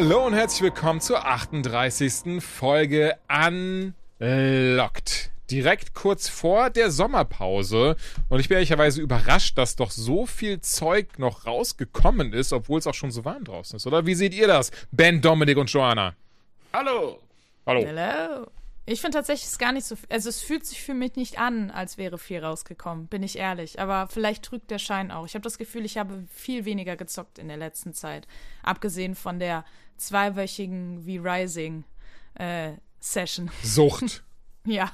Hallo und herzlich willkommen zur 38. Folge Unlocked. Direkt kurz vor der Sommerpause. Und ich bin ehrlicherweise überrascht, dass doch so viel Zeug noch rausgekommen ist, obwohl es auch schon so warm draußen ist. Oder wie seht ihr das? Ben, Dominik und Joanna. Hallo. Hallo. Hello. Ich finde tatsächlich es gar nicht so. Also es fühlt sich für mich nicht an, als wäre viel rausgekommen, bin ich ehrlich. Aber vielleicht trügt der Schein auch. Ich habe das Gefühl, ich habe viel weniger gezockt in der letzten Zeit. Abgesehen von der zweiwöchigen V-Rising äh, Session. Sucht. Ja,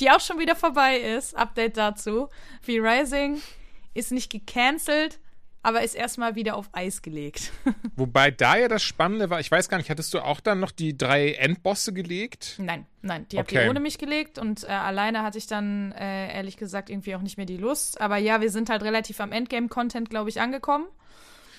die auch schon wieder vorbei ist. Update dazu. V-Rising ist nicht gecancelt, aber ist erstmal wieder auf Eis gelegt. Wobei da ja das Spannende war, ich weiß gar nicht, hattest du auch dann noch die drei Endbosse gelegt? Nein, nein, die habt Okay. ihr ohne mich gelegt und äh, alleine hatte ich dann äh, ehrlich gesagt irgendwie auch nicht mehr die Lust. Aber ja, wir sind halt relativ am Endgame-Content, glaube ich, angekommen.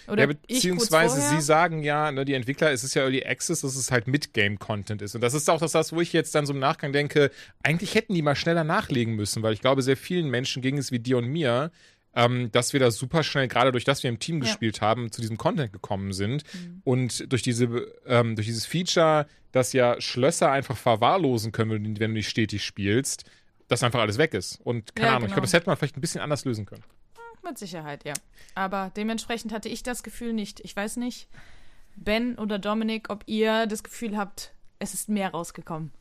Oder ja, ich beziehungsweise sie sagen ja, ne, die Entwickler, es ist ja Early Access, dass es halt Mid-Game-Content ist. Und das ist auch das, wo ich jetzt dann so im Nachgang denke, eigentlich hätten die mal schneller nachlegen müssen, weil ich glaube, sehr vielen Menschen ging es wie dir und mir, ähm, dass wir da super schnell, gerade durch das wir im Team Ja. Mhm. gespielt haben, zu diesem Content gekommen sind. Und durch diese, ähm, durch dieses Feature, dass ja Schlösser einfach verwahrlosen können, wenn du- nicht stetig spielst, dass einfach alles weg ist. Und keine Ja, Ahnung, ich genau. glaube, das hätte man vielleicht ein bisschen anders lösen können. Mit Sicherheit, ja. Aber dementsprechend hatte ich das Gefühl nicht. Ich weiß nicht, Ben oder Dominik, ob ihr das Gefühl habt, es ist mehr rausgekommen.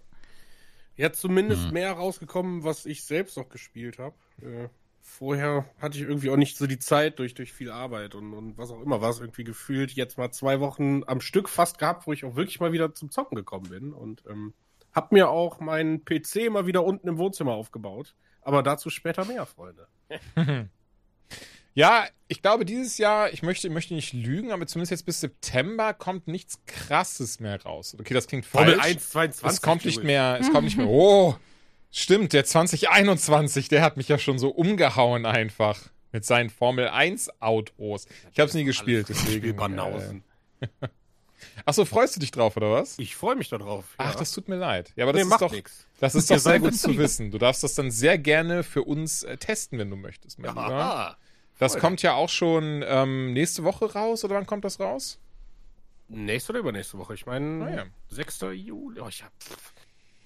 Ja, zumindest mehr rausgekommen, was ich selbst noch gespielt habe. Äh, vorher hatte ich irgendwie auch nicht so die Zeit durch, durch viel Arbeit und, und was auch immer war es irgendwie gefühlt jetzt mal zwei Wochen am Stück fast gehabt, wo ich auch wirklich mal wieder zum Zocken gekommen bin und ähm, hab mir auch meinen PC mal wieder unten im Wohnzimmer aufgebaut. Aber dazu später mehr, Freunde. Ja, ich glaube, dieses Jahr, ich möchte, möchte nicht lügen, aber zumindest jetzt bis September kommt nichts Krasses mehr raus. Okay, das klingt falsch. Formel 1, 22. es kommt nicht mehr, es kommt nicht mehr. Oh, stimmt, der 2021, der hat mich ja schon so umgehauen einfach mit seinen Formel 1 Autos. Ich habe es nie gespielt, deswegen. Äh, ach so, freust du dich drauf oder was? Ich freue mich darauf. Ach, ja. das tut mir leid. Ja, aber das Nee, ist macht doch, nix. das ist doch sehr gut zu wissen. Du darfst das dann sehr gerne für uns äh, testen, wenn du möchtest, mein Lieber. Aha. Das Voll. kommt ja auch schon ähm, nächste Woche raus, oder wann kommt das raus? Nächste oder übernächste Woche? Ich meine, Ah, ja. 6. Juli. Oh, ich hab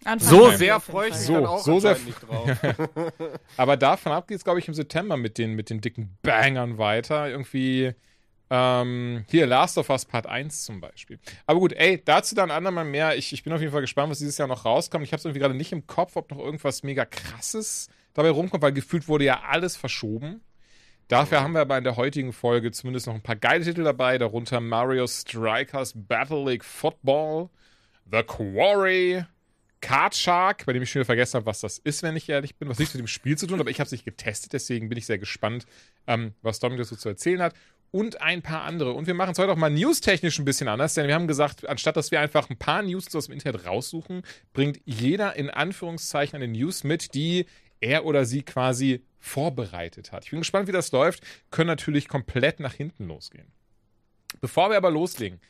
Anfang so Mai sehr freue ich mich So, dann auch so sehr nicht drauf. Aber davon ab geht es, glaube ich, im September mit den, mit den dicken Bangern weiter. Irgendwie, ähm, hier, Last of Us Part 1 zum Beispiel. Aber gut, ey, dazu dann andermal mehr. Ich, ich bin auf jeden Fall gespannt, was dieses Jahr noch rauskommt. Ich habe es irgendwie gerade nicht im Kopf, ob noch irgendwas mega krasses dabei rumkommt, weil gefühlt wurde ja alles verschoben. Dafür haben wir aber in der heutigen Folge zumindest noch ein paar geile Titel dabei, darunter Mario Strikers Battle League Football, The Quarry, Card Shark, bei dem ich schon wieder vergessen habe, was das ist, wenn ich ehrlich bin, was nichts mit dem Spiel zu tun, hat, aber ich habe es nicht getestet, deswegen bin ich sehr gespannt, ähm, was Dominik dazu zu erzählen hat. Und ein paar andere. Und wir machen es heute auch mal newstechnisch ein bisschen anders, denn wir haben gesagt, anstatt dass wir einfach ein paar News aus dem Internet raussuchen, bringt jeder in Anführungszeichen eine News mit, die er oder sie quasi vorbereitet hat. Ich bin gespannt, wie das läuft. Können natürlich komplett nach hinten losgehen. Bevor wir aber loslegen,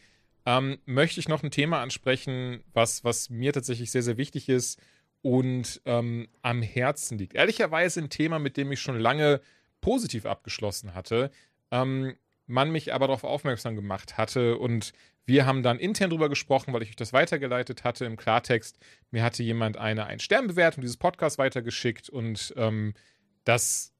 ähm, möchte ich noch ein Thema ansprechen, was, was mir tatsächlich sehr, sehr wichtig ist und ähm, am Herzen liegt. Ehrlicherweise ein Thema, mit dem ich schon lange positiv abgeschlossen hatte, ähm, man mich aber darauf aufmerksam gemacht hatte und wir haben dann intern drüber gesprochen, weil ich euch das weitergeleitet hatte im Klartext. Mir hatte jemand eine Ein-Stern-Bewertung dieses Podcasts weitergeschickt und ähm, das,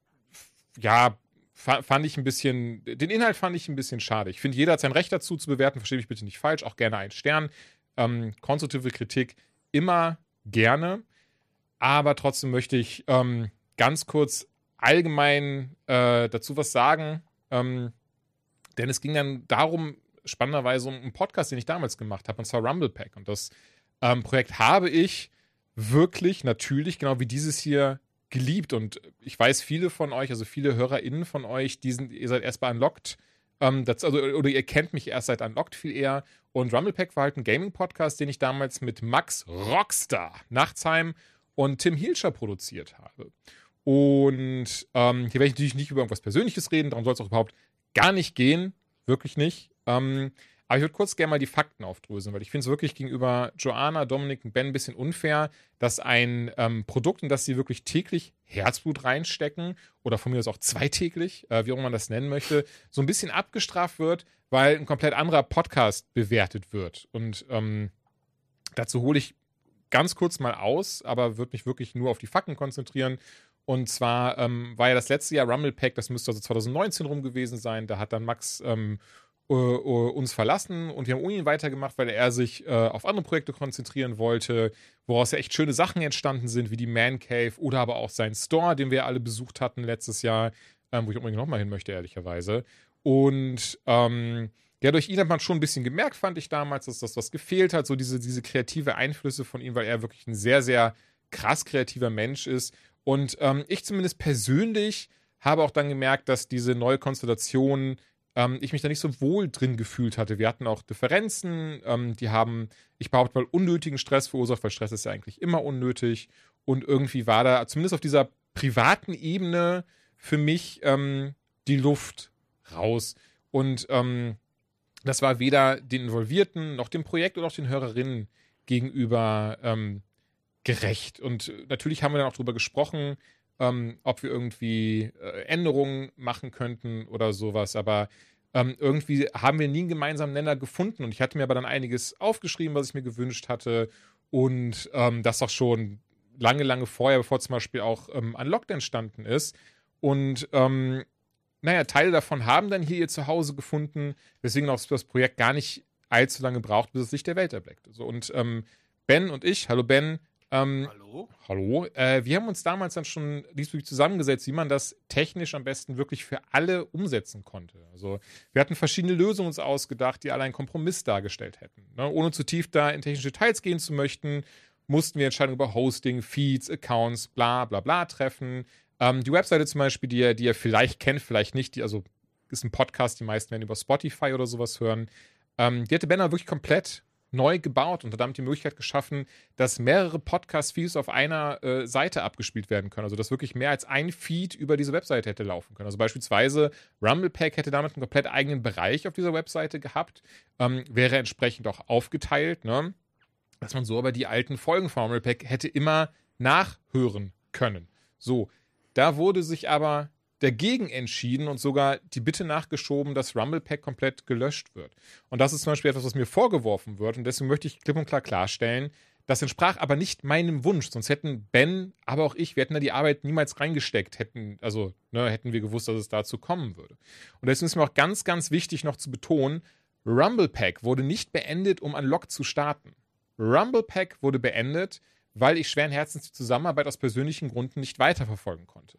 ja, fa- fand ich ein bisschen, den Inhalt fand ich ein bisschen schade. Ich finde, jeder hat sein Recht dazu zu bewerten, verstehe mich bitte nicht falsch, auch gerne einen Stern. Ähm, konstruktive Kritik immer gerne, aber trotzdem möchte ich ähm, ganz kurz allgemein äh, dazu was sagen, ähm, denn es ging dann darum, spannenderweise um einen Podcast, den ich damals gemacht habe, und zwar Rumble Pack. Und das ähm, Projekt habe ich wirklich natürlich, genau wie dieses hier, geliebt. Und ich weiß, viele von euch, also viele HörerInnen von euch, die sind, ihr seid erst bei Unlocked Ähm, das, also, oder ihr kennt mich erst seit Unlocked viel eher. Und Rumblepack war halt ein Gaming-Podcast, den ich damals mit Max Rockstar Nachtsheim und Tim Hielscher produziert habe. Und ähm, hier werde ich natürlich nicht über irgendwas Persönliches reden, darum soll es auch überhaupt gar nicht gehen. Wirklich nicht. Ähm, aber ich würde kurz gerne mal die Fakten aufdröseln, weil ich finde es wirklich gegenüber Joanna, Dominik und Ben ein bisschen unfair, dass ein ähm, Produkt, in das sie wirklich täglich Herzblut reinstecken oder von mir aus auch zweitäglich, äh, wie auch immer man das nennen möchte, so ein bisschen abgestraft wird, weil ein komplett anderer Podcast bewertet wird. Und ähm, dazu hole ich ganz kurz mal aus, aber würde mich wirklich nur auf die Fakten konzentrieren. Und zwar ähm, war ja das letzte Jahr Rumble Pack, das müsste also 2019 rum gewesen sein. Da hat dann Max ähm, äh, äh, uns verlassen und wir haben ohne ihn weitergemacht, weil er sich äh, auf andere Projekte konzentrieren wollte, woraus ja echt schöne Sachen entstanden sind, wie die Man Cave oder aber auch sein Store, den wir alle besucht hatten letztes Jahr, ähm, wo ich unbedingt nochmal hin möchte, ehrlicherweise. Und ähm, ja, durch ihn hat man schon ein bisschen gemerkt, fand ich damals, dass das was gefehlt hat, so diese, diese kreative Einflüsse von ihm, weil er wirklich ein sehr, sehr krass kreativer Mensch ist. Und ähm, ich zumindest persönlich habe auch dann gemerkt, dass diese neue Konstellation ähm, ich mich da nicht so wohl drin gefühlt hatte. Wir hatten auch Differenzen, ähm, die haben, ich behaupte mal, unnötigen Stress verursacht, weil Stress ist ja eigentlich immer unnötig. Und irgendwie war da, zumindest auf dieser privaten Ebene, für mich ähm, die Luft raus. Und ähm, das war weder den Involvierten noch dem Projekt oder auch den Hörerinnen gegenüber ähm, gerecht. Und natürlich haben wir dann auch darüber gesprochen, ähm, ob wir irgendwie äh, Änderungen machen könnten oder sowas. Aber ähm, irgendwie haben wir nie einen gemeinsamen Nenner gefunden. Und ich hatte mir aber dann einiges aufgeschrieben, was ich mir gewünscht hatte. Und ähm, das auch schon lange, lange vorher, bevor zum Beispiel auch ähm, Unlocked entstanden ist. Und ähm, naja, Teile davon haben dann hier ihr Zuhause gefunden, weswegen auch das Projekt gar nicht allzu lange braucht, bis es sich der Welt erblickt. So, und ähm, Ben und ich, hallo Ben, ähm, Hallo? Hallo. Äh, wir haben uns damals dann schon diesbezüglich zusammengesetzt, wie man das technisch am besten wirklich für alle umsetzen konnte. Also wir hatten verschiedene Lösungen uns ausgedacht, die alle einen Kompromiss dargestellt hätten. Ne? Ohne zu tief da in technische Details gehen zu möchten, mussten wir Entscheidungen über Hosting, Feeds, Accounts, bla bla bla treffen. Ähm, die Webseite zum Beispiel, die ihr, die ihr vielleicht kennt, vielleicht nicht, die, also ist ein Podcast, die meisten werden über Spotify oder sowas hören. Ähm, die hatte Benner wirklich komplett neu gebaut und hat damit die Möglichkeit geschaffen, dass mehrere Podcast-Feeds auf einer äh, Seite abgespielt werden können. Also dass wirklich mehr als ein Feed über diese Webseite hätte laufen können. Also beispielsweise Rumblepack hätte damit einen komplett eigenen Bereich auf dieser Webseite gehabt, ähm, wäre entsprechend auch aufgeteilt, ne? dass man so aber die alten Folgen von Rumblepack hätte immer nachhören können. So, da wurde sich aber dagegen entschieden und sogar die Bitte nachgeschoben, dass Rumble Pack komplett gelöscht wird. Und das ist zum Beispiel etwas, was mir vorgeworfen wird. Und deswegen möchte ich klipp und klar klarstellen, das entsprach aber nicht meinem Wunsch. Sonst hätten Ben, aber auch ich, wir hätten da die Arbeit niemals reingesteckt, hätten, also ne, hätten wir gewusst, dass es dazu kommen würde. Und deswegen ist mir auch ganz, ganz wichtig noch zu betonen, Rumble Pack wurde nicht beendet, um Unlock zu starten. Rumble Pack wurde beendet, weil ich schweren Herzens die Zusammenarbeit aus persönlichen Gründen nicht weiterverfolgen konnte.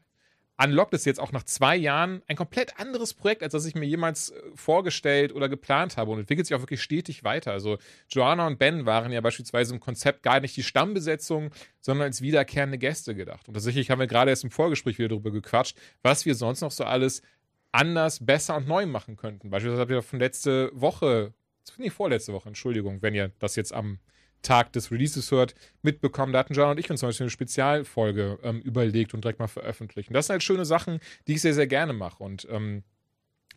Unlocked ist jetzt auch nach zwei Jahren ein komplett anderes Projekt, als das ich mir jemals äh, vorgestellt oder geplant habe und entwickelt sich auch wirklich stetig weiter. Also Joanna und Ben waren ja beispielsweise im Konzept gar nicht die Stammbesetzung, sondern als wiederkehrende Gäste gedacht. Und tatsächlich haben wir gerade erst im Vorgespräch wieder darüber gequatscht, was wir sonst noch so alles anders, besser und neu machen könnten. Beispielsweise habt ihr von letzte Woche, nee, vorletzte Woche, Entschuldigung, wenn ihr das jetzt am Tag des Releases hört, mitbekommen. Da hatten John und ich uns zum Beispiel eine Spezialfolge ähm, überlegt und direkt mal veröffentlicht. Und das sind halt schöne Sachen, die ich sehr, sehr gerne mache und ähm,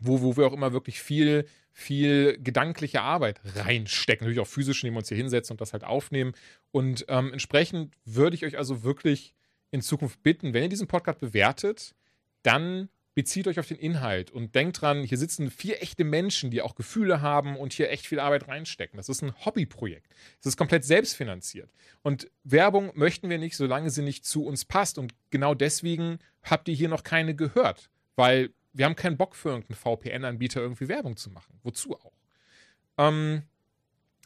wo, wo wir auch immer wirklich viel, viel gedankliche Arbeit reinstecken. Natürlich auch physisch, indem wir uns hier hinsetzen und das halt aufnehmen. Und ähm, entsprechend würde ich euch also wirklich in Zukunft bitten, wenn ihr diesen Podcast bewertet, dann bezieht euch auf den Inhalt und denkt dran, hier sitzen vier echte Menschen, die auch Gefühle haben und hier echt viel Arbeit reinstecken. Das ist ein Hobbyprojekt. Es ist komplett selbstfinanziert. Und Werbung möchten wir nicht, solange sie nicht zu uns passt. Und genau deswegen habt ihr hier noch keine gehört. Weil wir haben keinen Bock für irgendeinen VPN-Anbieter irgendwie Werbung zu machen. Wozu auch? Ähm,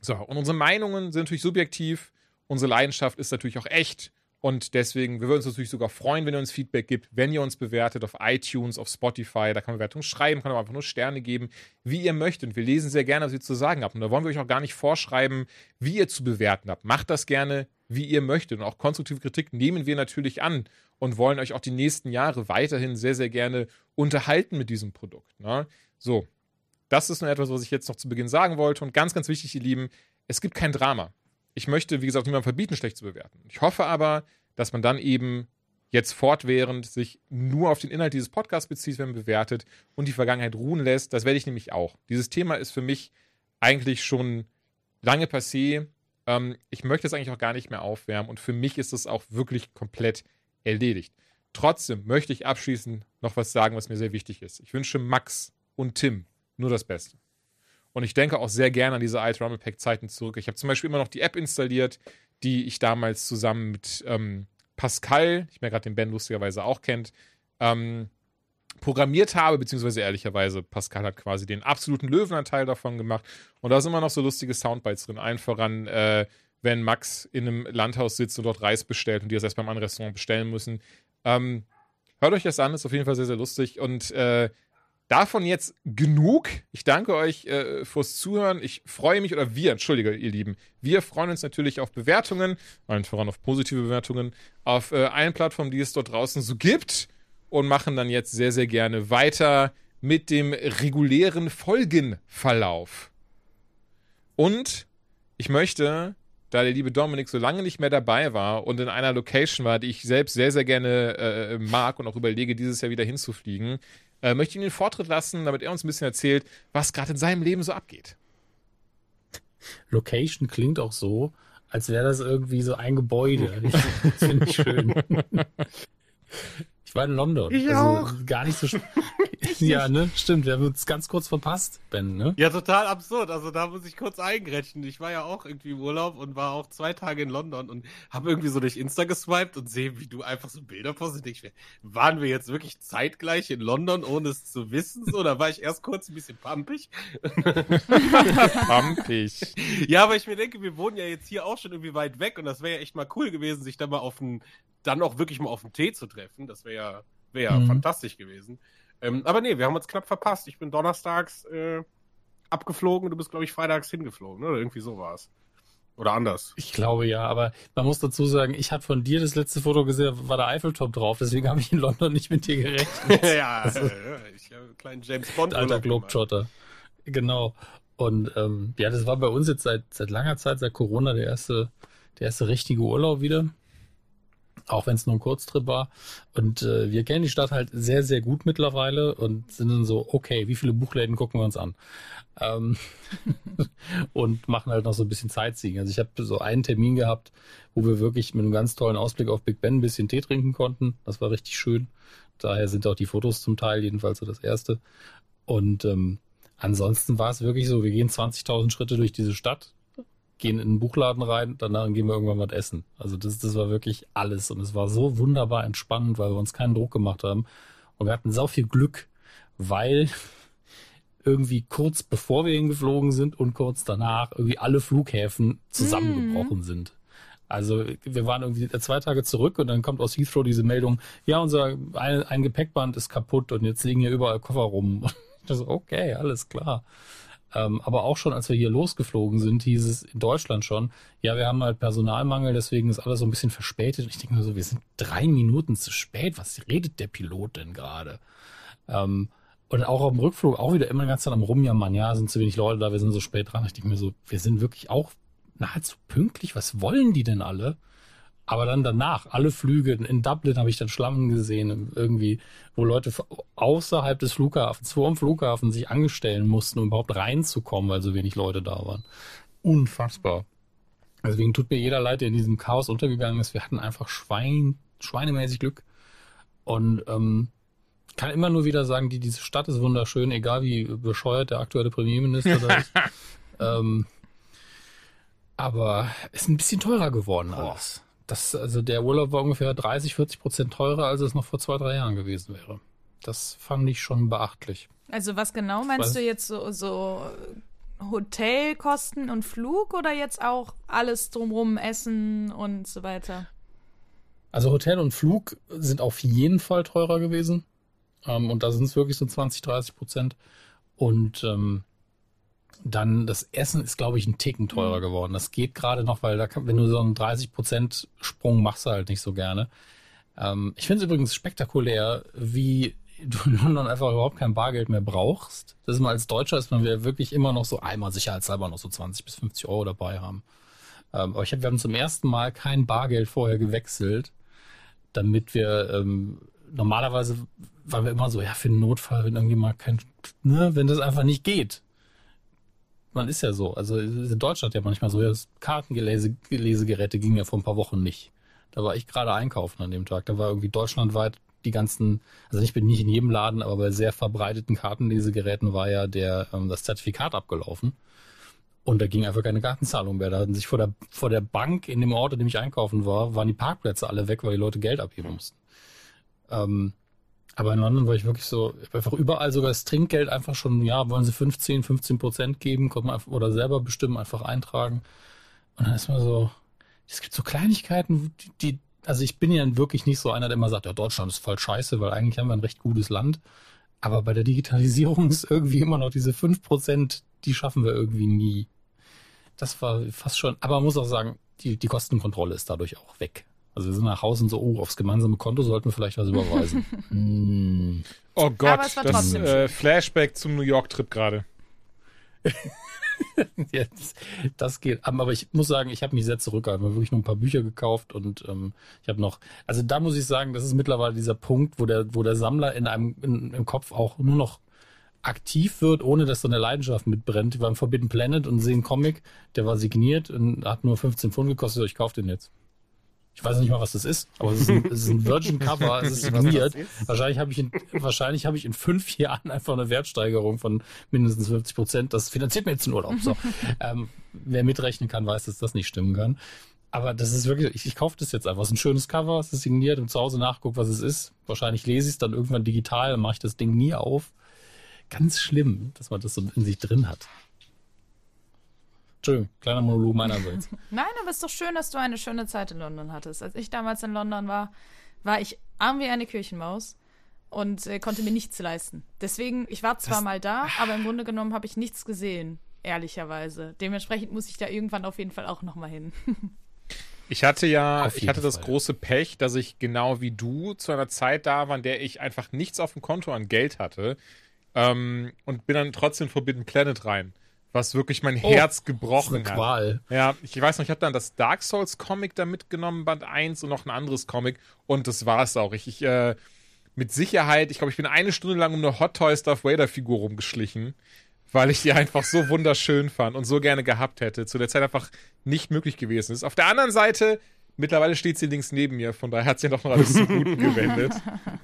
so, und unsere Meinungen sind natürlich subjektiv. Unsere Leidenschaft ist natürlich auch echt. Und deswegen, wir würden uns natürlich sogar freuen, wenn ihr uns Feedback gibt, wenn ihr uns bewertet auf iTunes, auf Spotify. Da kann man Bewertungen schreiben, kann man einfach nur Sterne geben, wie ihr möchtet. Und wir lesen sehr gerne, was ihr zu sagen habt. Und da wollen wir euch auch gar nicht vorschreiben, wie ihr zu bewerten habt. Macht das gerne, wie ihr möchtet. Und auch konstruktive Kritik nehmen wir natürlich an und wollen euch auch die nächsten Jahre weiterhin sehr, sehr gerne unterhalten mit diesem Produkt. Ne? So, das ist nur etwas, was ich jetzt noch zu Beginn sagen wollte. Und ganz, ganz wichtig, ihr Lieben, es gibt kein Drama. Ich möchte, wie gesagt, niemandem verbieten, schlecht zu bewerten. Ich hoffe aber, dass man dann eben jetzt fortwährend sich nur auf den Inhalt dieses Podcasts bezieht, wenn man bewertet und die Vergangenheit ruhen lässt. Das werde ich nämlich auch. Dieses Thema ist für mich eigentlich schon lange passé. Ähm, ich möchte es eigentlich auch gar nicht mehr aufwärmen und für mich ist es auch wirklich komplett erledigt. Trotzdem möchte ich abschließend noch was sagen, was mir sehr wichtig ist. Ich wünsche Max und Tim nur das Beste. Und ich denke auch sehr gerne an diese alte Rumble Pack Zeiten zurück. Ich habe zum Beispiel immer noch die App installiert, die ich damals zusammen mit ähm, Pascal, ich mir gerade den Ben lustigerweise auch kennt, ähm, programmiert habe, beziehungsweise ehrlicherweise, Pascal hat quasi den absoluten Löwenanteil davon gemacht. Und da sind immer noch so lustige Soundbites drin. Allen voran, äh, wenn Max in einem Landhaus sitzt und dort Reis bestellt und die das erst beim anderen Restaurant bestellen müssen. Ähm, hört euch das an, ist auf jeden Fall sehr, sehr lustig. Und äh, davon jetzt genug. Ich danke euch äh, fürs Zuhören. Ich freue mich, oder wir, entschuldige, ihr Lieben, wir freuen uns natürlich auf Bewertungen, allen voran auf positive Bewertungen, auf äh, allen Plattformen, die es dort draußen so gibt und machen dann jetzt sehr, sehr gerne weiter mit dem regulären Folgenverlauf. Und ich möchte, da der liebe Dominik so lange nicht mehr dabei war und in einer Location war, die ich selbst sehr, sehr gerne äh, mag und auch überlege, dieses Jahr wieder hinzufliegen, äh, möchte ich ihn den Vortritt lassen, damit er uns ein bisschen erzählt, was gerade in seinem Leben so abgeht. Location klingt auch so, als wäre das irgendwie so ein Gebäude. das finde ich schön. Ich war in London. Ich also auch. Gar nicht so. ja, ne? Stimmt. Wir haben uns ganz kurz verpasst, Ben, ne? Ja, total absurd. Also da muss ich kurz eingrätschen. Ich war ja auch irgendwie im Urlaub und war auch zwei Tage in London und habe irgendwie so durch Insta geswiped und sehe, wie du einfach so Bilder postest. Ich, waren wir jetzt wirklich zeitgleich in London, ohne es zu wissen? So, da war ich erst kurz ein bisschen pumpig. pumpig. Ja, aber ich mir denke, wir wohnen ja jetzt hier auch schon irgendwie weit weg und das wäre ja echt mal cool gewesen, sich da mal auf einen dann auch wirklich mal auf den Tee zu treffen. Das wäre ja, wär mhm. fantastisch gewesen. Ähm, aber nee, wir haben uns knapp verpasst. Ich bin donnerstags äh, abgeflogen, du bist, glaube ich, freitags hingeflogen, oder irgendwie so war es. Oder anders. Ich glaube ja, aber man muss dazu sagen, ich hatte von dir das letzte Foto gesehen, war der Eiffelturm drauf, deswegen habe ich in London nicht mit dir gerechnet. ja, also, ich habe einen kleinen James Bond. Alter Globetrotter. Genau. Und ähm, ja, das war bei uns jetzt seit, seit langer Zeit, seit Corona, der erste, der erste richtige Urlaub wieder auch wenn es nur ein Kurztrip war. Und äh, wir kennen die Stadt halt sehr, sehr gut mittlerweile und sind dann so, okay, wie viele Buchläden gucken wir uns an? Ähm und machen halt noch so ein bisschen Sightseeing. Also ich habe so einen Termin gehabt, wo wir wirklich mit einem ganz tollen Ausblick auf Big Ben ein bisschen Tee trinken konnten. Das war richtig schön. Daher sind auch die Fotos zum Teil jedenfalls so das erste. Und ähm, ansonsten war es wirklich so, wir gehen 20.000 Schritte durch diese Stadt, gehen in den Buchladen rein, danach gehen wir irgendwann was essen. Also das, das war wirklich alles und es war so wunderbar entspannend, weil wir uns keinen Druck gemacht haben und wir hatten so viel Glück, weil irgendwie kurz bevor wir hingeflogen sind und kurz danach irgendwie alle Flughäfen zusammengebrochen mm. sind. Also wir waren irgendwie zwei Tage zurück und dann kommt aus Heathrow diese Meldung, ja, unser ein, ein Gepäckband ist kaputt und jetzt liegen hier überall Koffer rum. Und ich so, okay, alles klar. Ähm, aber auch schon, als wir hier losgeflogen sind, hieß es in Deutschland schon, ja, wir haben halt Personalmangel, deswegen ist alles so ein bisschen verspätet. Und ich denke mir so, wir sind drei Minuten zu spät. Was redet der Pilot denn gerade? Ähm, und auch auf dem Rückflug auch wieder immer ganz Zeit am Rumjammern, ja, sind zu wenig Leute da, wir sind so spät dran. Ich denke mir so, wir sind wirklich auch nahezu pünktlich. Was wollen die denn alle? Aber dann danach, alle Flüge, in Dublin habe ich dann Schlammen gesehen, irgendwie, wo Leute außerhalb des Flughafens, vor dem Flughafen sich angestellen mussten, um überhaupt reinzukommen, weil so wenig Leute da waren. Unfassbar. Deswegen tut mir jeder leid, der in diesem Chaos untergegangen ist. Wir hatten einfach Schwein, schweinemäßig Glück. Und ähm, kann immer nur wieder sagen, die, diese Stadt ist wunderschön, egal wie bescheuert der aktuelle Premierminister da ist. ähm, aber ist ein bisschen teurer geworden alles. Das, also der Urlaub war ungefähr 30, 40 Prozent teurer, als es noch vor zwei, drei Jahren gewesen wäre. Das fand ich schon beachtlich. Also was genau meinst du jetzt so, so Hotelkosten und Flug oder jetzt auch alles drumrum, Essen und so weiter? Also Hotel und Flug sind auf jeden Fall teurer gewesen. Ähm, und da sind es wirklich so 20, 30 Prozent. Und ähm, dann das Essen ist, glaube ich, ein Ticken teurer mhm. geworden. Das geht gerade noch, weil da kann, wenn du so einen 30% Sprung machst du halt nicht so gerne. Ähm, ich finde es übrigens spektakulär, wie du in London einfach überhaupt kein Bargeld mehr brauchst. Das ist mal als Deutscher ist man wirklich immer noch so einmal sicherheitshalber noch so 20 bis 50 Euro dabei haben. Ähm, aber ich hab, wir haben zum ersten Mal kein Bargeld vorher gewechselt, damit wir ähm, normalerweise waren wir immer so, ja, für den Notfall, wenn irgendwie mal kein, ne, wenn das einfach nicht geht. Man ist ja so. Also in Deutschland ja manchmal so, ja, das Kartenlesegeräte gingen ja vor ein paar Wochen nicht. Da war ich gerade einkaufen an dem Tag. Da war irgendwie deutschlandweit die ganzen, also ich bin nicht in jedem Laden, aber bei sehr verbreiteten Kartenlesegeräten war ja der ähm, das Zertifikat abgelaufen. Und da ging einfach keine Kartenzahlung mehr. Da hatten sich vor der, vor der Bank in dem Ort, in dem ich einkaufen war, waren die Parkplätze alle weg, weil die Leute Geld abheben mussten. Ähm, aber in London war ich wirklich so, ich einfach überall sogar das Trinkgeld einfach schon, ja, wollen sie 15, 15 Prozent geben, kommt man einfach, oder selber bestimmen, einfach eintragen. Und dann ist man so, es gibt so Kleinigkeiten, die, die, also ich bin ja wirklich nicht so einer, der immer sagt, ja, Deutschland ist voll scheiße, weil eigentlich haben wir ein recht gutes Land. Aber bei der Digitalisierung ist irgendwie immer noch diese 5 Prozent, die schaffen wir irgendwie nie. Das war fast schon, aber man muss auch sagen, die, die Kostenkontrolle ist dadurch auch weg. Also wir sind nach Hause und so, oh, aufs gemeinsame Konto sollten wir vielleicht was überweisen. hm. Oh Gott, Aber es war das trotzdem äh, Flashback zum New York-Trip gerade. Ja, das, das geht. Aber ich muss sagen, ich habe mich sehr zurückgehalten. Ich habe wirklich nur ein paar Bücher gekauft und ähm, ich habe noch, also da muss ich sagen, das ist mittlerweile dieser Punkt, wo der, wo der Sammler in einem in, im Kopf auch nur noch aktiv wird, ohne dass so eine Leidenschaft mitbrennt. Ich war im Forbidden Planet und sehe einen Comic, der war signiert und hat nur 15 Pfund gekostet. Ich kaufe den jetzt. Ich weiß nicht mal, was das ist, aber es ist ein, es ist ein Virgin Cover, es ist signiert. Wahrscheinlich habe ich in, wahrscheinlich habe ich in fünf Jahren einfach eine Wertsteigerung von mindestens 50 Prozent. Das finanziert mir jetzt den Urlaub. So. ähm, wer mitrechnen kann, weiß, dass das nicht stimmen kann. Aber das ist wirklich, ich, ich kaufe das jetzt einfach. Es ist ein schönes Cover, es ist signiert und zu Hause nachgucke, was es ist. Wahrscheinlich lese ich es dann irgendwann digital, mache ich das Ding nie auf. Ganz schlimm, dass man das so in sich drin hat. Entschuldigung, kleiner Monolog meinerseits. Nein, aber es ist doch schön, dass du eine schöne Zeit in London hattest. Als ich damals in London war, war ich arm wie eine Kirchenmaus und äh, konnte mir nichts leisten. Deswegen, ich war zwar Das- mal da, aber im Grunde genommen habe ich nichts gesehen, ehrlicherweise. Dementsprechend muss ich da irgendwann auf jeden Fall auch nochmal hin. Ich hatte ja, ich hatte das Fall. große Pech, dass ich genau wie du zu einer Zeit da war, in der ich einfach nichts auf dem Konto an Geld hatte. Ähm, und bin dann trotzdem Forbidden Planet rein. Was wirklich mein Oh, Herz Das ist gebrochen eine hat. Qual. Ja, ich weiß noch, ich habe dann das Dark Souls Comic da mitgenommen, Band 1 und noch ein anderes Comic und das war's auch. Ich, ich äh, mit Sicherheit, ich glaube, ich bin eine Stunde lang um eine Hot Toy Darth Vader Figur rumgeschlichen, weil ich die einfach so wunderschön fand und so gerne gehabt hätte. Zu der Zeit einfach nicht möglich gewesen ist. Auf der anderen Seite, mittlerweile steht sie links neben mir, von daher hat sie doch noch alles zu gut gewendet.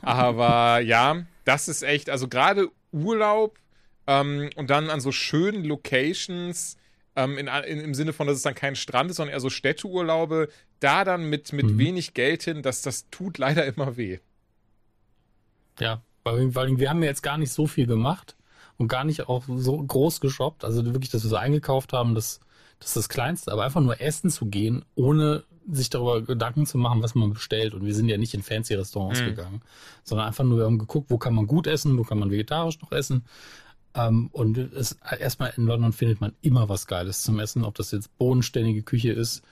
Aber ja, das ist echt, also gerade Urlaub ähm, und dann an so schönen Locations, ähm, in, in, im Sinne von, dass es dann kein Strand ist, sondern eher so Städteurlaube, da dann mit, mit Mhm. wenig Geld hin, das, das tut leider immer weh. Ja, weil, weil wir haben ja jetzt gar nicht so viel gemacht und gar nicht auch so groß geshoppt. Also wirklich, dass wir so eingekauft haben, das, das ist das Kleinste. Aber einfach nur essen zu gehen, ohne sich darüber Gedanken zu machen, was man bestellt. Und wir sind ja nicht in fancy Restaurants Mhm. gegangen, sondern einfach nur wir haben geguckt, wo kann man gut essen, wo kann man vegetarisch noch essen. Ähm, und es, erstmal in London findet man immer was Geiles zum Essen, ob das jetzt bodenständige Küche ist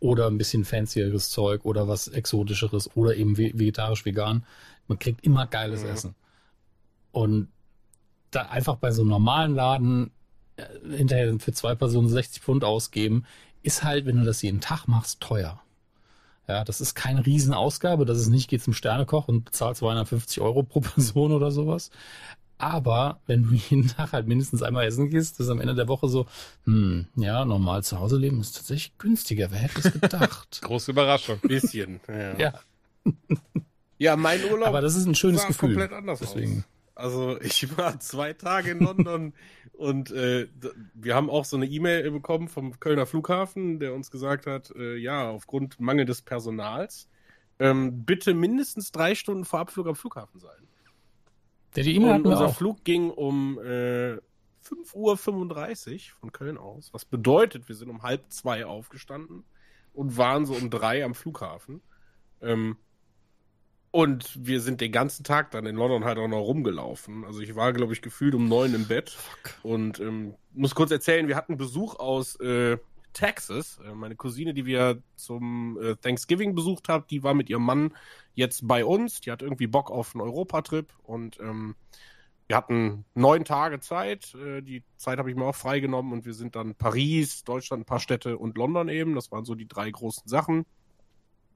oder ein bisschen fancieres Zeug oder was exotischeres oder eben ve- vegetarisch-vegan. Man kriegt immer geiles Mhm. Essen. Und da einfach bei so einem normalen Laden äh, hinterher für zwei Personen 60 Pfund ausgeben, ist halt, wenn du das jeden Tag machst, teuer. Ja, das ist keine Riesenausgabe, dass es nicht geht zum Sternekoch und bezahlst 250 Euro pro Person oder sowas. Aber wenn du jeden Tag halt mindestens einmal essen gehst, ist am Ende der Woche so, hm, ja, normal zu Hause leben ist tatsächlich günstiger. Wer hätte es gedacht? Große Überraschung. Bisschen. Ja. ja, ja, mein Urlaub aber das ist ein schönes Gefühl. komplett anders Deswegen. aus. Also ich war zwei Tage in London und äh, wir haben auch so eine E-Mail bekommen vom Kölner Flughafen, der uns gesagt hat, äh, ja, aufgrund mangelndes Personals, ähm, bitte mindestens drei Stunden vor Abflug am Flughafen sein. Der die E-Mail unser auch. Flug ging um äh, 5.35 Uhr von Köln aus, was bedeutet, wir sind um halb zwei aufgestanden und waren so um drei am Flughafen. Ähm, und wir sind den ganzen Tag dann in London halt auch noch rumgelaufen. Also ich war, glaube ich, gefühlt um neun im Bett. Und ähm, muss kurz erzählen, wir hatten Besuch aus äh, Texas. Äh, meine Cousine, die wir zum äh, Thanksgiving besucht haben, die war mit ihrem Mann jetzt bei uns. Die hat irgendwie Bock auf einen Europatrip und ähm, wir hatten neun Tage Zeit. Äh, die Zeit habe ich mir auch freigenommen und wir sind dann Paris, Deutschland, ein paar Städte und London eben. Das waren so die drei großen Sachen.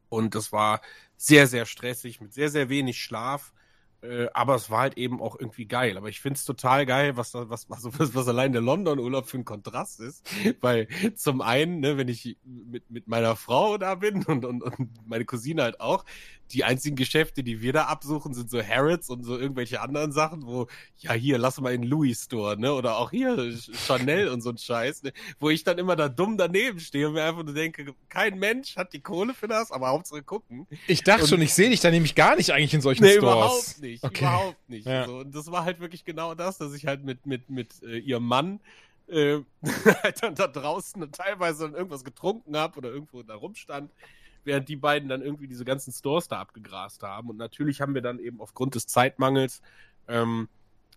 Und das war sehr, sehr stressig mit sehr, sehr wenig Schlaf. Äh, aber es war halt eben auch irgendwie geil. Aber ich finde es total geil, was, was, was, was, was allein der London-Urlaub für ein Kontrast ist. Weil zum einen, ne, wenn ich mit, mit meiner Frau da bin und, und, und meine Cousine halt auch, die einzigen Geschäfte, die wir da absuchen, sind so Harrods und so irgendwelche anderen Sachen, wo, ja, hier, lass mal in Louis Store, ne? Oder auch hier Chanel und so ein Scheiß, ne? Wo ich dann immer da dumm daneben stehe und mir einfach nur denke, kein Mensch hat die Kohle für das, aber Hauptsache gucken. Ich dachte und, schon, ich sehe dich da nämlich gar nicht eigentlich in solchen nee, Stores. überhaupt nicht, okay. überhaupt nicht. Ja. So, und das war halt wirklich genau das, dass ich halt mit, mit, mit äh, ihrem Mann äh, halt dann da draußen teilweise dann irgendwas getrunken habe oder irgendwo da rumstand während die beiden dann irgendwie diese ganzen Stores da abgegrast haben. Und natürlich haben wir dann eben aufgrund des Zeitmangels ähm,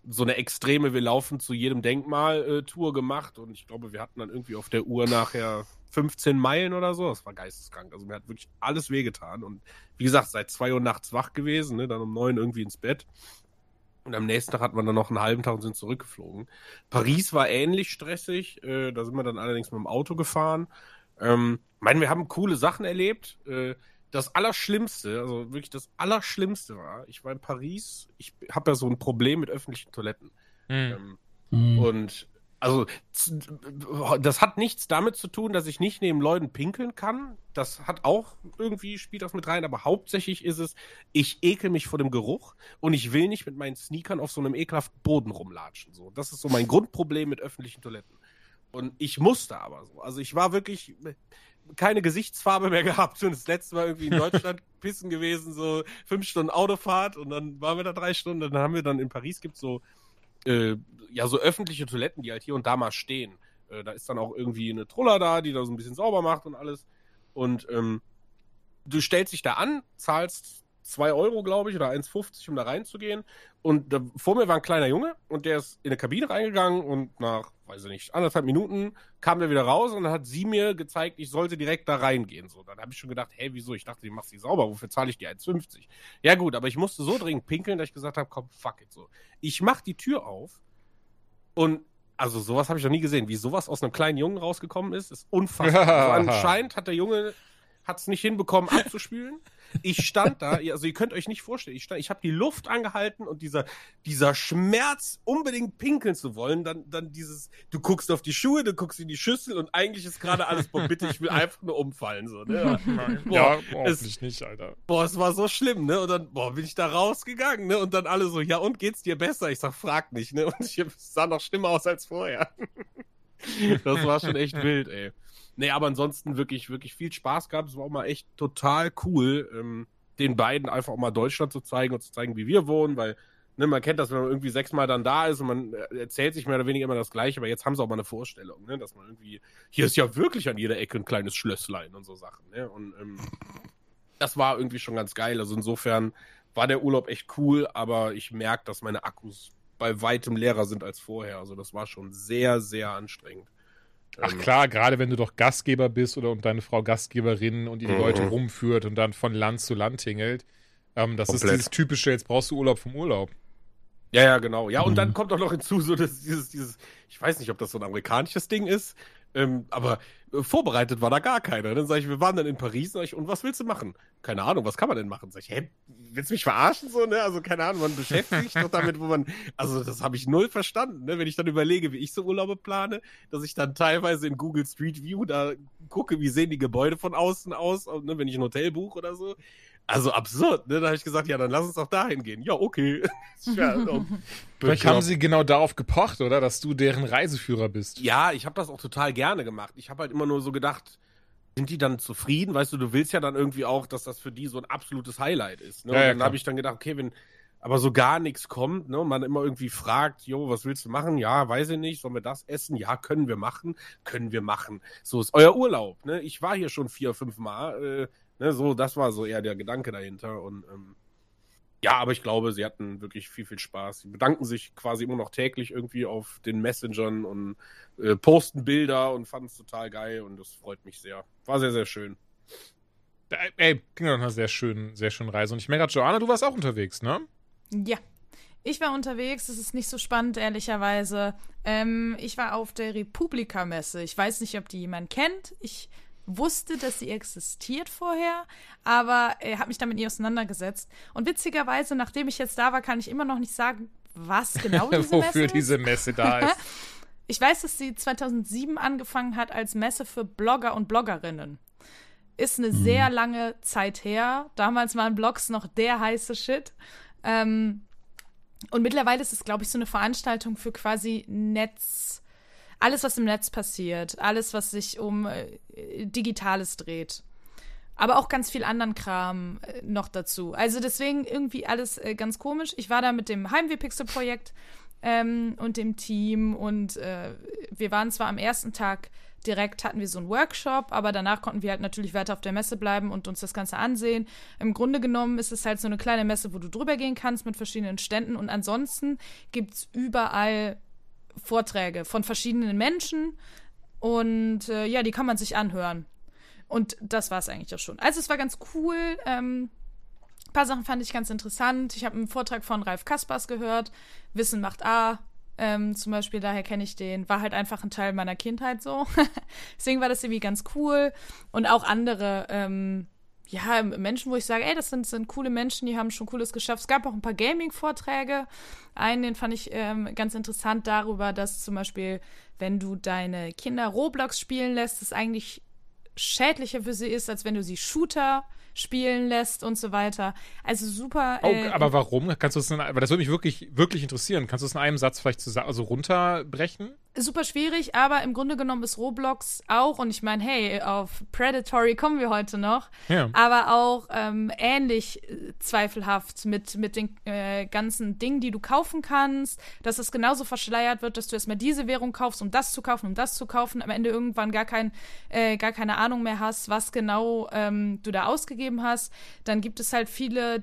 so eine extreme, wir laufen zu jedem Denkmal-Tour äh, gemacht. Und ich glaube, wir hatten dann irgendwie auf der Uhr nachher 15 Meilen oder so. Das war geisteskrank. Also mir hat wirklich alles wehgetan. Und wie gesagt, seit zwei Uhr nachts wach gewesen, ne? dann um neun irgendwie ins Bett. Und am nächsten Tag hatten wir dann noch einen halben Tag und sind zurückgeflogen. Paris war ähnlich stressig. Äh, da sind wir dann allerdings mit dem Auto gefahren. Ähm, meine, wir haben coole Sachen erlebt. Äh, das Allerschlimmste, also wirklich das Allerschlimmste war, ich war in Paris, ich habe ja so ein Problem mit öffentlichen Toiletten. Mhm. Ähm, mhm. Und also das hat nichts damit zu tun, dass ich nicht neben Leuten pinkeln kann. Das hat auch irgendwie, spielt das mit rein, aber hauptsächlich ist es, ich ekel mich vor dem Geruch und ich will nicht mit meinen Sneakern auf so einem ekelhaften Boden rumlatschen. So, das ist so mein Grundproblem mit öffentlichen Toiletten. Und ich musste aber so. Also ich war wirklich keine Gesichtsfarbe mehr gehabt und das letzte Mal irgendwie in Deutschland pissen gewesen, so fünf Stunden Autofahrt und dann waren wir da drei Stunden. Dann haben wir dann in Paris gibt so äh, ja so öffentliche Toiletten, die halt hier und da mal stehen. Äh, da ist dann auch irgendwie eine Truller da, die da so ein bisschen sauber macht und alles. Und ähm, du stellst dich da an, zahlst 2 Euro, glaube ich, oder 1,50, um da reinzugehen. Und da, vor mir war ein kleiner Junge und der ist in eine Kabine reingegangen und nach, weiß ich nicht, anderthalb Minuten kam der wieder raus und dann hat sie mir gezeigt, ich sollte direkt da reingehen. So, dann habe ich schon gedacht, hey, wieso? Ich dachte, die machst die sauber, wofür zahle ich die 1,50? Ja gut, aber ich musste so dringend pinkeln, dass ich gesagt habe, komm, fuck it so. Ich mach die Tür auf und also sowas habe ich noch nie gesehen. Wie sowas aus einem kleinen Jungen rausgekommen ist, ist unfassbar. also anscheinend hat der Junge hat es nicht hinbekommen abzuspülen. Ich stand da, also ihr könnt euch nicht vorstellen, ich, stand, ich habe die Luft angehalten und dieser, dieser Schmerz, unbedingt pinkeln zu wollen, dann, dann dieses, du guckst auf die Schuhe, du guckst in die Schüssel und eigentlich ist gerade alles, boah, bitte, ich will einfach nur umfallen, so, ne? Boah, ja, hoffentlich nicht, Alter. Boah, es war so schlimm, ne? Und dann, boah, bin ich da rausgegangen, ne? Und dann alle so, ja, und geht's dir besser? Ich sag, frag nicht, ne? Und ich sah noch schlimmer aus als vorher. das war schon echt wild, ey. Nee, aber ansonsten wirklich, wirklich viel Spaß gehabt. Es war auch mal echt total cool, ähm, den beiden einfach auch mal Deutschland zu zeigen und zu zeigen, wie wir wohnen, weil ne, man kennt das, wenn man irgendwie sechsmal dann da ist und man äh, erzählt sich mehr oder weniger immer das Gleiche, aber jetzt haben sie auch mal eine Vorstellung, ne, dass man irgendwie, hier ist ja wirklich an jeder Ecke ein kleines Schlösslein und so Sachen. Ne? Und ähm, das war irgendwie schon ganz geil. Also insofern war der Urlaub echt cool, aber ich merke, dass meine Akkus bei weitem leerer sind als vorher. Also das war schon sehr, sehr anstrengend. Ach ähm, klar, gerade wenn du doch Gastgeber bist oder und deine Frau Gastgeberin und die, die mhm. Leute rumführt und dann von Land zu Land tingelt. Ähm, das Komplett. ist dieses typische, jetzt brauchst du Urlaub vom Urlaub. Ja, ja, genau. Ja, und mhm. dann kommt auch noch hinzu, so dass dieses, dieses, ich weiß nicht, ob das so ein amerikanisches Ding ist, ähm, aber äh, vorbereitet war da gar keiner. Dann sage ich, wir waren dann in Paris ich, und was willst du machen? Keine Ahnung, was kann man denn machen? Sag ich, hä, willst du mich verarschen so, ne? Also keine Ahnung, man beschäftigt sich doch damit, wo man, also das habe ich null verstanden, ne? Wenn ich dann überlege, wie ich so Urlaube plane, dass ich dann teilweise in Google Street View da gucke, wie sehen die Gebäude von außen aus, ne? wenn ich ein Hotel buche oder so. Also absurd, ne? Da habe ich gesagt, ja, dann lass uns doch dahin gehen. Ja, okay. ja, Vielleicht haben sie genau darauf gepocht, oder? Dass du deren Reiseführer bist. Ja, ich habe das auch total gerne gemacht. Ich habe halt immer nur so gedacht, sind die dann zufrieden? Weißt du, du willst ja dann irgendwie auch, dass das für die so ein absolutes Highlight ist. Ne? Ja, und dann habe ich dann gedacht, okay, wenn aber so gar nichts kommt, ne, und man immer irgendwie fragt, jo, was willst du machen? Ja, weiß ich nicht, sollen wir das essen? Ja, können wir machen, können wir machen. So ist euer Urlaub, ne? Ich war hier schon vier, fünf Mal, äh, Ne, so, das war so eher der Gedanke dahinter. Und ähm, ja, aber ich glaube, sie hatten wirklich viel, viel Spaß. Sie bedanken sich quasi immer noch täglich irgendwie auf den Messengern und äh, posten Bilder und fanden es total geil und das freut mich sehr. War sehr, sehr schön. Ey, ging doch eine sehr schöne, sehr schöne Reise. Und ich merke gerade, Joanna, du warst auch unterwegs, ne? Ja. Ich war unterwegs, das ist nicht so spannend, ehrlicherweise. Ähm, ich war auf der Republika-Messe. Ich weiß nicht, ob die jemand kennt. Ich wusste, dass sie existiert vorher, aber äh, habe mich damit nie auseinandergesetzt. Und witzigerweise, nachdem ich jetzt da war, kann ich immer noch nicht sagen, was genau diese Wofür Messe ist. diese Messe da ist. ich weiß, dass sie 2007 angefangen hat als Messe für Blogger und Bloggerinnen. Ist eine Mhm. sehr lange Zeit her. Damals waren Blogs noch der heiße Shit. Ähm, und mittlerweile ist es, glaube ich, so eine Veranstaltung für quasi Netz, alles, was im Netz passiert, alles, was sich um äh, Digitales dreht. Aber auch ganz viel anderen Kram äh, noch dazu. Also deswegen irgendwie alles äh, ganz komisch. Ich war da mit dem Heimweh-Pixel-Projekt ähm, und dem Team und äh, wir waren zwar am ersten Tag direkt hatten wir so einen Workshop, aber danach konnten wir halt natürlich weiter auf der Messe bleiben und uns das Ganze ansehen. Im Grunde genommen ist es halt so eine kleine Messe, wo du drüber gehen kannst mit verschiedenen Ständen und ansonsten gibt's überall Vorträge von verschiedenen Menschen und äh, ja, die kann man sich anhören. Und das war es eigentlich auch schon. Also es war ganz cool. Ähm, ein paar Sachen fand ich ganz interessant. Ich habe einen Vortrag von Ralf Kaspers gehört. Wissen macht A. Ähm, zum Beispiel, daher kenne ich den. War halt einfach ein Teil meiner Kindheit so. Deswegen war das irgendwie ganz cool. Und auch andere, ähm, ja, Menschen, wo ich sage, ey, das sind, sind coole Menschen, die haben schon Cooles geschafft. Es gab auch ein paar Gaming-Vorträge. Einen, den fand ich ähm, ganz interessant darüber, dass zum Beispiel, wenn du deine Kinder Roblox spielen lässt, es eigentlich schädlicher für sie ist, als wenn du sie Shooter spielen lässt und so weiter. Also super. Oh, äh, aber warum? Kannst du es, aber das würde mich wirklich, wirklich interessieren. Kannst du es in einem Satz vielleicht zusammen, also runterbrechen? Super schwierig, aber im Grunde genommen ist Roblox auch, und ich meine, hey, auf Predatory kommen wir heute noch, Ja. aber auch ähm, ähnlich äh, zweifelhaft mit, mit den äh, ganzen Dingen, die du kaufen kannst, dass es genauso verschleiert wird, dass du erstmal diese Währung kaufst, um das zu kaufen, um das zu kaufen, am Ende irgendwann gar, kein, äh, gar keine Ahnung mehr hast, was genau ähm, du da ausgegeben hast. Dann gibt es halt viele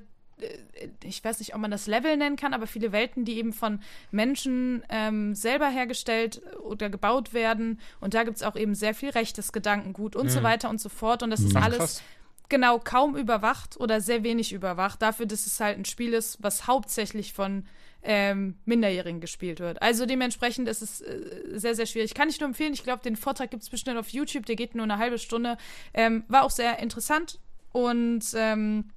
ich weiß nicht, ob man das Level nennen kann, aber viele Welten, die eben von Menschen ähm, selber hergestellt oder gebaut werden. Und da gibt es auch eben sehr viel rechtes Gedankengut und so weiter und so fort. Und das ist Ach, alles krass. genau kaum überwacht oder sehr wenig überwacht, dafür, dass es halt ein Spiel ist, was hauptsächlich von ähm, Minderjährigen gespielt wird. Also dementsprechend ist es äh, sehr, sehr schwierig. Kann ich nur empfehlen. Ich glaube, den Vortrag gibt es bestimmt auf YouTube. Der geht nur eine halbe Stunde. Ähm, war auch sehr interessant und ähm,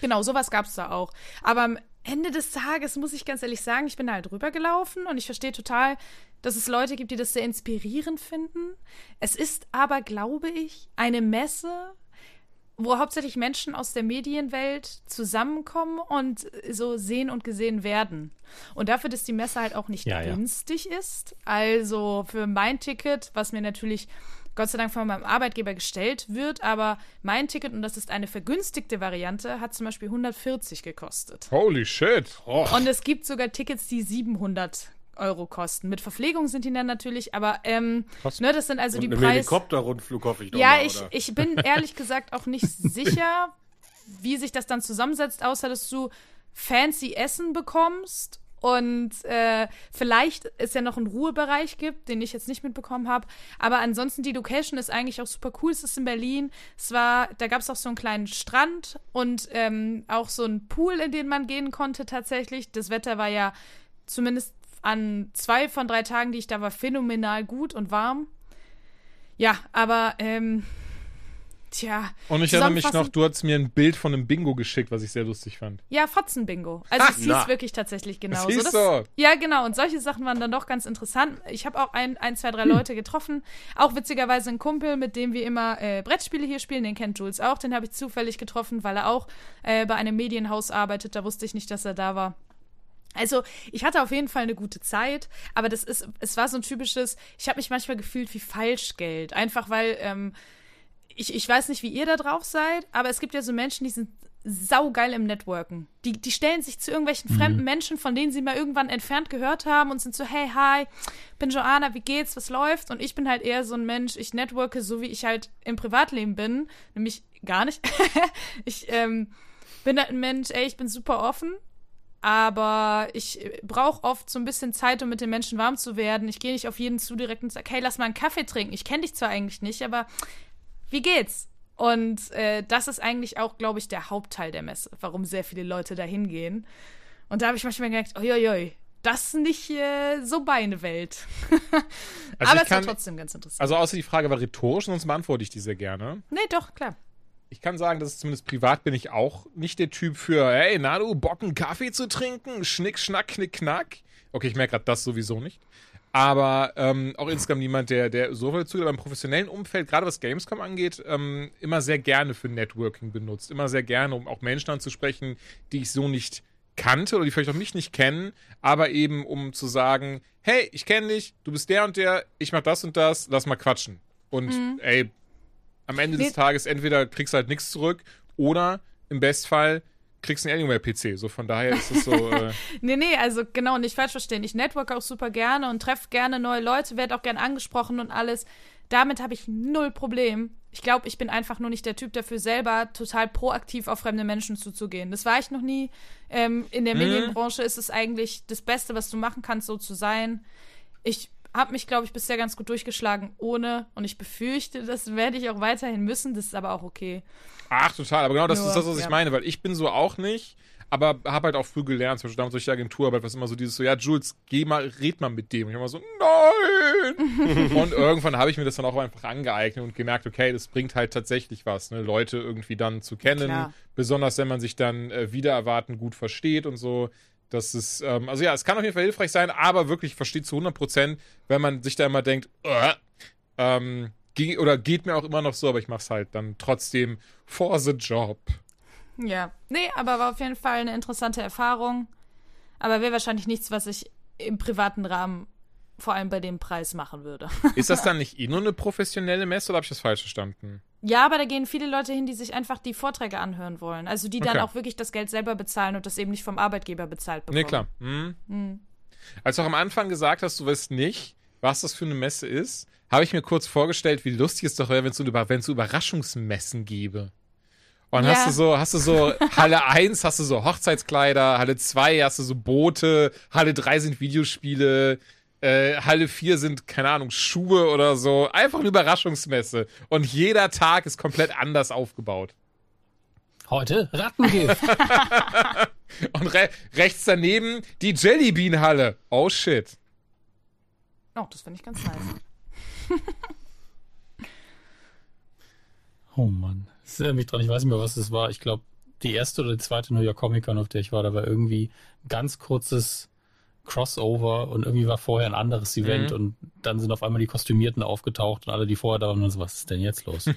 Genau, sowas gab es da auch. Aber am Ende des Tages muss ich ganz ehrlich sagen, ich bin da halt rübergelaufen und ich verstehe total, dass es Leute gibt, die das sehr inspirierend finden. Es ist aber, glaube ich, eine Messe, wo hauptsächlich Menschen aus der Medienwelt zusammenkommen und so sehen und gesehen werden. Und dafür, dass die Messe halt auch nicht Ja, ja. günstig ist, also für mein Ticket, was mir natürlich Gott sei Dank von meinem Arbeitgeber gestellt wird, aber mein Ticket, und das ist eine vergünstigte Variante, hat zum Beispiel 140 gekostet. Holy shit. Oh. Und es gibt sogar Tickets, die 700 Euro kosten. Mit Verpflegung sind die dann natürlich, aber ähm, ne, das sind also Und die Preise. Helikopterrundflug hoffe ich doch Ja, mal, ich, oder? ich bin ehrlich gesagt auch nicht sicher, wie sich das dann zusammensetzt, außer dass du fancy Essen bekommst und äh, vielleicht es ja noch einen Ruhebereich gibt, den ich jetzt nicht mitbekommen habe. Aber ansonsten die Location ist eigentlich auch super cool. Es ist in Berlin. Es war, da gab es auch so einen kleinen Strand und ähm, auch so einen Pool, in den man gehen konnte tatsächlich. Das Wetter war ja zumindest an zwei von drei Tagen, die ich da war, phänomenal gut und warm. Ja, aber ähm, tja. Und ich erinnere mich noch, du hast mir ein Bild von einem Bingo geschickt, was ich sehr lustig fand. Ja, Fotzenbingo. Also es hieß na. wirklich tatsächlich genau so. so. Ja, genau. Und solche Sachen waren dann doch ganz interessant. Ich habe auch ein, ein, zwei, drei Leute getroffen. Auch witzigerweise ein Kumpel, mit dem wir immer äh, Brettspiele hier spielen. Den kennt Jules auch. Den habe ich zufällig getroffen, weil er auch äh, bei einem Medienhaus arbeitet. Da wusste ich nicht, dass er da war. Also, ich hatte auf jeden Fall eine gute Zeit, aber das ist, es war so ein typisches, ich habe mich manchmal gefühlt wie Falschgeld. Einfach weil, ähm, ich, ich weiß nicht, wie ihr da drauf seid, aber es gibt ja so Menschen, die sind saugeil im Networken. Die, die stellen sich zu irgendwelchen fremden Menschen, von denen sie mal irgendwann entfernt gehört haben und sind so, hey, hi, bin Joanna, wie geht's, was läuft? Und ich bin halt eher so ein Mensch, ich networke so, wie ich halt im Privatleben bin, nämlich gar nicht. ich, ähm, bin halt ein Mensch, ey, ich bin super offen, aber ich brauche oft so ein bisschen Zeit, um mit den Menschen warm zu werden. Ich gehe nicht auf jeden zu direkt und sage, hey, lass mal einen Kaffee trinken. Ich kenne dich zwar eigentlich nicht, aber wie geht's? Und äh, das ist eigentlich auch, glaube ich, der Hauptteil der Messe, warum sehr viele Leute da hingehen. Und da habe ich manchmal gedacht, oi, das ist nicht äh, so meine Welt. Also Aber es war trotzdem ganz interessant. Also außer die Frage war rhetorisch, sonst beantworte ich die sehr gerne. nee, doch, klar. Ich kann sagen, dass zumindest privat bin ich auch nicht der Typ für, hey, na du, Bock einen Kaffee zu trinken? Schnick, schnack, knick, knack. Okay, ich merke gerade das sowieso nicht. Aber ähm, auch insgesamt niemand, der, der so viel zu, aber im professionellen Umfeld, gerade was Gamescom angeht, ähm, immer sehr gerne für Networking benutzt. Immer sehr gerne, um auch Menschen anzusprechen, die ich so nicht kannte oder die vielleicht auch mich nicht kennen, aber eben um zu sagen, hey, ich kenne dich, du bist der und der, ich mach das und das, lass mal quatschen. Und ey, am Ende des. Tages entweder kriegst du halt nichts zurück oder im Bestfall kriegst du einen Alienware-PC. So von daher ist es so. Äh, Nee, nee, also genau, nicht falsch verstehen. Ich network auch super gerne und treffe gerne neue Leute, werde auch gern angesprochen und alles. Damit habe ich null Problem. Ich glaube, ich bin einfach nur nicht der Typ dafür, selber total proaktiv auf fremde Menschen zuzugehen. Das war ich noch nie. Ähm, in der Mhm. Medienbranche ist es eigentlich das Beste, was du machen kannst, so zu sein. Ich habe mich, glaube ich, bisher ganz gut durchgeschlagen ohne und ich befürchte, das werde ich auch weiterhin müssen. Das ist aber auch okay. ach, total. Aber genau das Nur, ist das, was ich ja. meine, weil ich bin so auch nicht. Aber habe halt auch früh gelernt, zum Beispiel damals durch die Agenturarbeit, was immer so dieses so, ja, Jules, geh mal, red mal mit dem. Und ich immer so, nein! und irgendwann habe ich mir das dann auch einfach angeeignet und gemerkt, okay, das bringt halt tatsächlich was, ne, Leute irgendwie dann zu kennen. Klar. Besonders wenn man sich dann äh, wieder erwarten gut versteht und so. Das ist, ähm, also ja, es kann auf jeden Fall hilfreich sein, aber wirklich, ich verstehe zu 100 Prozent, wenn man sich da immer denkt, äh, ähm, ge oder geht mir auch immer noch so, aber ich mach's halt dann trotzdem for the job. Ja, nee, aber war auf jeden Fall eine interessante Erfahrung. Aber wäre wahrscheinlich nichts, was ich im privaten Rahmen vor allem bei dem Preis machen würde. Ist das dann nicht eh nur eine professionelle Messe oder habe ich das falsch verstanden? Ja, aber da gehen viele Leute hin, die sich einfach die Vorträge anhören wollen. Also die dann Okay. auch wirklich das Geld selber bezahlen und das eben nicht vom Arbeitgeber bezahlt bekommen. Nee, klar. Hm. Als du auch am Anfang gesagt hast, du weißt nicht, was das für eine Messe ist, habe ich mir kurz vorgestellt, wie lustig es doch wäre, wenn es so, Über Überraschungsmessen gäbe. Und Ja. hast du so, hast du so Halle 1, hast du so Hochzeitskleider, Halle 2 hast du so Boote, Halle 3 sind Videospiele, äh, Halle 4 sind, keine Ahnung, Schuhe oder so. Einfach eine Überraschungsmesse. Und jeder Tag ist komplett anders aufgebaut. Heute Rattengift. Und re rechts daneben die Jellybean-Halle. Oh shit. Oh, das finde ich ganz nice. oh Mann. Das erinnert mich dran, ich weiß nicht mehr, was das war. Ich glaube, die erste oder die zweite New York Comic Con, auf der ich war, da war irgendwie ein ganz kurzes Crossover und irgendwie war vorher ein anderes Event Mhm. und dann sind auf einmal die Kostümierten aufgetaucht und alle, die vorher da waren, und so, was ist denn jetzt los?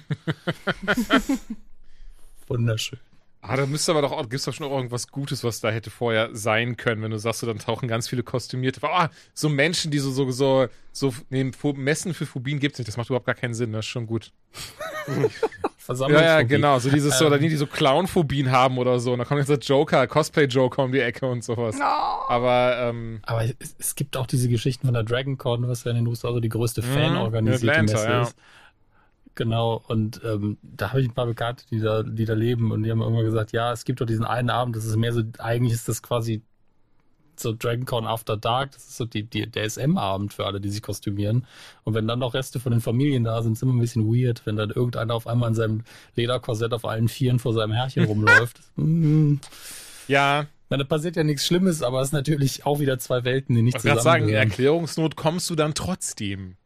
Wunderschön. Ah, da müsste aber doch auch, gibt's doch schon auch irgendwas Gutes, was da hätte vorher sein können, wenn du sagst, so, dann tauchen ganz viele Kostümierte. Ah, so Menschen, die so, so, so, so, nee, Messen für Phobien gibt's nicht. Das macht überhaupt gar keinen Sinn, das ist schon gut. Ja, ja, Versammlungsphobie. genau. So dieses, so, Ähm. oder die, die so Clown-Phobien haben oder so. Und dann kommt jetzt der Joker, Cosplay-Joker um die Ecke und sowas. Aber, ähm, Aber es, es gibt auch diese Geschichten von der Dragon Con, was ja in den USA so die größte Mhm, Fan-organisierte Messe ja. ist. Genau, und ähm, da habe ich ein paar Bekannte, die da, die da leben und die haben immer gesagt, ja, es gibt doch diesen einen Abend, das ist mehr so, eigentlich ist das quasi so Dragon Con After Dark, das ist so die, die, der SM-Abend für alle, die sich kostümieren. Und wenn dann noch Reste von den Familien da sind, ist immer ein bisschen weird, wenn dann irgendeiner auf einmal in seinem Lederkorsett auf allen Vieren vor seinem Herrchen rumläuft. Mm. ja, Na, da passiert ja nichts Schlimmes, aber es ist natürlich auch wieder zwei Welten, die nicht ich wollte gerade sagen, in zusammengehören. Erklärungsnot kommst du dann trotzdem.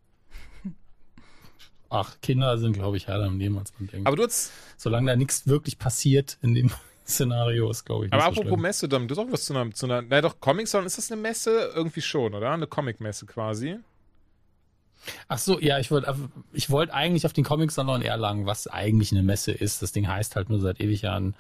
Ach, Kinder sind, glaube ich, härter im Leben, als man denkt. Aber du hast, Solange da nichts wirklich passiert in dem Szenario, ist, glaube ich, aber nicht so apropos schlimm. Messe, Dom, du hast auch was zu einer, zu einer, na doch, Comic Con, ist das eine Messe? Irgendwie schon, oder? Eine Comic-Messe quasi. Ach so, ja, ich wollte ich wollte eigentlich auf den Comic-Salon Erlangen, was eigentlich eine Messe ist. Das Ding heißt halt nur seit ewig Jahren,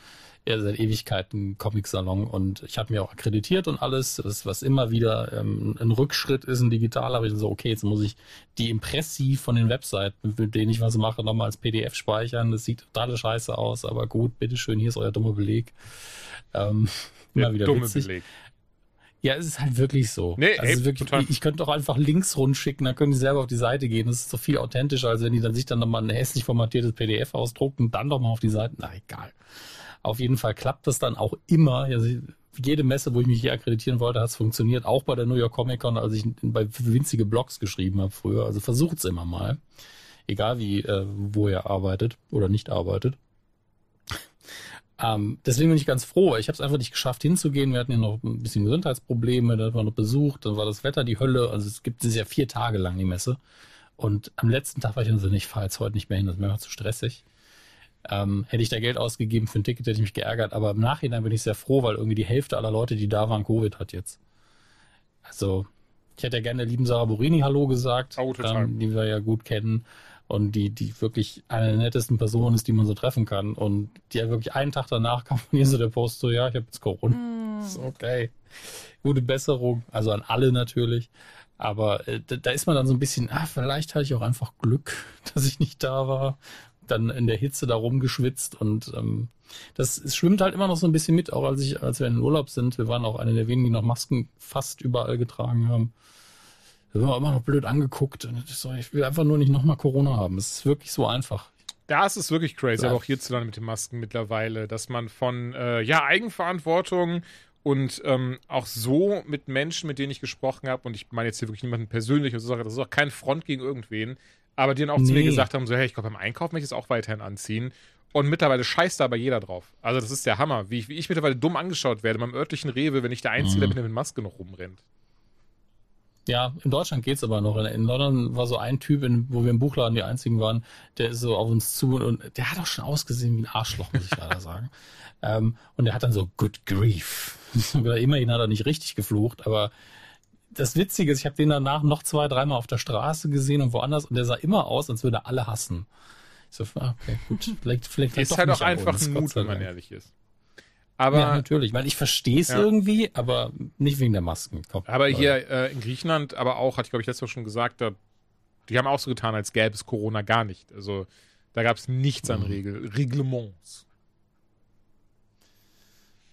ja, seit Ewigkeiten Comic-Salon und ich habe mir auch akkreditiert und alles, was, was immer wieder ähm, ein Rückschritt ist, ein digital, aber ich so, okay, jetzt muss ich die Impressi von den Webseiten, mit denen ich was mache, nochmal als PDF speichern. Das sieht total scheiße aus, aber gut, bitteschön, hier ist euer dummer Beleg. Ähm, immer Der wieder dumme witzig. Beleg. Ja, es ist halt wirklich so. Nee, also ey, wirklich, total. ich könnte doch einfach Links rund schicken, dann können die selber auf die Seite gehen. Das ist so viel authentischer, als wenn die dann sich dann nochmal ein hässlich formatiertes PDF ausdrucken dann doch mal auf die Seite. Na, egal. Auf jeden Fall klappt das dann auch immer. Also jede Messe, wo ich mich hier akkreditieren wollte, hat es funktioniert. Auch bei der New York Comic Con, als ich bei winzige Blogs geschrieben habe früher. Also versucht's immer mal. Egal wie, äh, wo ihr arbeitet oder nicht arbeitet. Ähm, deswegen bin ich ganz froh. Ich habe es einfach nicht geschafft hinzugehen. Wir hatten ja noch ein bisschen Gesundheitsprobleme, da war noch besucht, dann war das Wetter die Hölle. Also es gibt es ja vier Tage lang die Messe. Und am letzten Tag war ich dann so, ich fahre jetzt heute nicht mehr hin, das ist mir einfach zu stressig. Ähm, hätte ich da Geld ausgegeben für ein Ticket, hätte ich mich geärgert. Aber im Nachhinein bin ich sehr froh, weil irgendwie die Hälfte aller Leute, die da waren, Covid hat jetzt. Also, ich hätte ja gerne der lieben Sarah Borini Hallo gesagt, Oh, ähm, die wir ja gut kennen und die, die wirklich eine der nettesten Personen ist, die man so treffen kann. Und die ja wirklich einen Tag danach kam von ihr so der Post so, ja, ich habe jetzt Corona. Ist okay. Gute Besserung, also an alle natürlich. Aber äh, da, da ist man dann so ein bisschen, ah, vielleicht hatte ich auch einfach Glück, dass ich nicht da war. Dann in der Hitze da rumgeschwitzt und ähm, das es schwimmt halt immer noch so ein bisschen mit, auch als ich, als wir in den Urlaub sind. Wir waren auch eine der wenigen, die noch Masken fast überall getragen haben. Da sind wir immer noch blöd angeguckt. So, ich will einfach nur nicht nochmal Corona haben. Es ist wirklich so einfach. Da ist es wirklich crazy, Ja. aber auch hierzulande mit den Masken mittlerweile, dass man von äh, ja, Eigenverantwortung und ähm, auch so mit Menschen, mit denen ich gesprochen habe, und ich meine jetzt hier wirklich niemanden persönlich und so Sache, das ist auch kein Front gegen irgendwen, aber die dann auch zu mir Nee. gesagt haben: so, hey, ich glaube, beim Einkaufen möchte ich es auch weiterhin anziehen. Und mittlerweile scheißt da aber jeder drauf. Also, das ist der Hammer, wie ich, wie ich mittlerweile dumm angeschaut werde beim örtlichen Rewe, wenn ich der Einzige Mhm. bin, der mit Maske noch rumrennt. Ja, in Deutschland geht's aber noch. In London war so ein Typ, in, wo wir im Buchladen die einzigen waren, der ist so auf uns zu und der hat auch schon ausgesehen wie ein Arschloch, muss ich leider sagen. Ähm, und der hat dann so Good Grief. Immerhin hat er nicht richtig geflucht, aber das Witzige ist, ich habe den danach noch zwei, dreimal auf der Straße gesehen und woanders und der sah immer aus, als würde er alle hassen. Ich so, ah, okay, gut, vielleicht, vielleicht Ist doch halt auch einfach uns, ein Mut, wenn man ehrlich ist. Aber ja, natürlich, weil ich verstehe es Ja. irgendwie, aber nicht wegen der Masken. Komm, Aber hier äh, in Griechenland, aber auch, hatte ich glaube ich letztes Mal schon gesagt, da, die haben auch so getan, als gäbe es Corona gar nicht. Also da gab es nichts an Mhm. Regel, Reglements.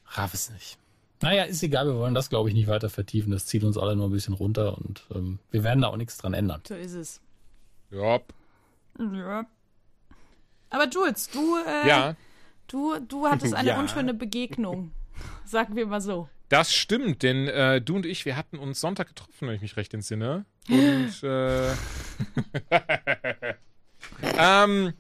Raff es nicht. Naja, ist egal, wir wollen das, glaube ich, nicht weiter vertiefen. Das zieht uns alle nur ein bisschen runter und ähm, wir werden da auch nichts dran ändern. So ist es. Ja, Ja. Aber Jules, du, äh, ja, du, du hattest eine Ja. unschöne Begegnung. Sagen wir mal so. das stimmt, denn äh, du und ich, wir hatten uns Sonntag getroffen, wenn ich mich recht entsinne. Und äh, ähm,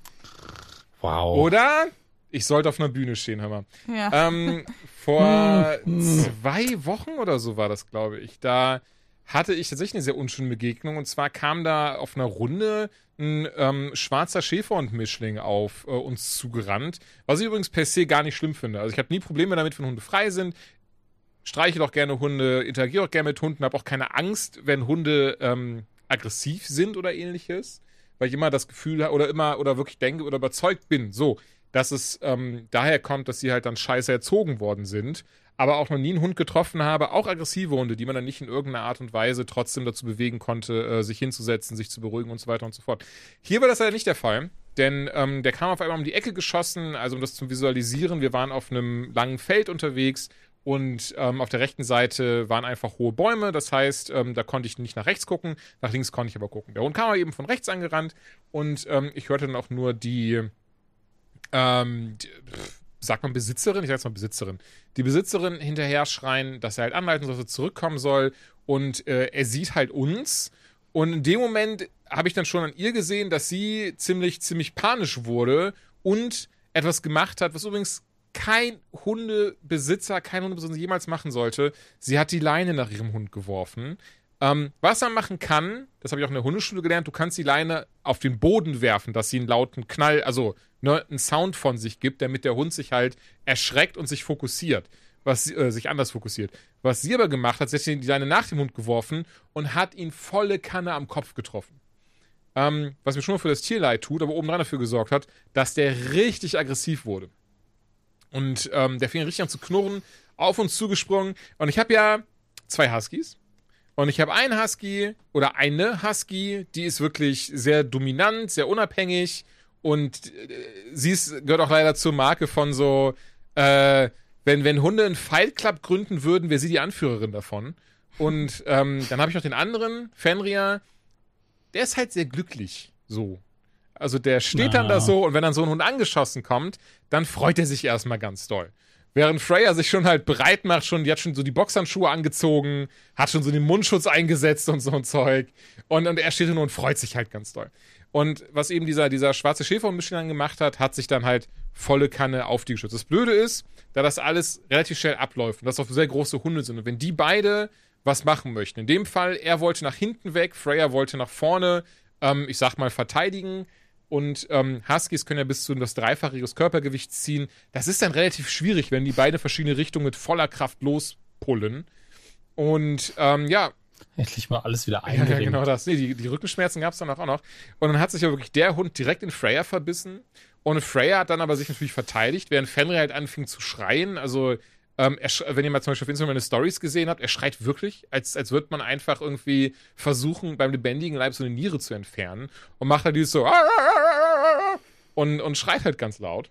Wow. oder? Ich sollte auf einer Bühne stehen, hör mal. Ja. Ähm, vor zwei Wochen oder so war das, glaube ich. Da hatte ich tatsächlich eine sehr unschöne Begegnung. Und zwar kam da auf einer Runde ein ähm, schwarzer Schäferhund-Mischling auf äh, uns zugerannt. Was ich übrigens per se gar nicht schlimm finde. Also ich habe nie Probleme damit, wenn Hunde frei sind. Streiche doch gerne Hunde, interagiere auch gerne mit Hunden, habe auch keine Angst, wenn Hunde ähm, aggressiv sind oder ähnliches. Weil ich immer das Gefühl habe oder immer oder wirklich denke oder überzeugt bin, so, dass es ähm, daher kommt, dass sie halt dann scheiße erzogen worden sind. Aber auch noch nie einen Hund getroffen habe, auch aggressive Hunde, die man dann nicht in irgendeiner Art und Weise trotzdem dazu bewegen konnte, äh, sich hinzusetzen, sich zu beruhigen und so weiter und so fort. Hier war das leider nicht der Fall, denn ähm, der kam auf einmal um die Ecke geschossen, also um das zu visualisieren. Wir waren auf einem langen Feld unterwegs und ähm, auf der rechten Seite waren einfach hohe Bäume. Das heißt, ähm, da konnte ich nicht nach rechts gucken, nach links konnte ich aber gucken. Der Hund kam aber eben von rechts angerannt und ähm, ich hörte dann auch nur die, ähm, sagt man Besitzerin? Ich sag jetzt mal Besitzerin. Die Besitzerin hinterher schreien, dass er halt anleiten soll, dass er zurückkommen soll und äh, er sieht halt uns. Und in dem Moment habe ich dann schon an ihr gesehen, dass sie ziemlich, ziemlich panisch wurde und etwas gemacht hat, was übrigens kein Hundebesitzer, kein Hundebesitzer jemals machen sollte. Sie hat die Leine nach ihrem Hund geworfen. Ähm, was man machen kann, das habe ich auch in der Hundeschule gelernt, du kannst die Leine auf den Boden werfen, dass sie einen lauten Knall, also ne, einen Sound von sich gibt, damit der Hund sich halt erschreckt und sich fokussiert, was äh, sich anders fokussiert. Was sie aber gemacht hat, sie hat die Leine nach dem Hund geworfen und hat ihn volle Kanne am Kopf getroffen. Ähm, was mir schon mal für das Tier leid tut, aber obendrein dafür gesorgt hat, dass der richtig aggressiv wurde. Und ähm, der fing richtig an zu knurren, auf uns zugesprungen. Und ich habe ja zwei Huskies. Und ich habe einen Husky oder eine Husky, die ist wirklich sehr dominant, sehr unabhängig. Und äh, sie ist, gehört auch leider zur Marke von so, äh, wenn, wenn Hunde einen Fight Club gründen würden, wäre sie die Anführerin davon. Und ähm, dann habe ich noch den anderen, Fenrir, der ist halt sehr glücklich, so. Also der steht dann da so und wenn dann so ein Hund angeschossen kommt, dann freut er sich erstmal ganz doll. Während Freya sich schon halt bereit macht, schon, die hat schon so die Boxhandschuhe angezogen, hat schon so den Mundschutz eingesetzt und so ein Zeug. Und, und er steht nur und freut sich halt ganz doll. Und was eben dieser, dieser schwarze Schäferhund dann gemacht hat, hat sich dann halt volle Kanne auf die geschützt. Das Blöde ist, da das alles relativ schnell abläuft und das auch sehr große Hunde sind. Und wenn die beide was machen möchten, in dem Fall, er wollte nach hinten weg, Freya wollte nach vorne, ähm, ich sag mal, verteidigen. Und ähm, Huskies können ja bis zu das Dreifache ihres Körpergewichts ziehen. Das ist dann relativ schwierig, wenn die beide verschiedene Richtungen mit voller Kraft lospullen. Und ähm, ja, Endlich mal alles wieder eingerenkt. Ja, genau das. Nee, die, die Rückenschmerzen gab es dann auch noch. Und dann hat sich ja wirklich der Hund direkt in Freya verbissen. Und Freya hat dann aber sich natürlich verteidigt, während Fenrir halt anfing zu schreien. Also, ähm, er, wenn ihr mal zum Beispiel auf Instagram meine Stories gesehen habt, er schreit wirklich, als, als würde man einfach irgendwie versuchen, beim lebendigen Leib so eine Niere zu entfernen. Und macht halt dieses so und, und schreit halt ganz laut.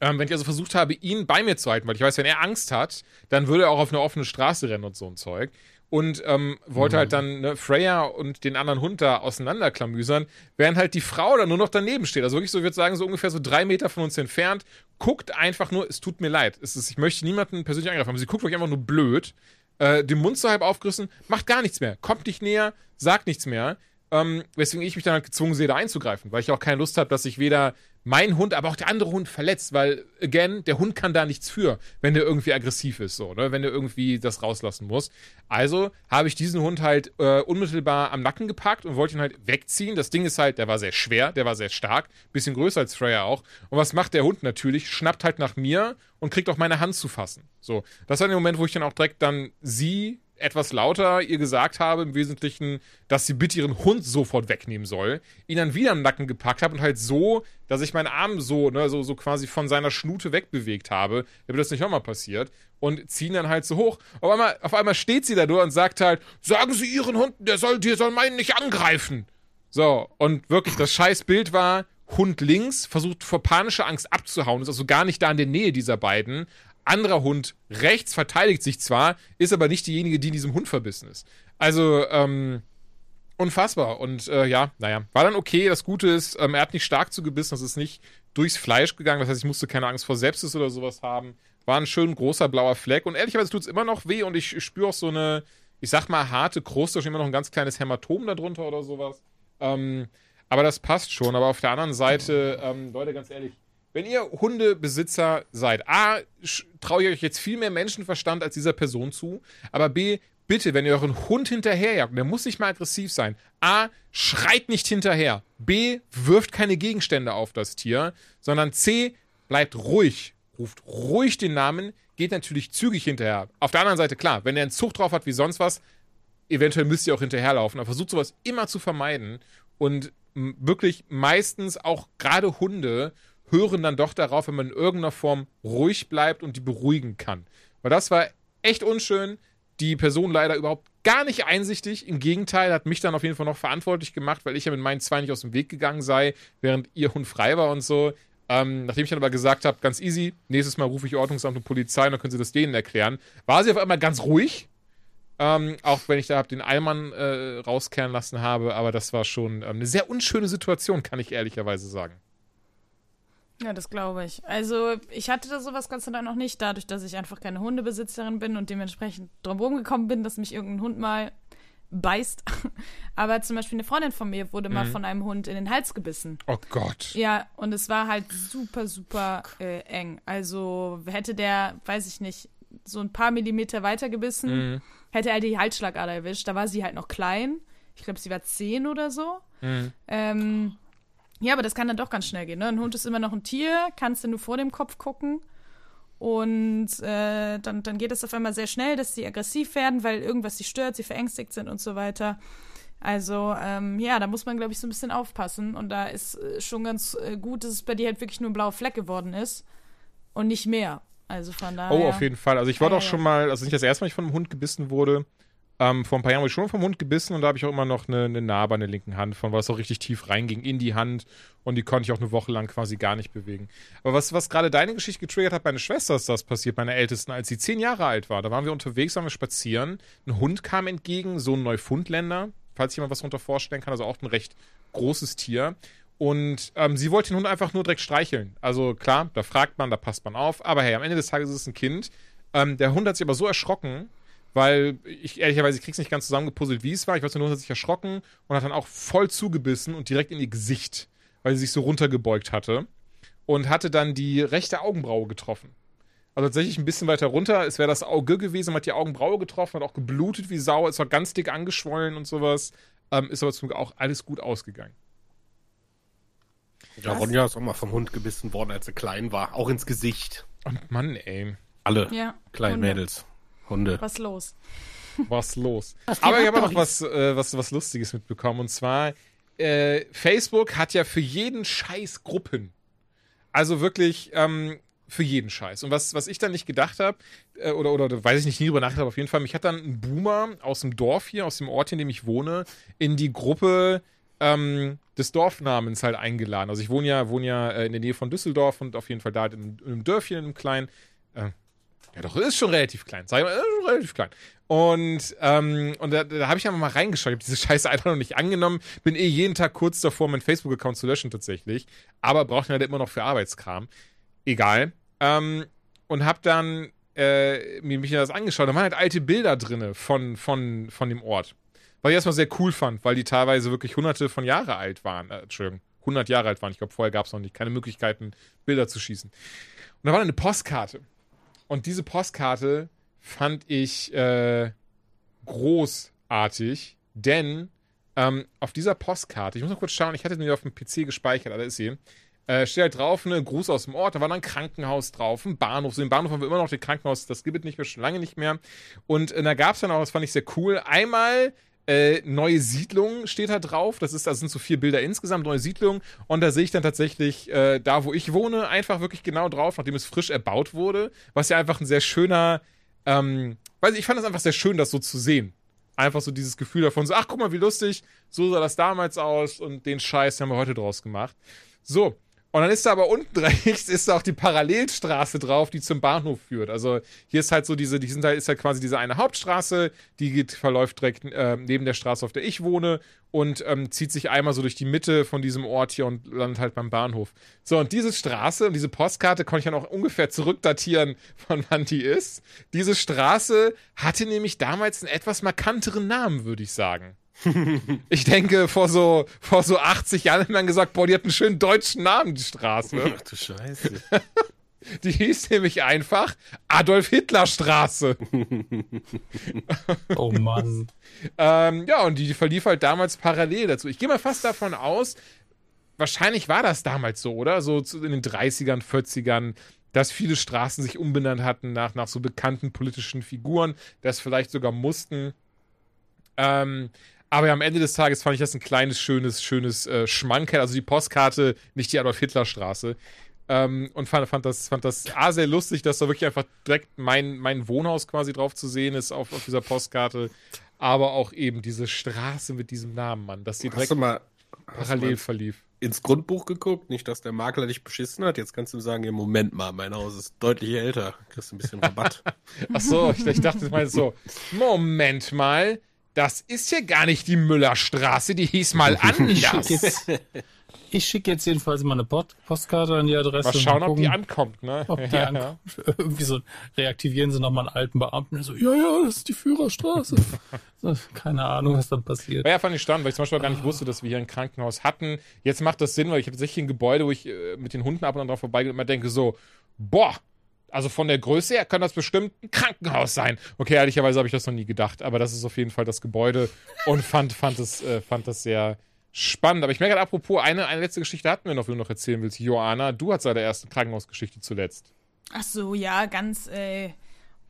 Ähm, wenn ich also versucht habe, ihn bei mir zu halten, weil ich weiß, wenn er Angst hat, dann würde er auch auf eine offene Straße rennen und so ein Zeug und ähm, wollte mhm. halt dann ne, Freya und den anderen Hund da auseinanderklamüsern, während halt die Frau da nur noch daneben steht. Also wirklich so, ich würde sagen, so ungefähr so drei Meter von uns entfernt, guckt einfach nur, es tut mir leid. Es ist, ich möchte niemanden persönlich angreifen, aber sie guckt wirklich einfach nur blöd, äh, den Mund so halb aufgerissen, macht gar nichts mehr, kommt nicht näher, sagt nichts mehr. Ähm, weswegen ich mich dann halt gezwungen sehe, da einzugreifen, weil ich auch keine Lust habe, dass ich weder mein Hund, aber auch der andere Hund verletzt, weil, again, der Hund kann da nichts für, wenn der irgendwie aggressiv ist, so, ne? wenn der irgendwie das rauslassen muss. Also habe ich diesen Hund halt äh, unmittelbar am Nacken gepackt und wollte ihn halt wegziehen. Das Ding ist halt, der war sehr schwer, der war sehr stark, bisschen größer als Freya auch. Und was macht der Hund natürlich? Schnappt halt nach mir und kriegt auch meine Hand zu fassen. So, das war der Moment, wo ich dann auch direkt dann sie etwas lauter ihr gesagt habe, im Wesentlichen, dass sie bitte ihren Hund sofort wegnehmen soll, ihn dann wieder im Nacken gepackt habe und halt so, dass ich meinen Arm so, ne, so, so quasi von seiner Schnute wegbewegt habe, damit das nicht nochmal passiert, und ziehen dann halt so hoch. Auf einmal, auf einmal steht sie da nur und sagt halt, sagen Sie Ihren Hund, der soll, der soll meinen nicht angreifen. So, und wirklich, das scheiß Bild war, Hund links, versucht vor panischer Angst abzuhauen, ist also gar nicht da in der Nähe dieser beiden, anderer Hund rechts verteidigt sich zwar, ist aber nicht diejenige, die in diesem Hund verbissen ist. Also, ähm, unfassbar. Und äh, ja, naja, war dann okay. Das Gute ist, ähm, er hat nicht stark zugebissen, das ist nicht durchs Fleisch gegangen. Das heißt, ich musste keine Angst vor Sepsis oder sowas haben. War ein schön großer blauer Fleck. Und ehrlicherweise tut es immer noch weh und ich spüre auch so eine, ich sag mal, harte Kruste, immer noch ein ganz kleines Hämatom darunter oder sowas. Ähm, aber das passt schon. Aber auf der anderen Seite, ähm, Leute, ganz ehrlich, wenn ihr Hundebesitzer seid, A, traue ich euch jetzt viel mehr Menschenverstand als dieser Person zu, aber B, bitte, wenn ihr euren Hund hinterherjagt, der muss nicht mal aggressiv sein. A, schreit nicht hinterher. B, wirft keine Gegenstände auf das Tier, sondern C, bleibt ruhig, ruft ruhig den Namen, geht natürlich zügig hinterher. Auf der anderen Seite, klar, wenn er einen Zug drauf hat wie sonst was, eventuell müsst ihr auch hinterherlaufen, aber versucht sowas immer zu vermeiden und wirklich meistens auch gerade Hunde hören dann doch darauf, wenn man in irgendeiner Form ruhig bleibt und die beruhigen kann. Weil das war echt unschön. Die Person leider überhaupt gar nicht einsichtig. Im Gegenteil, hat mich dann auf jeden Fall noch verantwortlich gemacht, weil ich ja mit meinen zwei nicht aus dem Weg gegangen sei, während ihr Hund frei war und so. Ähm, nachdem ich dann aber gesagt habe, ganz easy, nächstes Mal rufe ich Ordnungsamt und Polizei und dann können sie das denen erklären, war sie auf einmal ganz ruhig. Ähm, auch wenn ich da den Allmann äh, rauskehren lassen habe, aber das war schon ähm, eine sehr unschöne Situation, kann ich ehrlicherweise sagen. Ja, das glaube ich. Also ich hatte da sowas Gott sei Dank noch nicht, dadurch, dass ich einfach keine Hundebesitzerin bin und dementsprechend drum gekommen bin, dass mich irgendein Hund mal beißt. Aber zum Beispiel eine Freundin von mir wurde mhm. mal von einem Hund in den Hals gebissen. Oh Gott. Ja, und es war halt super, super äh, eng. Also hätte der, weiß ich nicht, so ein paar Millimeter weiter gebissen, mhm. hätte er die Halsschlagader erwischt. Da war sie halt noch klein. Ich glaube, sie war zehn oder so. Mhm. Ähm, ja, aber das kann dann doch ganz schnell gehen. Ne? Ein Hund ist immer noch ein Tier, kannst du nur vor dem Kopf gucken. Und äh, dann, dann geht es auf einmal sehr schnell, dass sie aggressiv werden, weil irgendwas sie stört, sie verängstigt sind und so weiter. Also, ähm, ja, da muss man, glaube ich, so ein bisschen aufpassen. Und da ist äh, schon ganz äh, gut, dass es bei dir halt wirklich nur ein blauer Fleck geworden ist und nicht mehr. Also von daher. Oh, auf jeden Fall. Also ich war ah, doch schon mal, also nicht das erste Mal, ich von einem Hund gebissen wurde, ähm, vor ein paar Jahren wurde ich schon vom Hund gebissen und da habe ich auch immer noch eine, eine Narbe an der linken Hand, von was auch richtig tief reinging in die Hand und die konnte ich auch eine Woche lang quasi gar nicht bewegen. Aber was, was gerade deine Geschichte getriggert hat, meine Schwester ist das passiert, meine Ältesten, als sie zehn Jahre alt war. Da waren wir unterwegs, waren wir spazieren, ein Hund kam entgegen, so ein Neufundländer, falls jemand was darunter vorstellen kann, also auch ein recht großes Tier. Und ähm, sie wollte den Hund einfach nur direkt streicheln. Also klar, da fragt man, da passt man auf. Aber hey, am Ende des Tages ist es ein Kind. Ähm, der Hund hat sich aber so erschrocken, weil ich ehrlicherweise ich krieg's nicht ganz zusammengepuzzelt, wie es war. Ich weiß nur, der Hund hat sich erschrocken und hat dann auch voll zugebissen und direkt in ihr Gesicht, weil sie sich so runtergebeugt hatte. Und hatte dann die rechte Augenbraue getroffen. Also tatsächlich ein bisschen weiter runter. Es wäre das Auge gewesen, man hat die Augenbraue getroffen, hat auch geblutet wie Sau, es war ganz dick angeschwollen und sowas. Ähm, ist aber zum Glück auch alles gut ausgegangen. Ja, Ronja ist auch mal vom Hund gebissen worden, als sie klein war. Auch ins Gesicht. Und Mann, ey. Alle Ja, kleinen Hunde. Mädels. Hunde. Was los? was los. Aber ich habe noch was, äh, was, was Lustiges mitbekommen. Und zwar, äh, Facebook hat ja für jeden Scheiß Gruppen. Also wirklich ähm, für jeden Scheiß. Und was, was ich dann nicht gedacht habe, äh, oder, oder weiß ich nicht, nie drüber nachgedacht habe, auf jeden Fall, mich hat dann ein Boomer aus dem Dorf hier, aus dem Ort, in dem ich wohne, in die Gruppe ähm, des Dorfnamens halt eingeladen. Also ich wohne ja, wohne ja äh, in der Nähe von Düsseldorf und auf jeden Fall da in, in einem Dörfchen, in einem kleinen, äh, ja, doch, ist schon relativ klein. Sag ich mal, ist schon relativ klein. Und, ähm, und da, da habe ich einfach mal reingeschaut. Ich habe diese Scheiße einfach noch nicht angenommen. Bin eh jeden Tag kurz davor, meinen Facebook-Account zu löschen tatsächlich. Aber brauche ihn halt immer noch für Arbeitskram. Egal. Ähm, und habe dann äh, mich das angeschaut. Da waren halt alte Bilder drinne von, von, von dem Ort. Was ich erstmal sehr cool fand, weil die teilweise wirklich hunderte von Jahre alt waren. Äh, Entschuldigung, 100 Jahre alt waren. Ich glaube, vorher gab es noch nicht keine Möglichkeiten, Bilder zu schießen. Und da war eine Postkarte. Und diese Postkarte fand ich äh, großartig, denn ähm, auf dieser Postkarte, ich muss noch kurz schauen, ich hatte die auf dem PC gespeichert, aber ist sie. Äh, steht halt drauf, ne, Gruß aus dem Ort, da war dann ein Krankenhaus drauf, ein Bahnhof. So, im Bahnhof haben wir immer noch den Krankenhaus, das gibt es nicht mehr, schon lange nicht mehr. Und äh, da gab es dann auch, das fand ich sehr cool, einmal äh, neue Siedlung steht da drauf. Das ist, das sind so vier Bilder insgesamt, neue Siedlung. Und da sehe ich dann tatsächlich äh, da, wo ich wohne, einfach wirklich genau drauf, nachdem es frisch erbaut wurde. Was ja einfach ein sehr schöner, ähm, weiß ich, ich fand es einfach sehr schön, das so zu sehen. Einfach so dieses Gefühl davon, so, ach, guck mal, wie lustig, so sah das damals aus und den Scheiß haben wir heute draus gemacht. So. Und dann ist da aber unten rechts ist da auch die Parallelstraße drauf, die zum Bahnhof führt. Also hier ist halt so diese, die sind halt, ist halt quasi diese eine Hauptstraße, die geht, verläuft direkt äh, neben der Straße, auf der ich wohne und ähm, zieht sich einmal so durch die Mitte von diesem Ort hier und landet halt beim Bahnhof. So, und diese Straße und diese Postkarte konnte ich dann auch ungefähr zurückdatieren, von wann die ist. Diese Straße hatte nämlich damals einen etwas markanteren Namen, würde ich sagen. Ich denke, vor so, vor so 80 Jahren hat man gesagt, boah, die hat einen schönen deutschen Namen, die Straße. Ach du Scheiße. Die hieß nämlich einfach Adolf Hitler Straße. Oh Mann. ähm, ja, und die verlief halt damals parallel dazu. Ich gehe mal fast davon aus, wahrscheinlich war das damals so, oder? So in den 30ern, 40ern, dass viele Straßen sich umbenannt hatten nach, nach so bekannten politischen Figuren, das vielleicht sogar mussten. Ähm, aber am Ende des Tages fand ich das ein kleines, schönes, schönes äh, Schmankerl. Also die Postkarte, nicht die Adolf-Hitler-Straße. Ähm, und fand, fand, das, fand das A, sehr lustig, dass da wirklich einfach direkt mein, mein Wohnhaus quasi drauf zu sehen ist auf, auf dieser Postkarte. Aber auch eben diese Straße mit diesem Namen, Mann, dass die direkt mal parallel mal verlief. ins Grundbuch geguckt? Nicht, dass der Makler dich beschissen hat. Jetzt kannst du sagen, ja, Moment mal, mein Haus ist deutlich älter. Kriegst ein bisschen Rabatt. Ach so, ich, ich dachte mal so, Moment mal, das ist ja gar nicht die Müllerstraße, die hieß mal anders. Jetzt, ich schicke jetzt jedenfalls mal eine Post Postkarte an die Adresse. Mal schauen, ob gucken, die ankommt, ne? ob die Ja, ankommt. Irgendwie so reaktivieren sie nochmal einen alten Beamten, so, ja, ja, das ist die Führerstraße. Keine Ahnung, was dann passiert. War ja fand ich spannend, weil ich zum Beispiel gar nicht wusste, dass wir hier ein Krankenhaus hatten. Jetzt macht das Sinn, weil ich habe tatsächlich ein Gebäude, wo ich äh, mit den Hunden ab und an drauf vorbeigehe und immer denke so, boah, also von der Größe her kann das bestimmt ein Krankenhaus sein. Okay, ehrlicherweise habe ich das noch nie gedacht, aber das ist auf jeden Fall das Gebäude und fand, fand, es, äh, fand das sehr spannend. Aber ich merke gerade, apropos, eine, eine letzte Geschichte hatten wir noch, wenn du noch erzählen willst. Joanna, du hattest deine erste Krankenhausgeschichte zuletzt. Ach so, ja, ganz äh,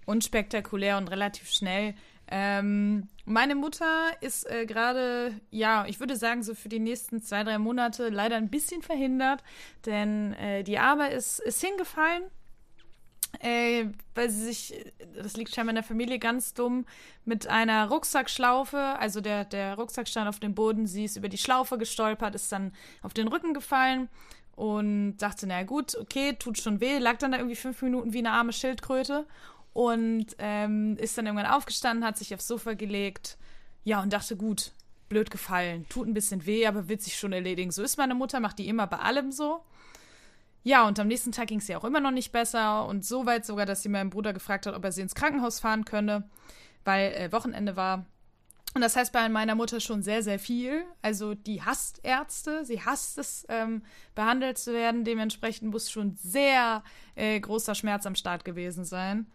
unspektakulär und relativ schnell. Ähm, meine Mutter ist äh, gerade, ja, ich würde sagen, so für die nächsten zwei, drei Monate leider ein bisschen verhindert, denn äh, die Arme ist, ist hingefallen. Äh, weil sie sich, das liegt scheinbar in der Familie ganz dumm, mit einer Rucksackschlaufe, also der, der Rucksack stand auf dem Boden, sie ist über die Schlaufe gestolpert, ist dann auf den Rücken gefallen und dachte, na gut, okay, tut schon weh, lag dann da irgendwie fünf Minuten wie eine arme Schildkröte und ähm, ist dann irgendwann aufgestanden, hat sich aufs Sofa gelegt, ja, und dachte, gut, blöd gefallen. Tut ein bisschen weh, aber wird sich schon erledigen. So ist meine Mutter, macht die immer bei allem so. Ja, und am nächsten Tag ging es ihr auch immer noch nicht besser und so weit sogar, dass sie meinen Bruder gefragt hat, ob er sie ins Krankenhaus fahren könne, weil äh, Wochenende war. Und das heißt bei meiner Mutter schon sehr, sehr viel. Also die hasst Ärzte, sie hasst es, ähm, behandelt zu werden. Dementsprechend muss schon sehr äh, großer Schmerz am Start gewesen sein.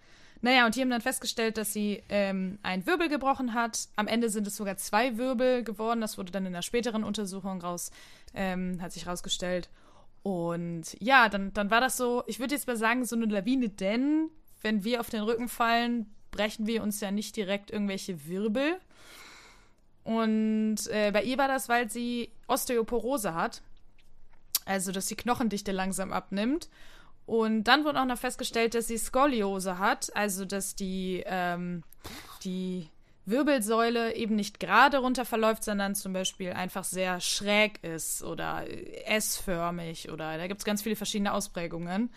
Naja, und die haben dann festgestellt, dass sie ähm, einen Wirbel gebrochen hat. Am Ende sind es sogar zwei Wirbel geworden. Das wurde dann in der späteren Untersuchung raus, ähm, hat sich rausgestellt. Und ja, dann, dann war das so, ich würde jetzt mal sagen, so eine Lawine, denn wenn wir auf den Rücken fallen, brechen wir uns ja nicht direkt irgendwelche Wirbel. Und äh, bei ihr war das, weil sie Osteoporose hat. Also, dass die Knochendichte langsam abnimmt. Und dann wurde auch noch festgestellt, dass sie Skoliose hat, also dass die, ähm, die Wirbelsäule eben nicht gerade runter verläuft, sondern zum Beispiel einfach sehr schräg ist oder S-förmig oder da gibt es ganz viele verschiedene Ausprägungen.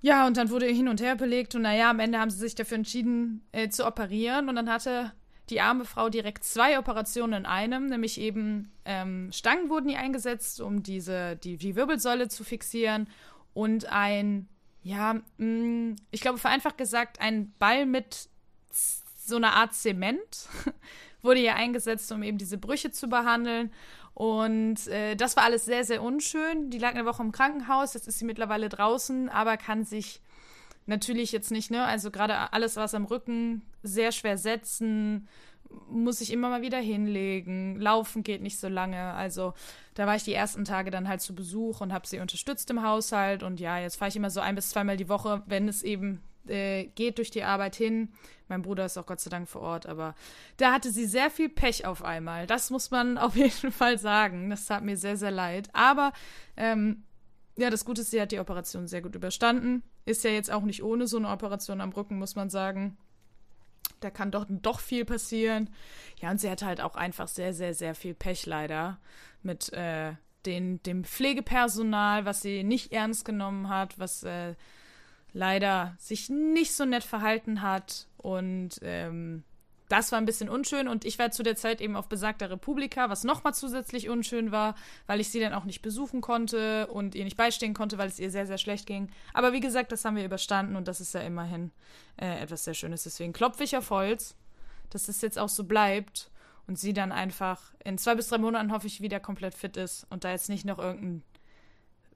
Ja, und dann wurde hin und her belegt und naja, am Ende haben sie sich dafür entschieden äh, zu operieren und dann hatte die arme Frau direkt zwei Operationen in einem, nämlich eben ähm, Stangen wurden ihr eingesetzt, um diese, die, die Wirbelsäule zu fixieren und ein, ja, mh, mm, ich glaube vereinfacht gesagt, ein Ball mit so einer Art Zement wurde ihr eingesetzt, um eben diese Brüche zu behandeln. Und äh, das war alles sehr, sehr unschön. Die lag eine Woche im Krankenhaus, jetzt ist sie mittlerweile draußen, aber kann sich natürlich jetzt nicht, ne? Also gerade alles, was am Rücken, sehr schwer setzen, muss ich immer mal wieder hinlegen. Laufen geht nicht so lange. Also da war ich die ersten Tage dann halt zu Besuch und habe sie unterstützt im Haushalt. Und ja, jetzt fahre ich immer so ein bis zweimal die Woche, wenn es eben äh, geht durch die Arbeit hin. Mein Bruder ist auch Gott sei Dank vor Ort, aber da hatte sie sehr viel Pech auf einmal. Das muss man auf jeden Fall sagen. Das tat mir sehr, sehr leid. Aber ähm, ja, das Gute ist, sie hat die Operation sehr gut überstanden. Ist ja jetzt auch nicht ohne so eine Operation am Rücken, muss man sagen. Da kann doch, doch viel passieren. Ja, und sie hat halt auch einfach sehr, sehr, sehr viel Pech leider mit äh, den, dem Pflegepersonal, was sie nicht ernst genommen hat, was äh, leider sich nicht so nett verhalten hat. Und ähm, das war ein bisschen unschön und ich war zu der Zeit eben auf besagter Republika, was nochmal zusätzlich unschön war, weil ich sie dann auch nicht besuchen konnte und ihr nicht beistehen konnte, weil es ihr sehr, sehr schlecht ging. Aber wie gesagt, das haben wir überstanden und das ist ja immerhin äh, etwas sehr Schönes. Deswegen klopfe ich auf Holz, dass es jetzt auch so bleibt und sie dann einfach in zwei bis drei Monaten hoffe ich wieder komplett fit ist und da jetzt nicht noch irgendein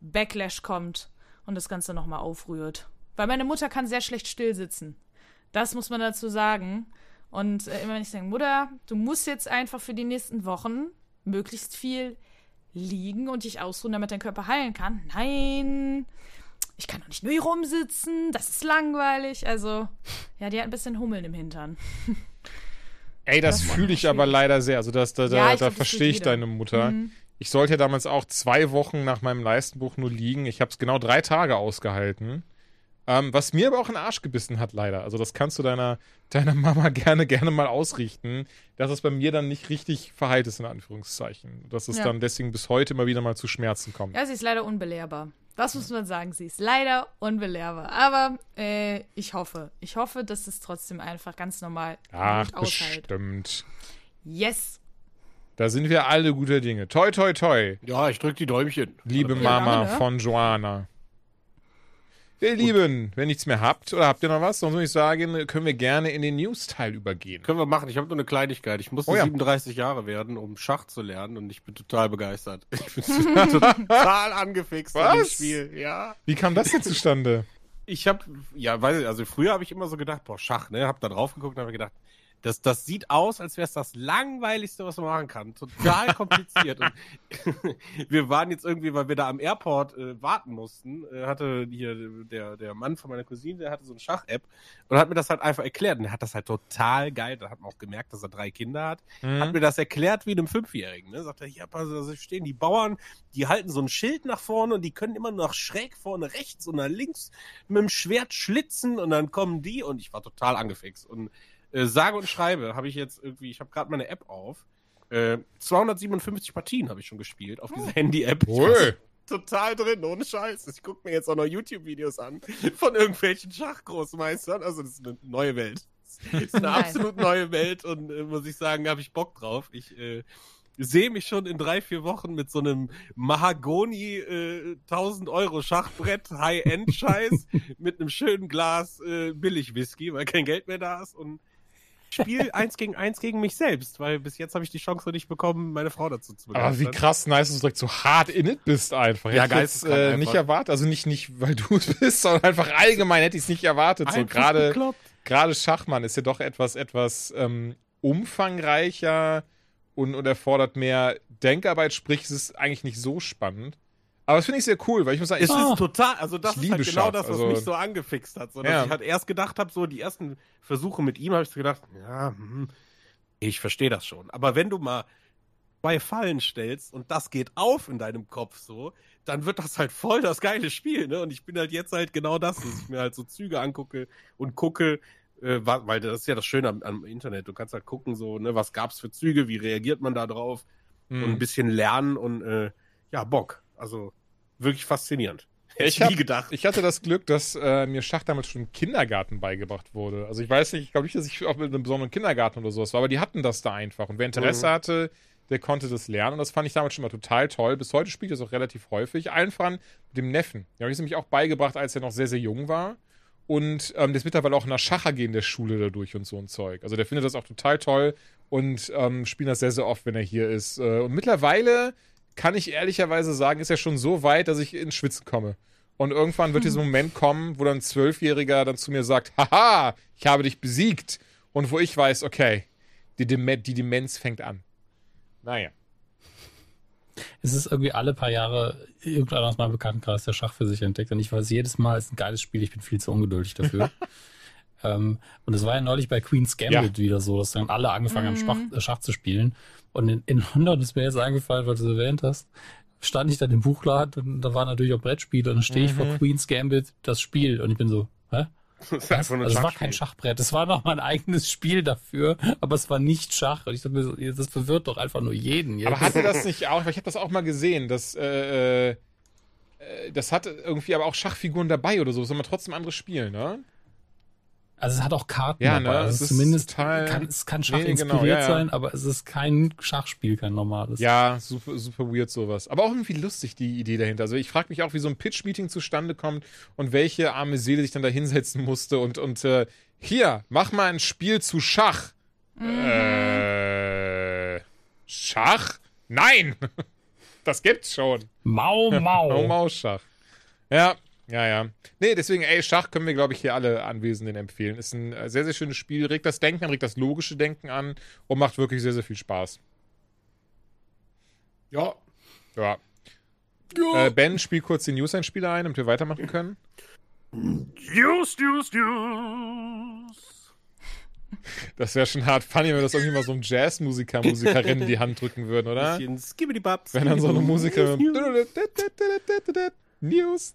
Backlash kommt und das Ganze nochmal aufrührt. Weil meine Mutter kann sehr schlecht still sitzen. Das muss man dazu sagen. Und äh, immer wenn ich sage, Mutter, du musst jetzt einfach für die nächsten Wochen möglichst viel liegen und dich ausruhen, damit dein Körper heilen kann. Nein, ich kann doch nicht nur hier rumsitzen, das ist langweilig. Also, ja, die hat ein bisschen Hummeln im Hintern. Ey, das, das fühle ich aber leider sehr. Also, das, da, ja, da, da verstehe ich deine Mutter. Mhm. Ich sollte ja damals auch zwei Wochen nach meinem Leistenbuch nur liegen. Ich habe es genau drei Tage ausgehalten. Ähm, was mir aber auch einen Arsch gebissen hat, leider. Also, das kannst du deiner, deiner Mama gerne, gerne mal ausrichten, dass es bei mir dann nicht richtig verheilt ist, in Anführungszeichen. Dass es ja. dann deswegen bis heute immer wieder mal zu Schmerzen kommt. Ja, sie ist leider unbelehrbar. Das muss man sagen, sie ist leider unbelehrbar. Aber äh, ich hoffe, ich hoffe, dass es trotzdem einfach ganz normal Ach, aushält. bestimmt. Yes. Da sind wir alle guter Dinge. Toi, toi, toi. Ja, ich drück die Däumchen. Liebe Mama ne? von Joana. Ihr Lieben, wenn nichts mehr habt oder habt ihr noch was, sonst würde ich sagen, können wir gerne in den News-Teil übergehen. Können wir machen. Ich habe nur eine Kleinigkeit. Ich musste oh ja. 37 Jahre werden, um Schach zu lernen und ich bin total begeistert. Ich bin total angefixt was? dem Spiel. Ja. Wie kam das denn zustande? Ich habe, ja, weiß ich, also früher habe ich immer so gedacht, boah, Schach, ne, hab da drauf geguckt und habe gedacht, das, das sieht aus, als wäre es das langweiligste, was man machen kann. Total kompliziert. wir waren jetzt irgendwie, weil wir da am Airport äh, warten mussten, äh, hatte hier der, der Mann von meiner Cousine, der hatte so eine Schach-App und hat mir das halt einfach erklärt. Und er hat das halt total geil. Da hat man auch gemerkt, dass er drei Kinder hat. Mhm. Hat mir das erklärt wie einem Fünfjährigen. Ne? Sagt er, hier, also stehen die Bauern, die halten so ein Schild nach vorne und die können immer noch schräg vorne rechts und nach links mit dem Schwert schlitzen und dann kommen die und ich war total angefixt. Und äh, sage und schreibe, habe ich jetzt irgendwie, ich habe gerade meine App auf. Äh, 257 Partien habe ich schon gespielt auf dieser oh. Handy-App. Total drin, ohne Scheiß. Ich gucke mir jetzt auch noch YouTube-Videos an von irgendwelchen Schachgroßmeistern. Also, das ist eine neue Welt. ist eine absolut neue Welt und äh, muss ich sagen, habe ich Bock drauf. Ich äh, sehe mich schon in drei, vier Wochen mit so einem Mahagoni äh, 1000 Euro Schachbrett, High-End-Scheiß, mit einem schönen Glas äh, Billig-Whisky, weil kein Geld mehr da ist und Spiel eins gegen eins gegen mich selbst, weil bis jetzt habe ich die Chance noch nicht bekommen, meine Frau dazu zu begeistern. Aber wie krass nice, dass du direkt so hart in it bist einfach. Ja, geil. Äh, nicht erwartet, also nicht, nicht, weil du es bist, sondern einfach allgemein hätte ich es nicht erwartet. So gerade, gerade Schachmann ist ja doch etwas, etwas ähm, umfangreicher und, und erfordert mehr Denkarbeit, sprich, es ist eigentlich nicht so spannend. Aber das finde ich sehr cool, weil ich muss sagen, es ist oh, total, also das ist halt genau das, was also, mich so angefixt hat. So, dass ja. ich halt erst gedacht habe, so die ersten Versuche mit ihm habe ich so gedacht, ja, hm, ich verstehe das schon. Aber wenn du mal zwei Fallen stellst und das geht auf in deinem Kopf so, dann wird das halt voll das geile Spiel, ne? Und ich bin halt jetzt halt genau das, dass ich mir halt so Züge angucke und gucke, äh, weil das ist ja das Schöne am, am, Internet. Du kannst halt gucken, so, ne, was gab's für Züge, wie reagiert man da drauf mhm. und ein bisschen lernen und äh, ja, Bock. Also wirklich faszinierend. Hätte ich, hab, nie gedacht. Ich hatte das Glück, dass äh, mir Schach damals schon im Kindergarten beigebracht wurde. Also ich weiß nicht, ich glaube nicht, dass ich auch mit einem besonderen Kindergarten oder sowas war, aber die hatten das da einfach. Und wer Interesse mhm. hatte, der konnte das lernen. Und das fand ich damals schon mal total toll. Bis heute spielt das auch relativ häufig. Allen voran mit dem Neffen. Den habe ich nämlich auch beigebracht, als er noch sehr, sehr jung war. Und ähm, der ist mittlerweile auch in der Schach AG in der Schule dadurch und so ein Zeug. Also der findet das auch total toll und ähm, spielt das sehr, sehr oft, wenn er hier ist. Äh, und mittlerweile kann ich ehrlicherweise sagen, ist er schon so weit, dass ich ins Schwitzen komme. Und irgendwann wird dieser Moment kommen, wo dann ein Zwölfjähriger dann zu mir sagt, haha, ich habe dich besiegt. Und wo ich weiß, okay, die, Dem die Demenz fängt an. Naja. Es ist irgendwie alle paar Jahre irgendeiner aus meinem Bekanntenkreis der Schach für sich entdeckt. Und ich weiß jedes Mal, es ist ein geiles Spiel, ich bin viel zu ungeduldig dafür. ähm, und es war ja neulich bei Queen's Gambit ja. wieder so, dass dann alle angefangen mhm. haben, Schach, Schach, zu spielen. Und in, in London ist mir jetzt eingefallen, weil du es erwähnt hast, stand ich dann im Buchladen und da waren natürlich auch Brettspiele und dann stehe ich mhm. vor Queen's Gambit, das Spiel und ich bin so, hä? Das, also es war kein Schachbrett, es war noch mein eigenes Spiel dafür, aber es war nicht Schach. Und ich dachte mir so, das verwirrt doch einfach nur jeden. Jetzt. Aber hatte das nicht auch, ich habe das auch mal gesehen, dass äh, äh, das hat irgendwie aber auch Schachfiguren dabei oder so, soll man trotzdem anderes spielen, ne? Also es hat auch Karten ja, dabei. Ne? Also es zumindest total, kann, es kann Schach nee, inspiriert genau, ja, ja. sein, aber es ist kein Schachspiel, kein normales. Ja, super, super weird sowas. Aber auch irgendwie lustig die Idee dahinter. Also ich frage mich auch, wie so ein Pitch-Meeting zustande kommt und welche arme Seele sich dann da hinsetzen musste und, und äh, hier, mach mal ein Spiel zu Schach. Mhm. Äh, Schach? Nein! das gibt's schon. Mau, mau. mau, mau, Schach. Ja, ja, ja. Nee, deswegen, ey, Schach können wir, glaube ich, hier alle Anwesenden empfehlen. Ist ein äh, sehr, sehr schönes Spiel, regt das Denken an, regt das logische Denken an und macht wirklich sehr, sehr viel Spaß. Ja. Ja. ja. Äh, ben, spiel kurz die News-Einspieler ein, damit wir weitermachen können. News, News, News. Das wäre schon hart funny, wenn wir das irgendwie mal so einem Jazzmusiker, Musikerin in die Hand drücken würden, oder? Wenn dann so eine Musikerin. News.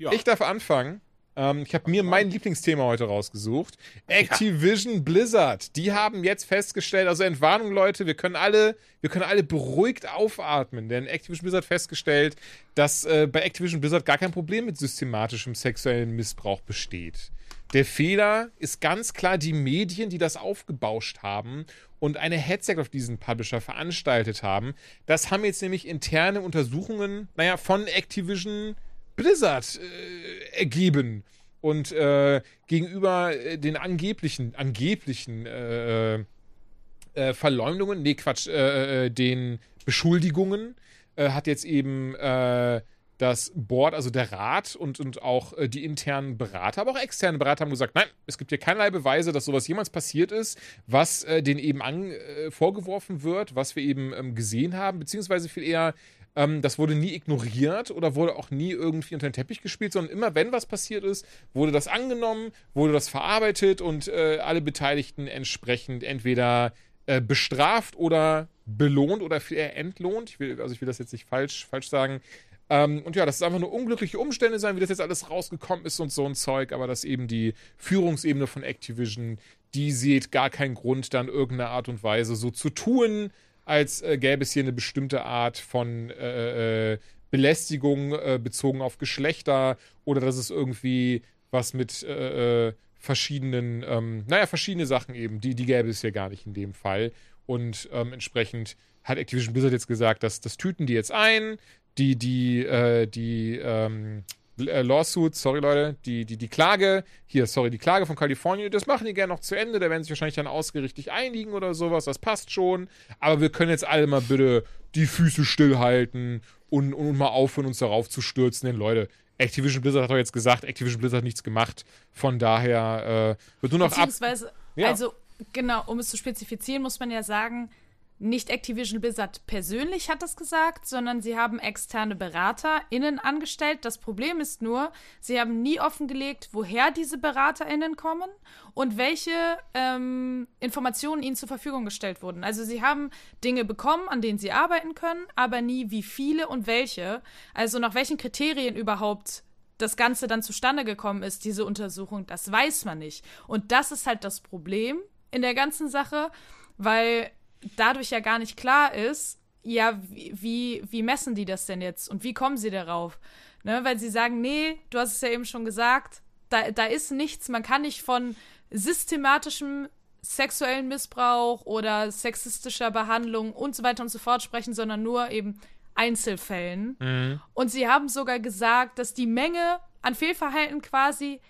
Ja. Ich darf anfangen. Ähm, ich habe mir mein Lieblingsthema heute rausgesucht. Activision ja. Blizzard. Die haben jetzt festgestellt, also Entwarnung, Leute, wir können alle, wir können alle beruhigt aufatmen, denn Activision Blizzard festgestellt, dass äh, bei Activision Blizzard gar kein Problem mit systematischem sexuellen Missbrauch besteht. Der Fehler ist ganz klar die Medien, die das aufgebauscht haben und eine Headset auf diesen Publisher veranstaltet haben. Das haben jetzt nämlich interne Untersuchungen, naja, von Activision Blizzard äh, ergeben. Und äh, gegenüber äh, den angeblichen, angeblichen äh, äh, Verleumdungen, nee, Quatsch, äh, äh, den Beschuldigungen, äh, hat jetzt eben äh, das Board, also der Rat und, und auch äh, die internen Berater, aber auch externe Berater haben gesagt, nein, es gibt hier keinerlei Beweise, dass sowas jemals passiert ist, was äh, denen eben an, äh, vorgeworfen wird, was wir eben ähm, gesehen haben, beziehungsweise viel eher ähm, das wurde nie ignoriert oder wurde auch nie irgendwie unter den Teppich gespielt, sondern immer, wenn was passiert ist, wurde das angenommen, wurde das verarbeitet und äh, alle Beteiligten entsprechend entweder äh, bestraft oder belohnt oder eher entlohnt. Ich will, also ich will das jetzt nicht falsch, falsch sagen. Ähm, und ja, das ist einfach nur unglückliche Umstände sein, wie das jetzt alles rausgekommen ist und so ein Zeug, aber dass eben die Führungsebene von Activision, die sieht gar keinen Grund, dann irgendeine Art und Weise so zu tun, als äh, gäbe es hier eine bestimmte Art von äh, äh, Belästigung äh, bezogen auf Geschlechter oder dass es irgendwie was mit verschiedenen, ähm, naja, verschiedene Sachen eben, die, die gäbe es ja gar nicht in dem Fall. Und ähm, entsprechend hat Activision Blizzard jetzt gesagt, dass das tüten die jetzt ein, die, die, äh, die, ähm, äh, Lawsuit, sorry Leute, die, die, die Klage, hier, sorry, die Klage von Kalifornien, das machen die gerne noch zu Ende, da werden sich wahrscheinlich dann ausgerichtet einigen oder sowas, das passt schon, aber wir können jetzt alle mal bitte die Füße stillhalten und, und mal aufhören, uns darauf zu stürzen, denn Leute, Activision Blizzard hat doch jetzt gesagt, Activision Blizzard hat nichts gemacht, von daher äh, wird nur noch ab... Beziehungsweise, ja. also genau, um es zu spezifizieren, muss man ja sagen, nicht Activision Blizzard persönlich hat das gesagt, sondern sie haben externe BeraterInnen angestellt. Das Problem ist nur, sie haben nie offengelegt, woher diese BeraterInnen kommen und welche ähm, Informationen ihnen zur Verfügung gestellt wurden. Also sie haben Dinge bekommen, an denen sie arbeiten können, aber nie wie viele und welche. Also nach welchen Kriterien überhaupt das Ganze dann zustande gekommen ist, diese Untersuchung, das weiß man nicht. Und das ist halt das Problem in der ganzen Sache, weil dadurch ja gar nicht klar ist, ja, wie, wie messen die das denn jetzt und wie kommen sie darauf? Ne, weil sie sagen, nee, du hast es ja eben schon gesagt, da, da ist nichts, man kann nicht von systematischem sexuellen Missbrauch oder sexistischer Behandlung und so weiter und so fort sprechen, sondern nur eben Einzelfällen. Mhm. Und sie haben sogar gesagt, dass die Menge an Fehlverhalten quasi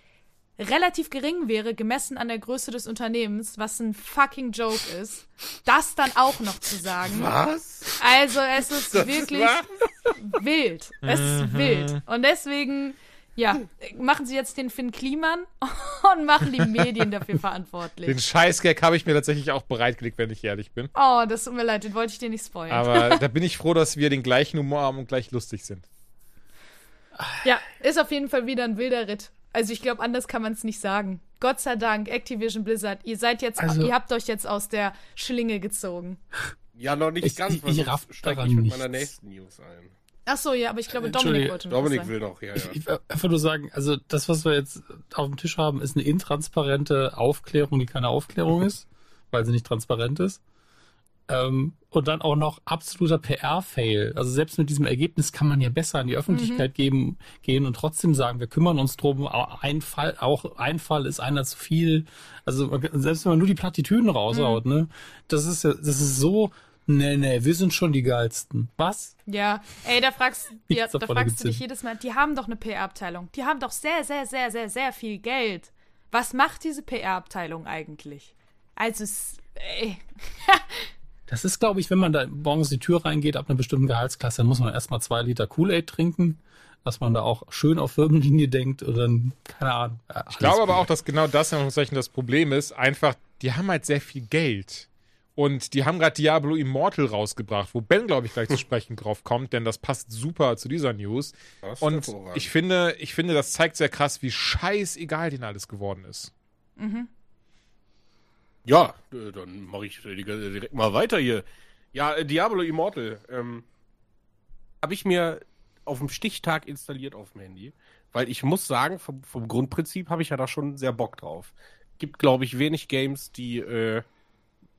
relativ gering wäre, gemessen an der Größe des Unternehmens, was ein fucking Joke ist, das dann auch noch zu sagen. Was? Also es ist das wirklich ist wild. Es ist mhm. wild. Und deswegen, ja, machen sie jetzt den Finn Kliman und machen die Medien dafür verantwortlich. Den Scheißgag habe ich mir tatsächlich auch bereitgelegt, wenn ich ehrlich bin. Oh, das tut mir leid, den wollte ich dir nicht spoilern. Aber da bin ich froh, dass wir den gleichen Humor haben und gleich lustig sind. Ja, ist auf jeden Fall wieder ein wilder Ritt. Also ich glaube, anders kann man es nicht sagen. Gott sei Dank, Activision Blizzard, ihr seid jetzt, also, ihr habt euch jetzt aus der Schlinge gezogen. Ja, noch nicht ich, ganz. Ich, ich raff daran ich mit nichts. meiner nächsten News ein. Ach so, ja, aber ich glaube, Dominik wollte noch Dominik will noch, ja, ja. Ich, ich einfach nur sagen, also das, was wir jetzt auf dem Tisch haben, ist eine intransparente Aufklärung, die keine Aufklärung ist, weil sie nicht transparent ist. Ähm, und dann auch noch absoluter PR-Fail. Also selbst mit diesem Ergebnis kann man ja besser an die Öffentlichkeit mhm. geben, gehen und trotzdem sagen, wir kümmern uns drum. Ein Fall, auch ein Fall ist einer zu viel. Also selbst wenn man nur die Plattitüden raushaut, mhm. ne, das ist ja, das ist so. Nee, nee, wir sind schon die geilsten. Was? Ja, ey, da fragst, ja, da fragst du dich jedes Mal, die haben doch eine PR-Abteilung. Die haben doch sehr, sehr, sehr, sehr, sehr viel Geld. Was macht diese PR-Abteilung eigentlich? Also, ey. Das ist, glaube ich, wenn man da morgens die Tür reingeht, ab einer bestimmten Gehaltsklasse, dann muss man erstmal zwei Liter Kool-Aid trinken, dass man da auch schön auf Firmenlinie denkt oder keine Ahnung. Ich glaube aber auch, dass genau das in das Problem ist. Einfach, die haben halt sehr viel Geld. Und die haben gerade Diablo Immortal rausgebracht, wo Ben, glaube ich, gleich zu sprechen drauf kommt, denn das passt super zu dieser News. Und ich finde, ich finde, das zeigt sehr krass, wie scheißegal denen alles geworden ist. Mhm. Ja, äh, dann mache ich direkt mal weiter hier. Ja, äh, Diablo Immortal ähm, habe ich mir auf dem Stichtag installiert auf dem Handy, weil ich muss sagen, vom, vom Grundprinzip habe ich ja da schon sehr Bock drauf. Gibt, glaube ich, wenig Games, die äh,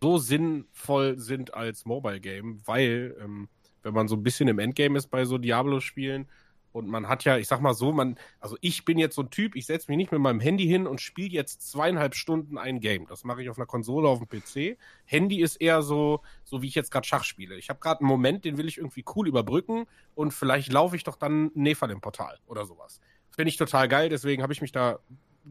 so sinnvoll sind als Mobile Game, weil ähm, wenn man so ein bisschen im Endgame ist bei so Diablo-Spielen, und man hat ja, ich sag mal so, man, also ich bin jetzt so ein Typ, ich setze mich nicht mit meinem Handy hin und spiele jetzt zweieinhalb Stunden ein Game. Das mache ich auf einer Konsole, auf dem PC. Handy ist eher so, so wie ich jetzt gerade Schach spiele. Ich habe gerade einen Moment, den will ich irgendwie cool überbrücken und vielleicht laufe ich doch dann Nepal im Portal oder sowas. Finde ich total geil, deswegen habe ich mich da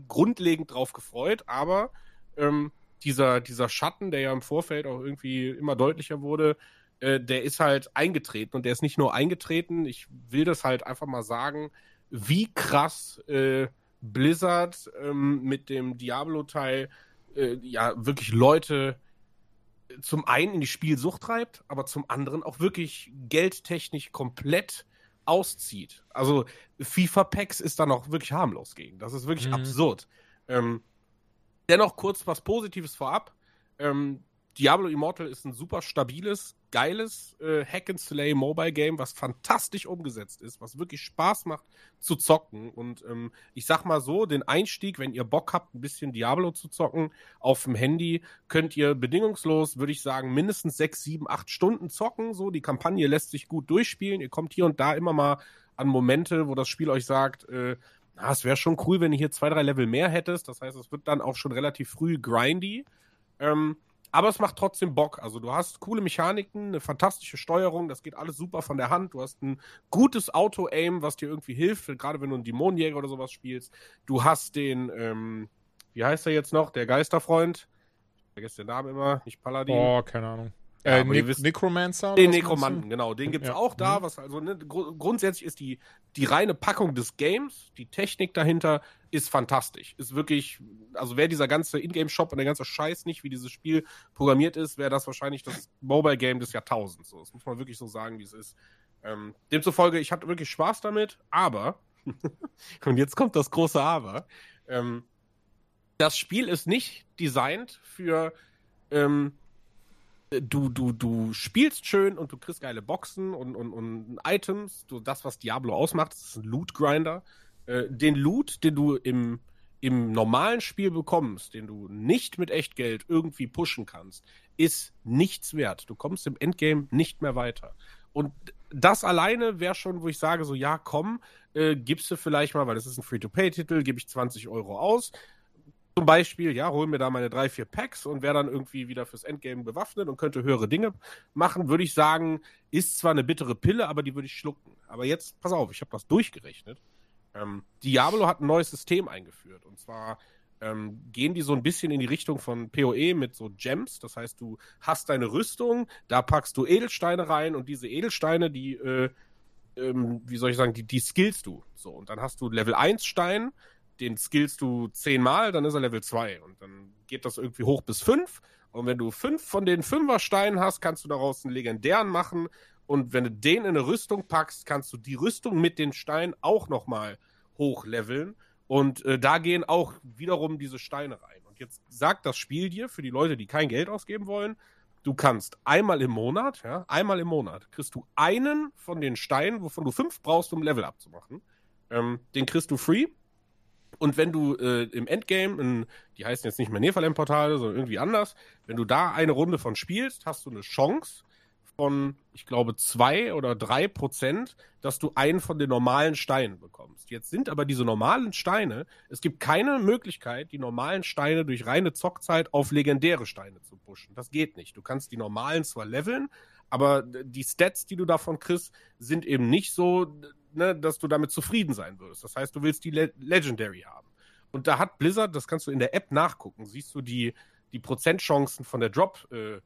grundlegend drauf gefreut, aber ähm, dieser, dieser Schatten, der ja im Vorfeld auch irgendwie immer deutlicher wurde, äh, der ist halt eingetreten und der ist nicht nur eingetreten, ich will das halt einfach mal sagen, wie krass äh, Blizzard ähm, mit dem Diablo-Teil äh, ja wirklich Leute zum einen in die Spielsucht treibt, aber zum anderen auch wirklich geldtechnisch komplett auszieht. Also FIFA Packs ist da noch wirklich harmlos gegen. Das ist wirklich mhm. absurd. Ähm, dennoch kurz was Positives vorab. Ähm, Diablo Immortal ist ein super stabiles, geiles äh, Hack-and-Slay Mobile Game, was fantastisch umgesetzt ist, was wirklich Spaß macht zu zocken. Und ähm, ich sag mal so, den Einstieg, wenn ihr Bock habt, ein bisschen Diablo zu zocken auf dem Handy, könnt ihr bedingungslos, würde ich sagen, mindestens sechs, sieben, acht Stunden zocken. So, die Kampagne lässt sich gut durchspielen. Ihr kommt hier und da immer mal an Momente, wo das Spiel euch sagt, äh, na, es wäre schon cool, wenn du hier zwei, drei Level mehr hättest. Das heißt, es wird dann auch schon relativ früh grindy. Ähm, aber es macht trotzdem Bock. Also du hast coole Mechaniken, eine fantastische Steuerung, das geht alles super von der Hand. Du hast ein gutes Auto-Aim, was dir irgendwie hilft, gerade wenn du einen Dämonenjäger oder sowas spielst. Du hast den, ähm, wie heißt er jetzt noch? Der Geisterfreund. Ich vergesse den Namen immer, nicht Paladin. Oh, keine Ahnung. Ja, äh, aber ihr Nic wisst- Necromancer? Den Nekromanten, meinst genau. Den gibt's Ja. auch da. Mhm. Was also ne, gru- grundsätzlich ist die, die reine Packung des Games, die Technik dahinter ist fantastisch. Ist wirklich, also wäre dieser ganze Ingame-Shop und der ganze Scheiß nicht, wie dieses Spiel programmiert ist, wäre das wahrscheinlich das Mobile-Game des Jahrtausends. So, das muss man wirklich so sagen, wie es ist. Ähm, demzufolge, ich hatte wirklich Spaß damit, aber, und jetzt kommt das große Aber, ähm, das Spiel ist nicht designt für ähm, du, du, du spielst schön und du kriegst geile Boxen und, und, und Items. Du, das, was Diablo ausmacht, ist ein Loot-Grinder. Äh, den Loot, den du im, im normalen Spiel bekommst, den du nicht mit Echtgeld irgendwie pushen kannst, ist nichts wert. Du kommst im Endgame nicht mehr weiter. Und das alleine wäre schon, wo ich sage, so, ja, komm, äh, gibst du vielleicht mal, weil das ist ein Free-to-Pay-Titel, gebe ich 20 Euro aus. Zum Beispiel, ja, hol mir da meine drei, vier Packs und wäre dann irgendwie wieder fürs Endgame bewaffnet und könnte höhere Dinge machen, würde ich sagen, ist zwar eine bittere Pille, aber die würde ich schlucken. Aber jetzt, pass auf, ich habe das durchgerechnet. Ähm, Diablo hat ein neues System eingeführt. Und zwar ähm, gehen die so ein bisschen in die Richtung von PoE mit so Gems. Das heißt, du hast deine Rüstung, da packst du Edelsteine rein und diese Edelsteine, die, äh, ähm, wie soll ich sagen, die, die skillst du. So, und dann hast du Level 1 Stein, den skillst du zehnmal, dann ist er Level 2. Und dann geht das irgendwie hoch bis 5. Und wenn du fünf von den Fünfer-Steinen hast, kannst du daraus einen legendären machen. Und wenn du den in eine Rüstung packst, kannst du die Rüstung mit den Steinen auch nochmal hochleveln. Und äh, da gehen auch wiederum diese Steine rein. Und jetzt sagt das Spiel dir, für die Leute, die kein Geld ausgeben wollen, du kannst einmal im Monat, ja, einmal im Monat, kriegst du einen von den Steinen, wovon du fünf brauchst, um Level abzumachen. Ähm, den kriegst du free. Und wenn du äh, im Endgame, in, die heißen jetzt nicht mehr Nephalem-Portale, sondern irgendwie anders, wenn du da eine Runde von spielst, hast du eine Chance von, ich glaube, zwei oder drei Prozent, dass du einen von den normalen Steinen bekommst. Jetzt sind aber diese normalen Steine, es gibt keine Möglichkeit, die normalen Steine durch reine Zockzeit auf legendäre Steine zu pushen. Das geht nicht. Du kannst die normalen zwar leveln, aber die Stats, die du davon kriegst, sind eben nicht so, ne, dass du damit zufrieden sein würdest. Das heißt, du willst die Le Legendary haben. Und da hat Blizzard, das kannst du in der App nachgucken, siehst du die, die Prozentchancen von der Drop- äh.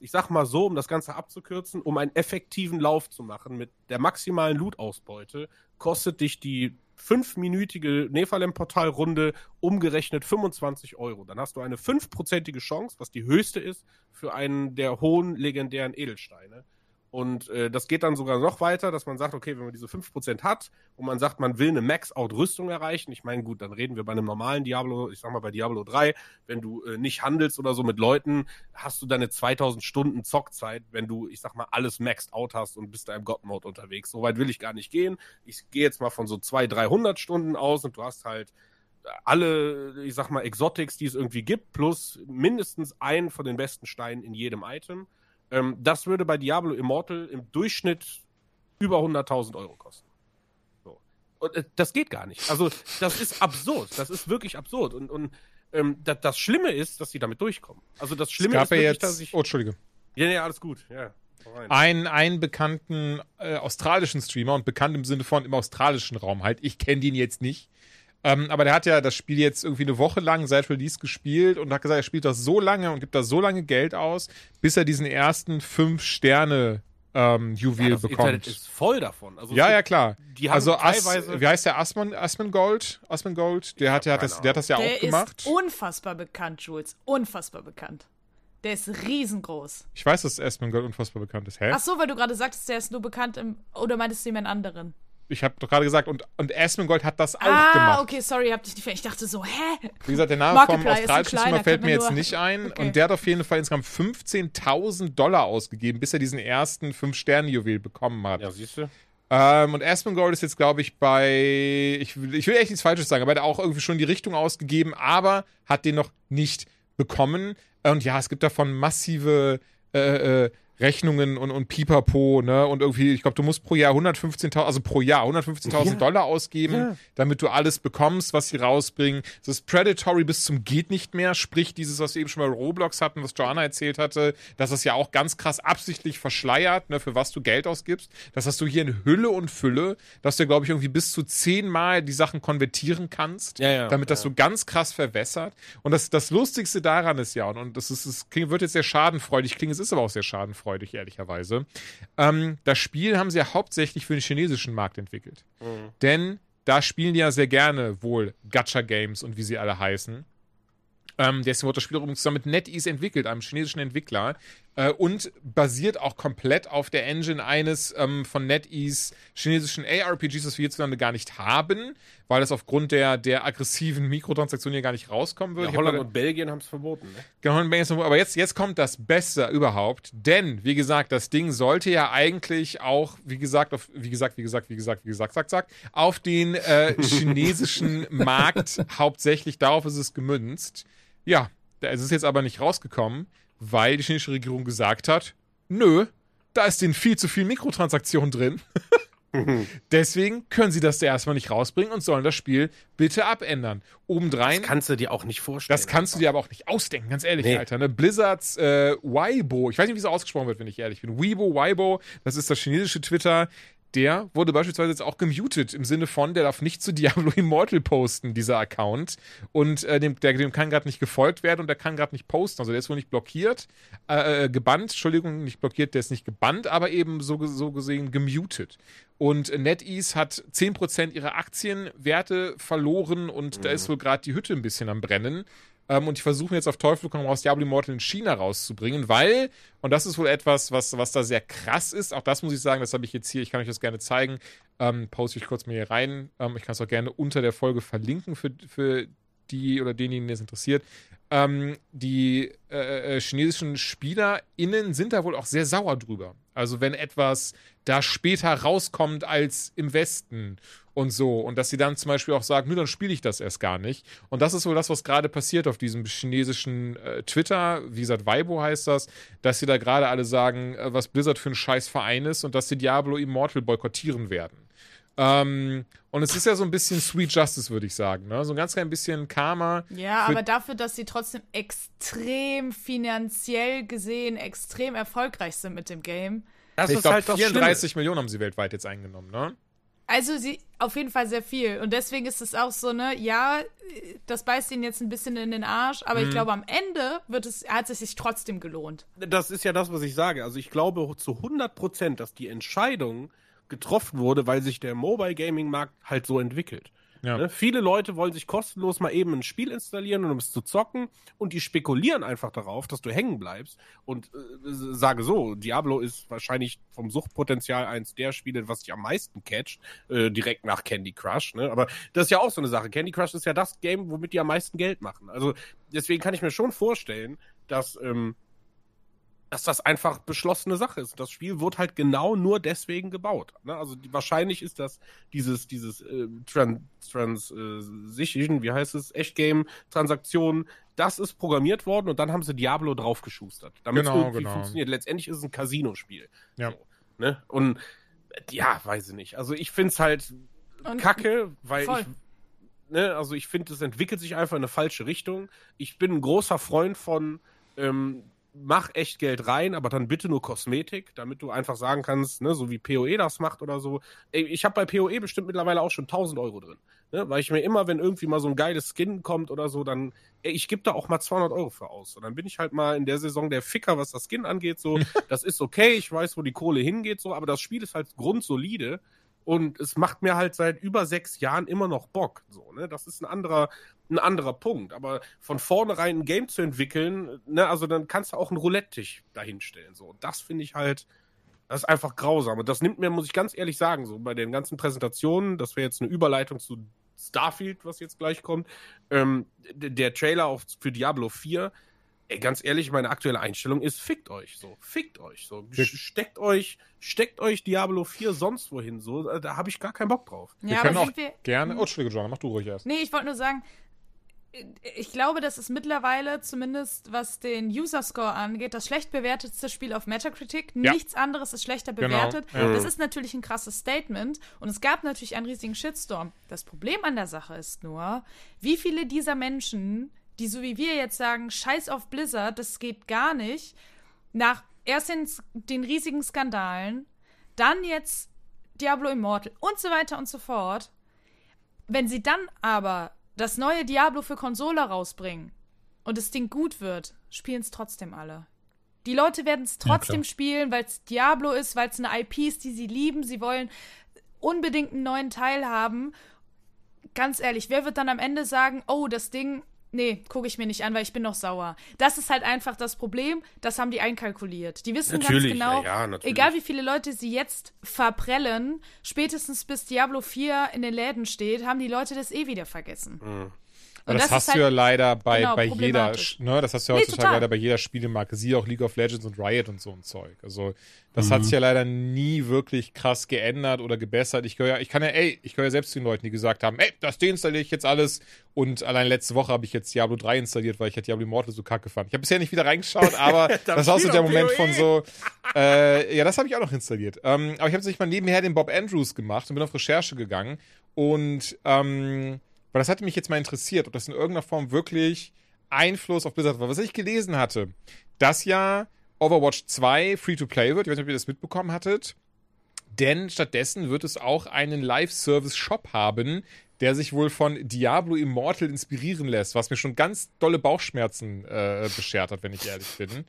Ich sag mal so, um das Ganze abzukürzen, um einen effektiven Lauf zu machen mit der maximalen Loot-Ausbeute, kostet dich die fünfminütige Nephalem-Portal-Runde umgerechnet 25 Euro. Dann hast du eine fünfprozentige Chance, was die höchste ist, für einen der hohen legendären Edelsteine. Und äh, das geht dann sogar noch weiter, dass man sagt, okay, wenn man diese 5% hat und man sagt, man will eine Max-Out-Rüstung erreichen, ich meine, gut, dann reden wir bei einem normalen Diablo, ich sag mal bei Diablo 3, wenn du äh, nicht handelst oder so mit Leuten, hast du deine 2000 Stunden Zockzeit, wenn du, ich sag mal, alles maxed out hast und bist da im God-Mode unterwegs. So weit will ich gar nicht gehen. Ich gehe jetzt mal von so 200, 300 Stunden aus und du hast halt alle, ich sag mal, Exotics, die es irgendwie gibt, plus mindestens einen von den besten Steinen in jedem Item. Ähm, das würde bei Diablo Immortal im Durchschnitt über 100.000 Euro kosten. So. Und äh, das geht gar nicht. Also, das ist absurd. Das ist wirklich absurd. Und, und ähm, das, das Schlimme ist, dass sie damit durchkommen. Also, das Es Schlimme gab ist ja wirklich, jetzt. dass ich. Oh, Entschuldige. Ja, ja, alles gut. Ja. Einen, einen bekannten äh, australischen Streamer und bekannt im Sinne von im australischen Raum halt. Ich kenne den jetzt nicht. Ähm, aber der hat ja das Spiel jetzt irgendwie eine Woche lang seit Release gespielt und hat gesagt, er spielt das so lange und gibt da so lange Geld aus, bis er diesen ersten fünf Sterne ähm, Juwel ja, das bekommt. Internet ist voll davon. Also, ja, ja, klar. Die haben Also As, wie heißt der Asmon, Asmongold? Asmongold? Der hat, der, hat das, der hat das ja Der auch gemacht. ist unfassbar bekannt, Jules. Unfassbar bekannt. Der ist riesengroß. Ich weiß, dass Asmongold unfassbar bekannt ist. Hä? Ach so, weil du gerade sagtest, der ist nur bekannt im. Oder meintest du jemand anderen? Ich habe doch gerade gesagt, und, und Asmongold hat das auch ah, gemacht. okay, sorry, hab dich nicht. ver- Ich dachte so, hä? Wie gesagt, der Name vom Markiplier australischen da fällt mir jetzt nicht ein. Okay. Und der hat auf jeden Fall insgesamt 15.000 Dollar ausgegeben, bis er diesen ersten 5-Sterne-Juwel bekommen hat. ja, siehst du? Ähm, und Asmongold ist jetzt, glaube ich, bei. Ich will, ich will echt nichts Falsches sagen, aber er hat auch irgendwie schon die Richtung ausgegeben, aber hat den noch nicht bekommen. Und ja, es gibt davon massive. Äh, äh, Rechnungen und, und Pipapo, ne? Und irgendwie, ich glaube, du musst pro Jahr 115.000, also pro Jahr 115.000 Ja. Dollar ausgeben, Ja. damit du alles bekommst, was sie rausbringen. Das ist Predatory bis zum geht nicht mehr, sprich dieses, was wir eben schon bei Roblox hatten, was Joanna erzählt hatte, dass es ja auch ganz krass absichtlich verschleiert, ne, für was du Geld ausgibst. Das hast du hier in Hülle und Fülle, dass du, glaube ich, irgendwie bis zu zehnmal die Sachen konvertieren kannst, Ja, damit das so ganz krass verwässert. Und das, das Lustigste daran ist ja, und, und das ist, es klingt- wird jetzt sehr schadenfreudig klingen, es ist aber auch sehr schadenfreudig, ehrlicherweise. Ähm, das Spiel haben sie ja hauptsächlich für den chinesischen Markt entwickelt. Denn da spielen die ja sehr gerne wohl Gacha-Games und wie sie alle heißen. Ähm, deswegen wurde das Spiel übrigens zusammen mit NetEase entwickelt, einem chinesischen Entwickler. Äh, und basiert auch komplett auf der Engine eines ähm, von NetEase chinesischen ARPGs, das wir hierzulande gar nicht haben, weil es aufgrund der, der aggressiven Mikrotransaktionen hier gar nicht rauskommen würde. Ja, Ich hab Holland und Belgien haben es verboten. Ne? Genau, ein Bang aber jetzt, jetzt kommt das Beste überhaupt, denn, wie gesagt, das Ding sollte ja eigentlich auch, wie gesagt, auf, wie gesagt, wie gesagt, wie gesagt, wie gesagt, zack, zack, auf den äh, chinesischen Markt hauptsächlich, darauf ist es gemünzt. Ja, da ist es jetzt aber nicht rausgekommen, weil die chinesische Regierung gesagt hat, nö, da ist denen viel zu viel Mikrotransaktionen drin. Deswegen können sie das da erstmal nicht rausbringen und sollen das Spiel bitte abändern. Obendrein. Das kannst du dir auch nicht vorstellen. Das kannst du dir aber auch nicht ausdenken, ganz ehrlich, Nee. Alter. Ne? Blizzards äh, Weibo, ich weiß nicht, wie es ausgesprochen wird, wenn ich ehrlich bin. Weibo, Weibo, das ist das chinesische Twitter. Der wurde beispielsweise jetzt auch gemutet im Sinne von, der darf nicht zu Diablo Immortal posten, dieser Account. Und äh, dem, der, dem kann gerade nicht gefolgt werden und der kann gerade nicht posten. Also der ist wohl nicht blockiert, äh, äh, gebannt, Entschuldigung, nicht blockiert, der ist nicht gebannt, aber eben so, so gesehen gemutet. Und NetEase hat 10% ihrer Aktienwerte verloren und da ist wohl gerade die Hütte ein bisschen am Brennen. Ähm, und die versuchen jetzt auf Teufel komm raus, Diablo Immortal in China rauszubringen, weil, und das ist wohl etwas, was, was da sehr krass ist, auch das muss ich sagen, das habe ich jetzt hier, ich kann euch das gerne zeigen, ähm, poste ich kurz mal hier rein. Ähm, ich kann es auch gerne unter der Folge verlinken für, für die oder denjenigen, die es interessiert. Ähm, die äh, äh, chinesischen SpielerInnen sind da wohl auch sehr sauer drüber. Also wenn etwas da später rauskommt als im Westen und so. Und dass sie dann zum Beispiel auch sagen, nö, dann spiele ich das erst gar nicht. Und das ist wohl das, was gerade passiert auf diesem chinesischen äh, Twitter, wie gesagt, Weibo heißt das, dass sie da gerade alle sagen, äh, was Blizzard für ein scheiß Verein ist und dass sie Diablo Immortal boykottieren werden. Ähm, und es ist ja so ein bisschen Sweet Justice, würde ich sagen. Ne? So ein ganz klein bisschen Karma. Ja, aber dafür, dass sie trotzdem extrem finanziell gesehen extrem erfolgreich sind mit dem Game. Das ich ist glaube, halt das 34 Millionen haben sie weltweit jetzt eingenommen, ne? Also sie auf jeden Fall sehr viel. Und deswegen ist es auch so, ne, ja, das beißt ihnen jetzt ein bisschen in den Arsch, aber Mhm. ich glaube, am Ende wird es, hat es sich trotzdem gelohnt. Das ist ja das, was ich sage. Also ich glaube zu 100 Prozent, dass die Entscheidung getroffen wurde, weil sich der Mobile Gaming Markt halt so entwickelt. Ja. Ne? Viele Leute wollen sich kostenlos mal eben ein Spiel installieren, um es zu zocken und die spekulieren einfach darauf, dass du hängen bleibst. Und äh, sage so, Diablo ist wahrscheinlich vom Suchtpotenzial eins der Spiele, was dich am meisten catcht, äh, direkt nach Candy Crush. Ne? Aber das ist ja auch so eine Sache. Candy Crush ist ja das Game, womit die am meisten Geld machen. Also deswegen kann ich mir schon vorstellen, dass ähm, dass das einfach beschlossene Sache ist. Das Spiel wird halt genau nur deswegen gebaut. Ne? Also die, wahrscheinlich ist das dieses, dieses äh, Trans, Transition, wie heißt es, Echtgame-Transaktion, das ist programmiert worden und dann haben sie Diablo draufgeschustert, damit es Genau, irgendwie genau. funktioniert. Letztendlich ist es ein Casino-Spiel. Ja. So, ne? Und äh, ja, weiß ich nicht. Also ich finde es halt Und- kacke, weil Voll. ich ne, also ich finde, es entwickelt sich einfach in eine falsche Richtung. Ich bin ein großer Freund von, ähm, mach echt Geld rein, aber dann bitte nur Kosmetik, damit du einfach sagen kannst, ne, so wie PoE das macht oder so. Ey, ich habe bei PoE bestimmt mittlerweile auch schon 1000 Euro drin. Ne, weil ich mir immer, wenn irgendwie mal so ein geiles Skin kommt oder so, dann, ey, ich gebe da auch mal 200 Euro für aus. Und dann bin ich halt mal in der Saison der Ficker, was das Skin angeht, so. das ist okay, ich weiß, wo die Kohle hingeht, so, aber das Spiel ist halt grundsolide. Und es macht mir halt seit über sechs Jahren immer noch Bock. So, ne? Das ist ein anderer, ein anderer Punkt. Aber von vornherein ein Game zu entwickeln, ne, also dann kannst du auch einen Roulette-Tisch dahinstellen. So. Und das finde ich halt, das ist einfach grausam. Und das nimmt mir, muss ich ganz ehrlich sagen, so bei den ganzen Präsentationen, das wäre jetzt eine Überleitung zu Starfield, was jetzt gleich kommt, ähm, der Trailer auch für Diablo 4, ey, ganz ehrlich, meine aktuelle Einstellung ist, fickt euch so, fickt euch so, Wir- steckt euch, steckt euch Diablo 4 sonst wohin so, da habe ich gar keinen Bock drauf. Wir Ja, können aber auch sind wir. gerne. Oh, Entschuldige, Joanna, mach du ruhig erst. Nee, ich wollte nur sagen, ich glaube, das ist mittlerweile, zumindest was den User-Score angeht, das schlecht bewertetste Spiel auf Metacritic. Ja. Nichts anderes ist schlechter Genau, bewertet. ja. Das ist natürlich ein krasses Statement und es gab natürlich einen riesigen Shitstorm. Das Problem an der Sache ist nur, wie viele dieser Menschen, die so wie wir jetzt sagen, scheiß auf Blizzard, das geht gar nicht, nach erst den, den riesigen Skandalen, dann jetzt Diablo Immortal und so weiter und so fort. Wenn sie dann aber das neue Diablo für Konsole rausbringen und das Ding gut wird, spielen es trotzdem alle. Die Leute werden es Ja, trotzdem klar. spielen, weil es Diablo ist, weil es eine IP ist, die sie lieben. Sie wollen unbedingt einen neuen Teil haben. Ganz ehrlich, wer wird dann am Ende sagen, oh, das Ding, nee, gucke ich mir nicht an, weil ich bin noch sauer. Das ist halt einfach das Problem, das haben die einkalkuliert. Die wissen Natürlich, ganz genau, ja, ja, egal wie viele Leute sie jetzt verprellen, spätestens bis Diablo 4 in den Läden steht, haben die Leute das eh wieder vergessen. Mhm. Aber Und das, das hast du ja halt- leider bei, genau, bei jeder, ne, das hast du ja Nee, heutzutage total. leider bei jeder Spielemarke. Siehe auch League of Legends und Riot und so ein Zeug. Also, das Mhm. hat sich ja leider nie wirklich krass geändert oder gebessert. Ich gehöre ja, ich kann ja, ey, ich gehöre ja selbst zu den Leuten, die gesagt haben, ey, das deinstalliere ich jetzt alles. Und allein letzte Woche habe ich jetzt Diablo 3 installiert, weil ich ja Diablo Immortal so kacke fand. Ich habe bisher nicht wieder reingeschaut, aber das auch so der Moment PoE. von so, äh, ja, das habe ich auch noch installiert. Ähm, aber ich habe sich mal nebenher den Bob Andrews gemacht und bin auf Recherche gegangen. Und ähm, weil das hatte mich jetzt mal interessiert, ob das in irgendeiner Form wirklich Einfluss auf Blizzard war. Was ich gelesen hatte, dass ja Overwatch 2 Free-to-Play wird. Ich weiß nicht, ob ihr das mitbekommen hattet. Denn stattdessen wird es auch einen Live-Service-Shop haben, der sich wohl von Diablo Immortal inspirieren lässt, was mir schon ganz dolle Bauchschmerzen äh, beschert hat, wenn ich ehrlich bin.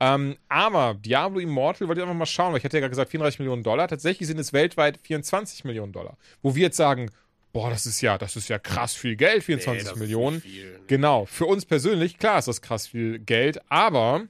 Ähm, aber Diablo Immortal wollte ich einfach mal schauen, weil ich hatte ja gerade gesagt 34 Millionen Dollar. Tatsächlich sind es weltweit 24 Millionen Dollar. Wo wir jetzt sagen, boah, das ist ja, das ist ja krass viel Geld, 24 Nee, Millionen. viel? Genau, für uns persönlich, klar ist das krass viel Geld, aber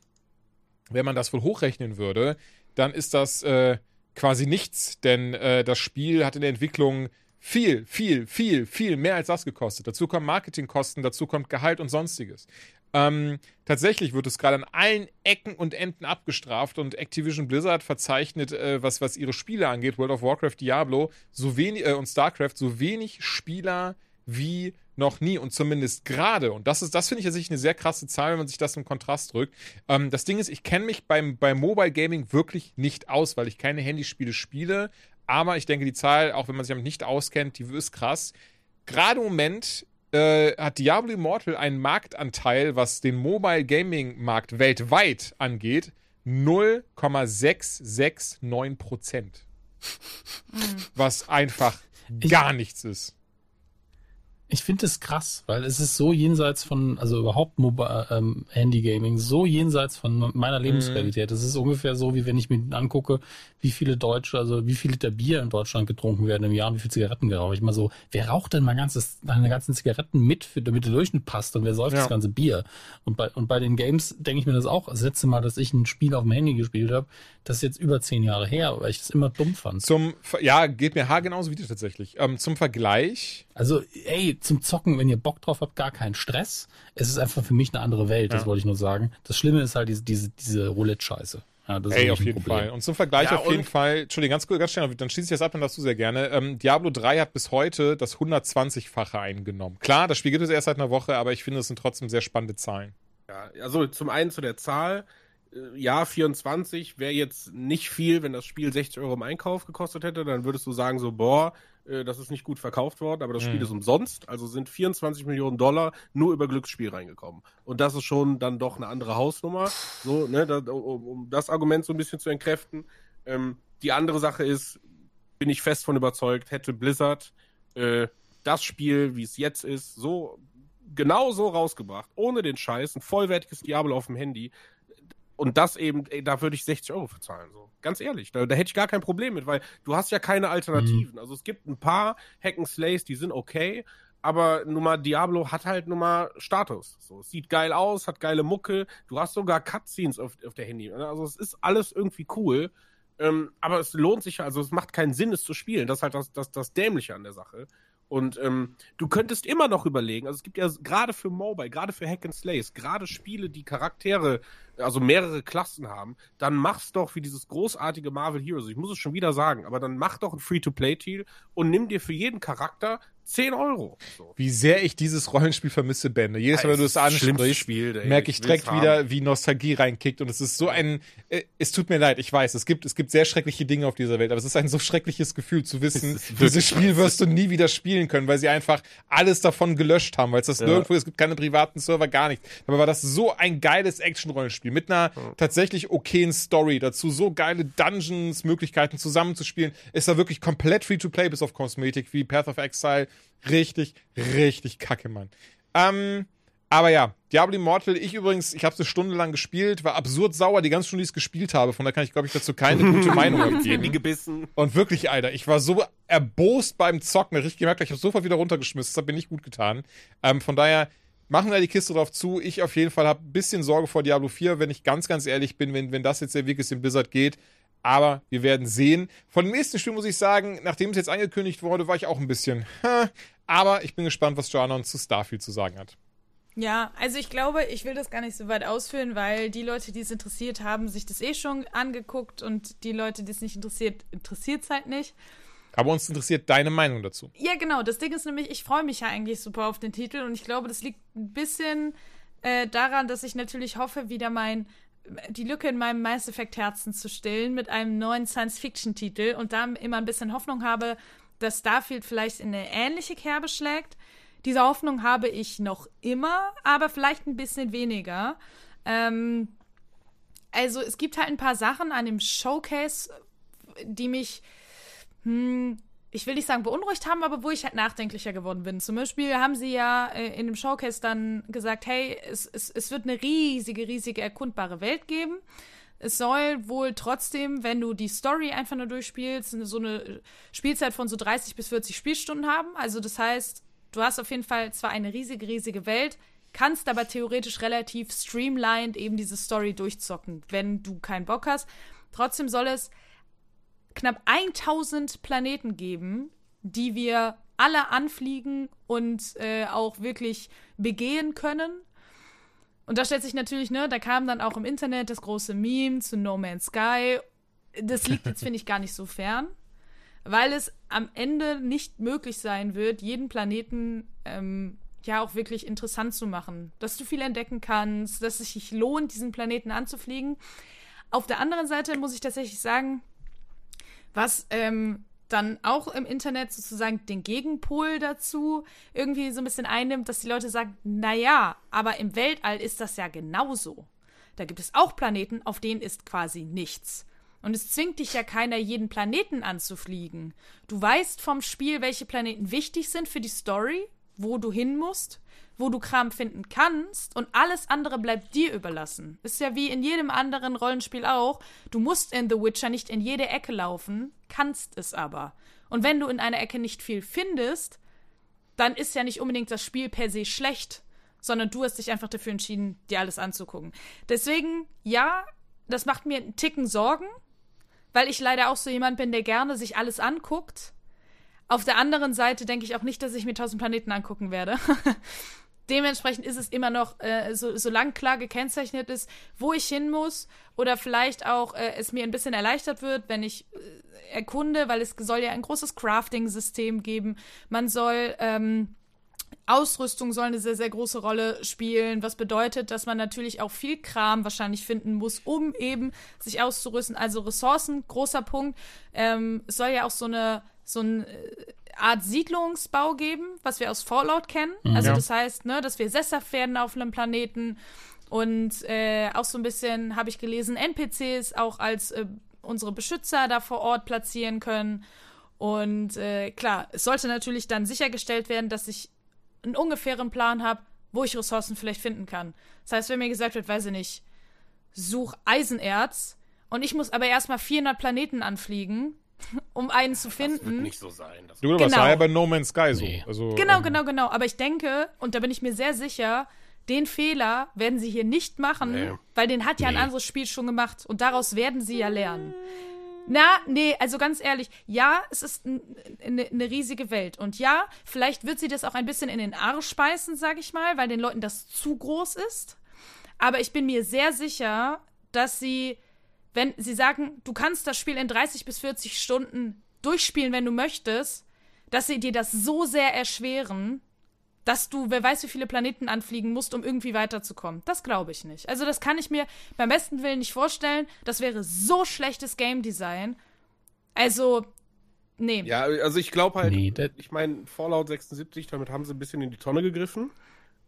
wenn man das wohl hochrechnen würde, dann ist das äh, quasi nichts, denn äh, das Spiel hat in der Entwicklung viel, viel, viel, viel mehr als das gekostet. Dazu kommen Marketingkosten, dazu kommt Gehalt und sonstiges. Ähm, tatsächlich wird es gerade an allen Ecken und Enden abgestraft und Activision Blizzard verzeichnet, äh, was, was ihre Spiele angeht, World of Warcraft, Diablo so wenig, äh, und StarCraft, so wenig Spieler wie noch nie und zumindest gerade, und das ist, das finde ich tatsächlich eine sehr krasse Zahl, wenn man sich das im Kontrast drückt. Ähm, das Ding ist, ich kenne mich beim, beim Mobile Gaming wirklich nicht aus, weil ich keine Handyspiele spiele. Aber ich denke, die Zahl, auch wenn man sich damit nicht auskennt, die ist krass. Gerade im Moment äh, hat Diablo Immortal einen Marktanteil, was den Mobile Gaming Markt weltweit angeht, 0,669 Prozent. Was einfach gar nichts ist. Ich finde es krass, weil es ist so jenseits von, also überhaupt Mobile, ähm, Handy-Gaming, so jenseits von meiner Lebensrealität. Es ist ungefähr so, wie wenn ich mir angucke, wie viele Deutsche, also wie viel Liter Bier in Deutschland getrunken werden im Jahr und wie viele Zigaretten geraucht. Ich mal so, wer raucht denn mal ganzes, seine ganzen Zigaretten mit, für, damit der Durchschnitt passt und wer säuft Ja. das ganze Bier? Und bei, und bei den Games denke ich mir das auch. Das letzte Mal, dass ich ein Spiel auf dem Handy gespielt habe, das ist jetzt über zehn Jahre her, weil ich das immer dumm fand. Zum, ja, geht mir Haar genauso wie dir tatsächlich. Ähm, zum Vergleich, Also, ey, zum Zocken, wenn ihr Bock drauf habt, gar keinen Stress. Es ist einfach für mich eine andere Welt, das Ja. wollte ich nur sagen. Das Schlimme ist halt diese, diese, diese Roulette-Scheiße. Ja, das ey, auf jeden Problem. Fall. Und zum Vergleich Ja, auf jeden und- Fall, Entschuldigung, ganz kurz, ganz schnell, dann schließe ich das ab, dann darfst du sehr gerne. Ähm, Diablo 3 hat bis heute das 120-fache eingenommen. Klar, das Spiel gibt es erst seit einer Woche, aber ich finde, es sind trotzdem sehr spannende Zahlen. Ja, also zum einen zu der Zahl. Äh, Ja, 24 wäre jetzt nicht viel, wenn das Spiel 60 Euro im Einkauf gekostet hätte. Dann würdest du sagen so, boah, äh, das ist nicht gut verkauft worden, aber das Spiel Mhm. ist umsonst. Also sind 24 Millionen Dollar nur über Glücksspiel reingekommen. Und das ist schon dann doch eine andere Hausnummer. So, ne, da, um, um das Argument so ein bisschen zu entkräften. Ähm, die andere Sache ist, bin ich fest von überzeugt, hätte Blizzard äh, das Spiel, wie es jetzt ist, so genau so rausgebracht, ohne den Scheiß, ein vollwertiges Diablo auf dem Handy. Und das eben, ey, da würde ich 60 Euro für zahlen. So. Ganz ehrlich, da, da hätte ich gar kein Problem mit, weil du hast ja keine Alternativen. Also es gibt ein paar Hack'n'Slays, die sind okay, aber nun mal Diablo hat halt nun mal Status. So, es sieht geil aus, hat geile Mucke, du hast sogar Cutscenes auf, auf der Handy. Also es ist alles irgendwie cool. Ähm, aber es lohnt sich, also es macht keinen Sinn, es zu spielen. Das ist halt das, das, das Dämliche an der Sache. Und ähm, du könntest immer noch überlegen, also es gibt ja gerade für Mobile, gerade für Hack and Slays, gerade Spiele, die Charaktere, also mehrere Klassen haben, dann mach's doch wie dieses großartige Marvel Heroes. Ich muss es schon wieder sagen, aber dann mach doch ein Free-to-Play-Deal und nimm dir für jeden Charakter 10 Euro. So. Wie sehr ich dieses Rollenspiel vermisse, Ben. Jedes Mal, wenn du es ansprichst, merke ich direkt wieder, wie Nostalgie reinkickt. Und es ist so ein, äh, es tut mir leid, ich weiß, es gibt, es gibt sehr schreckliche Dinge auf dieser Welt, aber es ist ein so schreckliches Gefühl zu wissen, dieses Spiel wirst du nie wieder spielen können, weil sie einfach alles davon gelöscht haben, weil es das ja. nirgendwo, es gibt keine privaten Server, gar nichts. Aber war das so ein geiles Action-Rollenspiel mit einer ja. tatsächlich okayen Story, dazu so geile Dungeons, Möglichkeiten zusammenzuspielen. Ist da wirklich komplett free-to-play bis auf Kosmetik, wie Path of Exile Richtig, richtig kacke, Mann. Ähm, aber ja, Diablo Immortal, ich übrigens, ich habe es eine Stunde lang gespielt, war absurd sauer, die ganze Stunde, die ich es gespielt habe. Von da kann ich, glaube ich, dazu keine gute Meinung gebissen. Und wirklich, Alter, ich war so erbost beim Zocken, richtig gemerkt, ich habe sofort wieder runtergeschmissen. Das hat mir nicht gut getan. Ähm, von daher machen wir die Kiste drauf zu. Ich auf jeden Fall habe ein bisschen Sorge vor Diablo 4, wenn ich ganz, ganz ehrlich bin, wenn, wenn das jetzt der Weg ist, in Blizzard geht. Aber wir werden sehen. Von dem nächsten Spiel muss ich sagen, nachdem es jetzt angekündigt wurde, war ich auch ein bisschen. Aber ich bin gespannt, was Joanna zu Starfield zu sagen hat. Ja, also ich glaube, ich will das gar nicht so weit ausführen, weil die Leute, die es interessiert haben, sich das eh schon angeguckt und die Leute, die es nicht interessiert, interessiert es halt nicht. Aber uns interessiert deine Meinung dazu. Ja, genau. Das Ding ist nämlich, ich freue mich ja eigentlich super auf den Titel und ich glaube, das liegt ein bisschen äh, daran, dass ich natürlich hoffe, wieder mein die Lücke in meinem Mass Effect Herzen zu stillen mit einem neuen Science-Fiction-Titel und da immer ein bisschen Hoffnung habe, dass Starfield vielleicht in eine ähnliche Kerbe schlägt. Diese Hoffnung habe ich noch immer, aber vielleicht ein bisschen weniger. Ähm, also es gibt halt ein paar Sachen an dem Showcase, die mich hm, ich will nicht sagen beunruhigt haben, aber wo ich halt nachdenklicher geworden bin. Zum Beispiel haben sie ja äh, in dem Showcase dann gesagt, hey, es, es, es wird eine riesige, riesige erkundbare Welt geben. Es soll wohl trotzdem, wenn du die Story einfach nur durchspielst, so eine Spielzeit von so 30 bis 40 Spielstunden haben. Also das heißt, du hast auf jeden Fall zwar eine riesige, riesige Welt, kannst aber theoretisch relativ streamlined eben diese Story durchzocken, wenn du keinen Bock hast. Trotzdem soll es knapp 1000 Planeten geben, die wir alle anfliegen und äh, auch wirklich begehen können. Und da stellt sich natürlich, ne, da kam dann auch im Internet das große Meme zu No Man's Sky. Das liegt jetzt, finde ich, gar nicht so fern, weil es am Ende nicht möglich sein wird, jeden Planeten ähm, ja auch wirklich interessant zu machen. Dass du viel entdecken kannst, dass es sich lohnt, diesen Planeten anzufliegen. Auf der anderen Seite muss ich tatsächlich sagen, was ähm, dann auch im Internet sozusagen den Gegenpol dazu irgendwie so ein bisschen einnimmt, dass die Leute sagen, naja, aber im Weltall ist das ja genauso. Da gibt es auch Planeten, auf denen ist quasi nichts. Und es zwingt dich ja keiner, jeden Planeten anzufliegen. Du weißt vom Spiel, welche Planeten wichtig sind für die Story, wo du hin musst wo du Kram finden kannst und alles andere bleibt dir überlassen. Ist ja wie in jedem anderen Rollenspiel auch. Du musst in The Witcher nicht in jede Ecke laufen, kannst es aber. Und wenn du in einer Ecke nicht viel findest, dann ist ja nicht unbedingt das Spiel per se schlecht, sondern du hast dich einfach dafür entschieden, dir alles anzugucken. Deswegen, ja, das macht mir einen Ticken Sorgen, weil ich leider auch so jemand bin, der gerne sich alles anguckt. Auf der anderen Seite denke ich auch nicht, dass ich mir tausend Planeten angucken werde. dementsprechend ist es immer noch, äh, so, solange klar gekennzeichnet ist, wo ich hin muss oder vielleicht auch äh, es mir ein bisschen erleichtert wird, wenn ich äh, erkunde, weil es soll ja ein großes Crafting-System geben. Man soll ähm, Ausrüstung soll eine sehr, sehr große Rolle spielen, was bedeutet, dass man natürlich auch viel Kram wahrscheinlich finden muss, um eben sich auszurüsten. Also Ressourcen, großer Punkt. Ähm, es soll ja auch so eine so ein äh, Art Siedlungsbau geben, was wir aus Fallout kennen. Mhm. Also das heißt, ne, dass wir sesshaft werden auf einem Planeten und äh, auch so ein bisschen, habe ich gelesen, NPCs auch als äh, unsere Beschützer da vor Ort platzieren können. Und äh, klar, es sollte natürlich dann sichergestellt werden, dass ich einen ungefähren Plan habe, wo ich Ressourcen vielleicht finden kann. Das heißt, wenn mir gesagt wird, weiß ich nicht, such Eisenerz und ich muss aber erstmal 400 Planeten anfliegen, um einen zu finden. Das wird nicht so sein. Das du, genau. das war ja bei No Man's Sky so. Nee. Also, genau, ähm, genau, genau. Aber ich denke, und da bin ich mir sehr sicher, den Fehler werden sie hier nicht machen, nee. weil den hat ja nee. ein anderes Spiel schon gemacht und daraus werden sie ja lernen. Na, nee, also ganz ehrlich, ja, es ist eine ne riesige Welt. Und ja, vielleicht wird sie das auch ein bisschen in den Arsch beißen, sag ich mal, weil den Leuten das zu groß ist. Aber ich bin mir sehr sicher, dass sie wenn sie sagen, du kannst das Spiel in 30 bis 40 Stunden durchspielen, wenn du möchtest, dass sie dir das so sehr erschweren, dass du, wer weiß, wie viele Planeten anfliegen musst, um irgendwie weiterzukommen. Das glaube ich nicht. Also, das kann ich mir beim besten Willen nicht vorstellen. Das wäre so schlechtes Game Design. Also, nee. Ja, also ich glaube halt, Nee, ich meine, Fallout 76, damit haben sie ein bisschen in die Tonne gegriffen.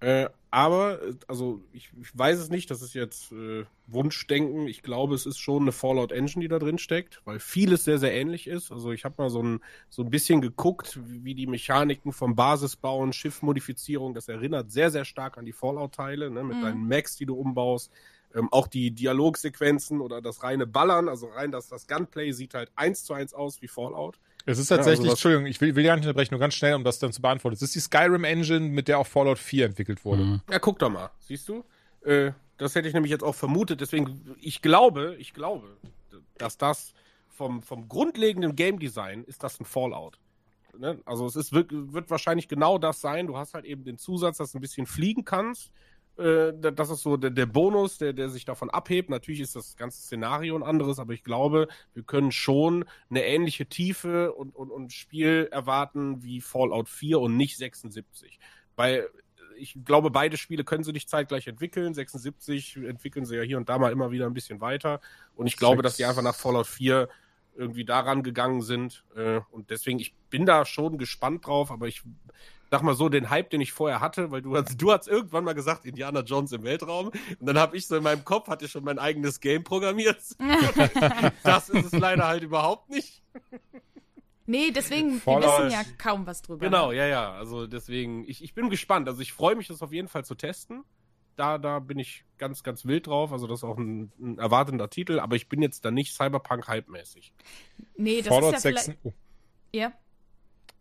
Äh, aber, also ich, ich weiß es nicht, das ist jetzt äh, Wunschdenken. Ich glaube, es ist schon eine Fallout Engine, die da drin steckt, weil vieles sehr, sehr ähnlich ist. Also ich habe mal so ein, so ein bisschen geguckt, wie, wie die Mechaniken vom Basisbauen, Schiffmodifizierung, das erinnert sehr, sehr stark an die Fallout-Teile, ne, mit Mhm. deinen Max, die du umbaust. Ähm, auch die Dialogsequenzen oder das reine Ballern, also rein das, das Gunplay sieht halt eins zu eins aus wie Fallout. Es ist Ja, tatsächlich, also was- Entschuldigung, ich will, will ja nicht unterbrechen, nur ganz schnell, um das dann zu beantworten. Es ist die Skyrim Engine, mit der auch Fallout 4 entwickelt wurde. Mhm. Ja, guck doch mal, siehst du? Äh, das hätte ich nämlich jetzt auch vermutet. Deswegen, ich glaube, ich glaube, dass das vom, vom grundlegenden Game Design ist das ein Fallout. Ne? Also es ist, wird, wird wahrscheinlich genau das sein. Du hast halt eben den Zusatz, dass du ein bisschen fliegen kannst. Äh, da- das ist so der, der Bonus, der, der sich davon abhebt. Natürlich ist das ganze Szenario ein anderes, aber ich glaube, wir können schon eine ähnliche Tiefe und, und, und Spiel erwarten wie Fallout 4 und nicht 76. Weil ich glaube, beide Spiele können sie nicht zeitgleich entwickeln. 76 entwickeln sie ja hier und da mal immer wieder ein bisschen weiter. Und ich glaube, dass die einfach nach Fallout 4 irgendwie daran gegangen sind. Äh, und deswegen, ich bin da schon gespannt drauf, aber ich sag mal so, den Hype, den ich vorher hatte, weil du hast, du hast irgendwann mal gesagt, Indiana Jones im Weltraum. Und dann habe ich so in meinem Kopf, hatte ich schon mein eigenes Game programmiert. das ist es leider halt überhaupt nicht. nee, deswegen, wir Fallout- wissen ja kaum was drüber. Genau, ja, ja. Also deswegen, ich, ich bin gespannt. Also ich freue mich, das auf jeden Fall zu testen. Da, da bin ich ganz, ganz wild drauf. Also das ist auch ein, ein erwartender Titel, aber ich bin jetzt da nicht Cyberpunk-Hype-mäßig. Nee, das Fallout ist ja 6. vielleicht. Oh. Ja.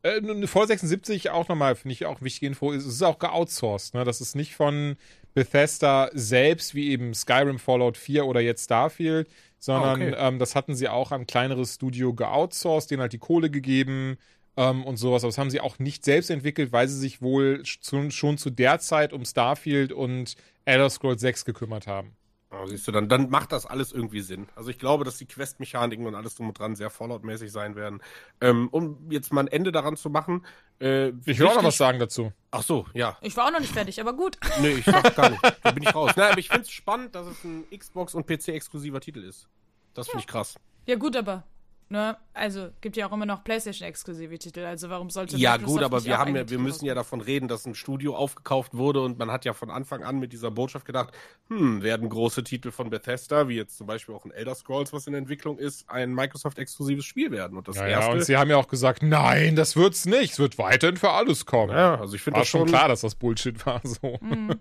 Äh, Fallout 76 auch nochmal, finde ich auch wichtige Info. Es ist auch geoutsourced, ne? Das ist nicht von Bethesda selbst, wie eben Skyrim, Fallout 4 oder jetzt Starfield, sondern Ah, okay. ähm, das hatten sie auch an ein kleineres Studio geoutsourced, denen halt die Kohle gegeben ähm, und sowas. Aber das haben sie auch nicht selbst entwickelt, weil sie sich wohl zu, schon zu der Zeit um Starfield und Elder Scrolls 6 gekümmert haben. Ja, siehst du, dann, dann macht das alles irgendwie Sinn. Also ich glaube, dass die Quest-Mechaniken und alles drum und dran sehr Fallout-mäßig sein werden. Ähm, um jetzt mal ein Ende daran zu machen. Äh, Ich will auch noch was sagen dazu. Ach so, ja. Ich war auch noch nicht fertig, aber gut. Nee, ich sag gar nicht. Da bin ich raus. Nein, aber ich finde es spannend, dass es ein Xbox- und PC-exklusiver Titel ist. Das finde ich krass. Ja, gut, aber. Ne, also gibt ja auch immer noch PlayStation-exklusive Titel, also warum sollte Ja, Microsoft gut, aber nicht wir auch haben ja, wir Titel müssen ja davon reden, dass ein Studio aufgekauft wurde und man hat ja von Anfang an mit dieser Botschaft gedacht, hm, werden große Titel von Bethesda, wie jetzt zum Beispiel auch ein Elder Scrolls, was in Entwicklung ist, ein Microsoft-exklusives Spiel werden. Und das Ja, ja, erste. und sie haben ja auch gesagt, nein, das wird's nicht. Es wird weiterhin für alles kommen. ja, also ich finde das schon schon klar, dass das Bullshit war. So.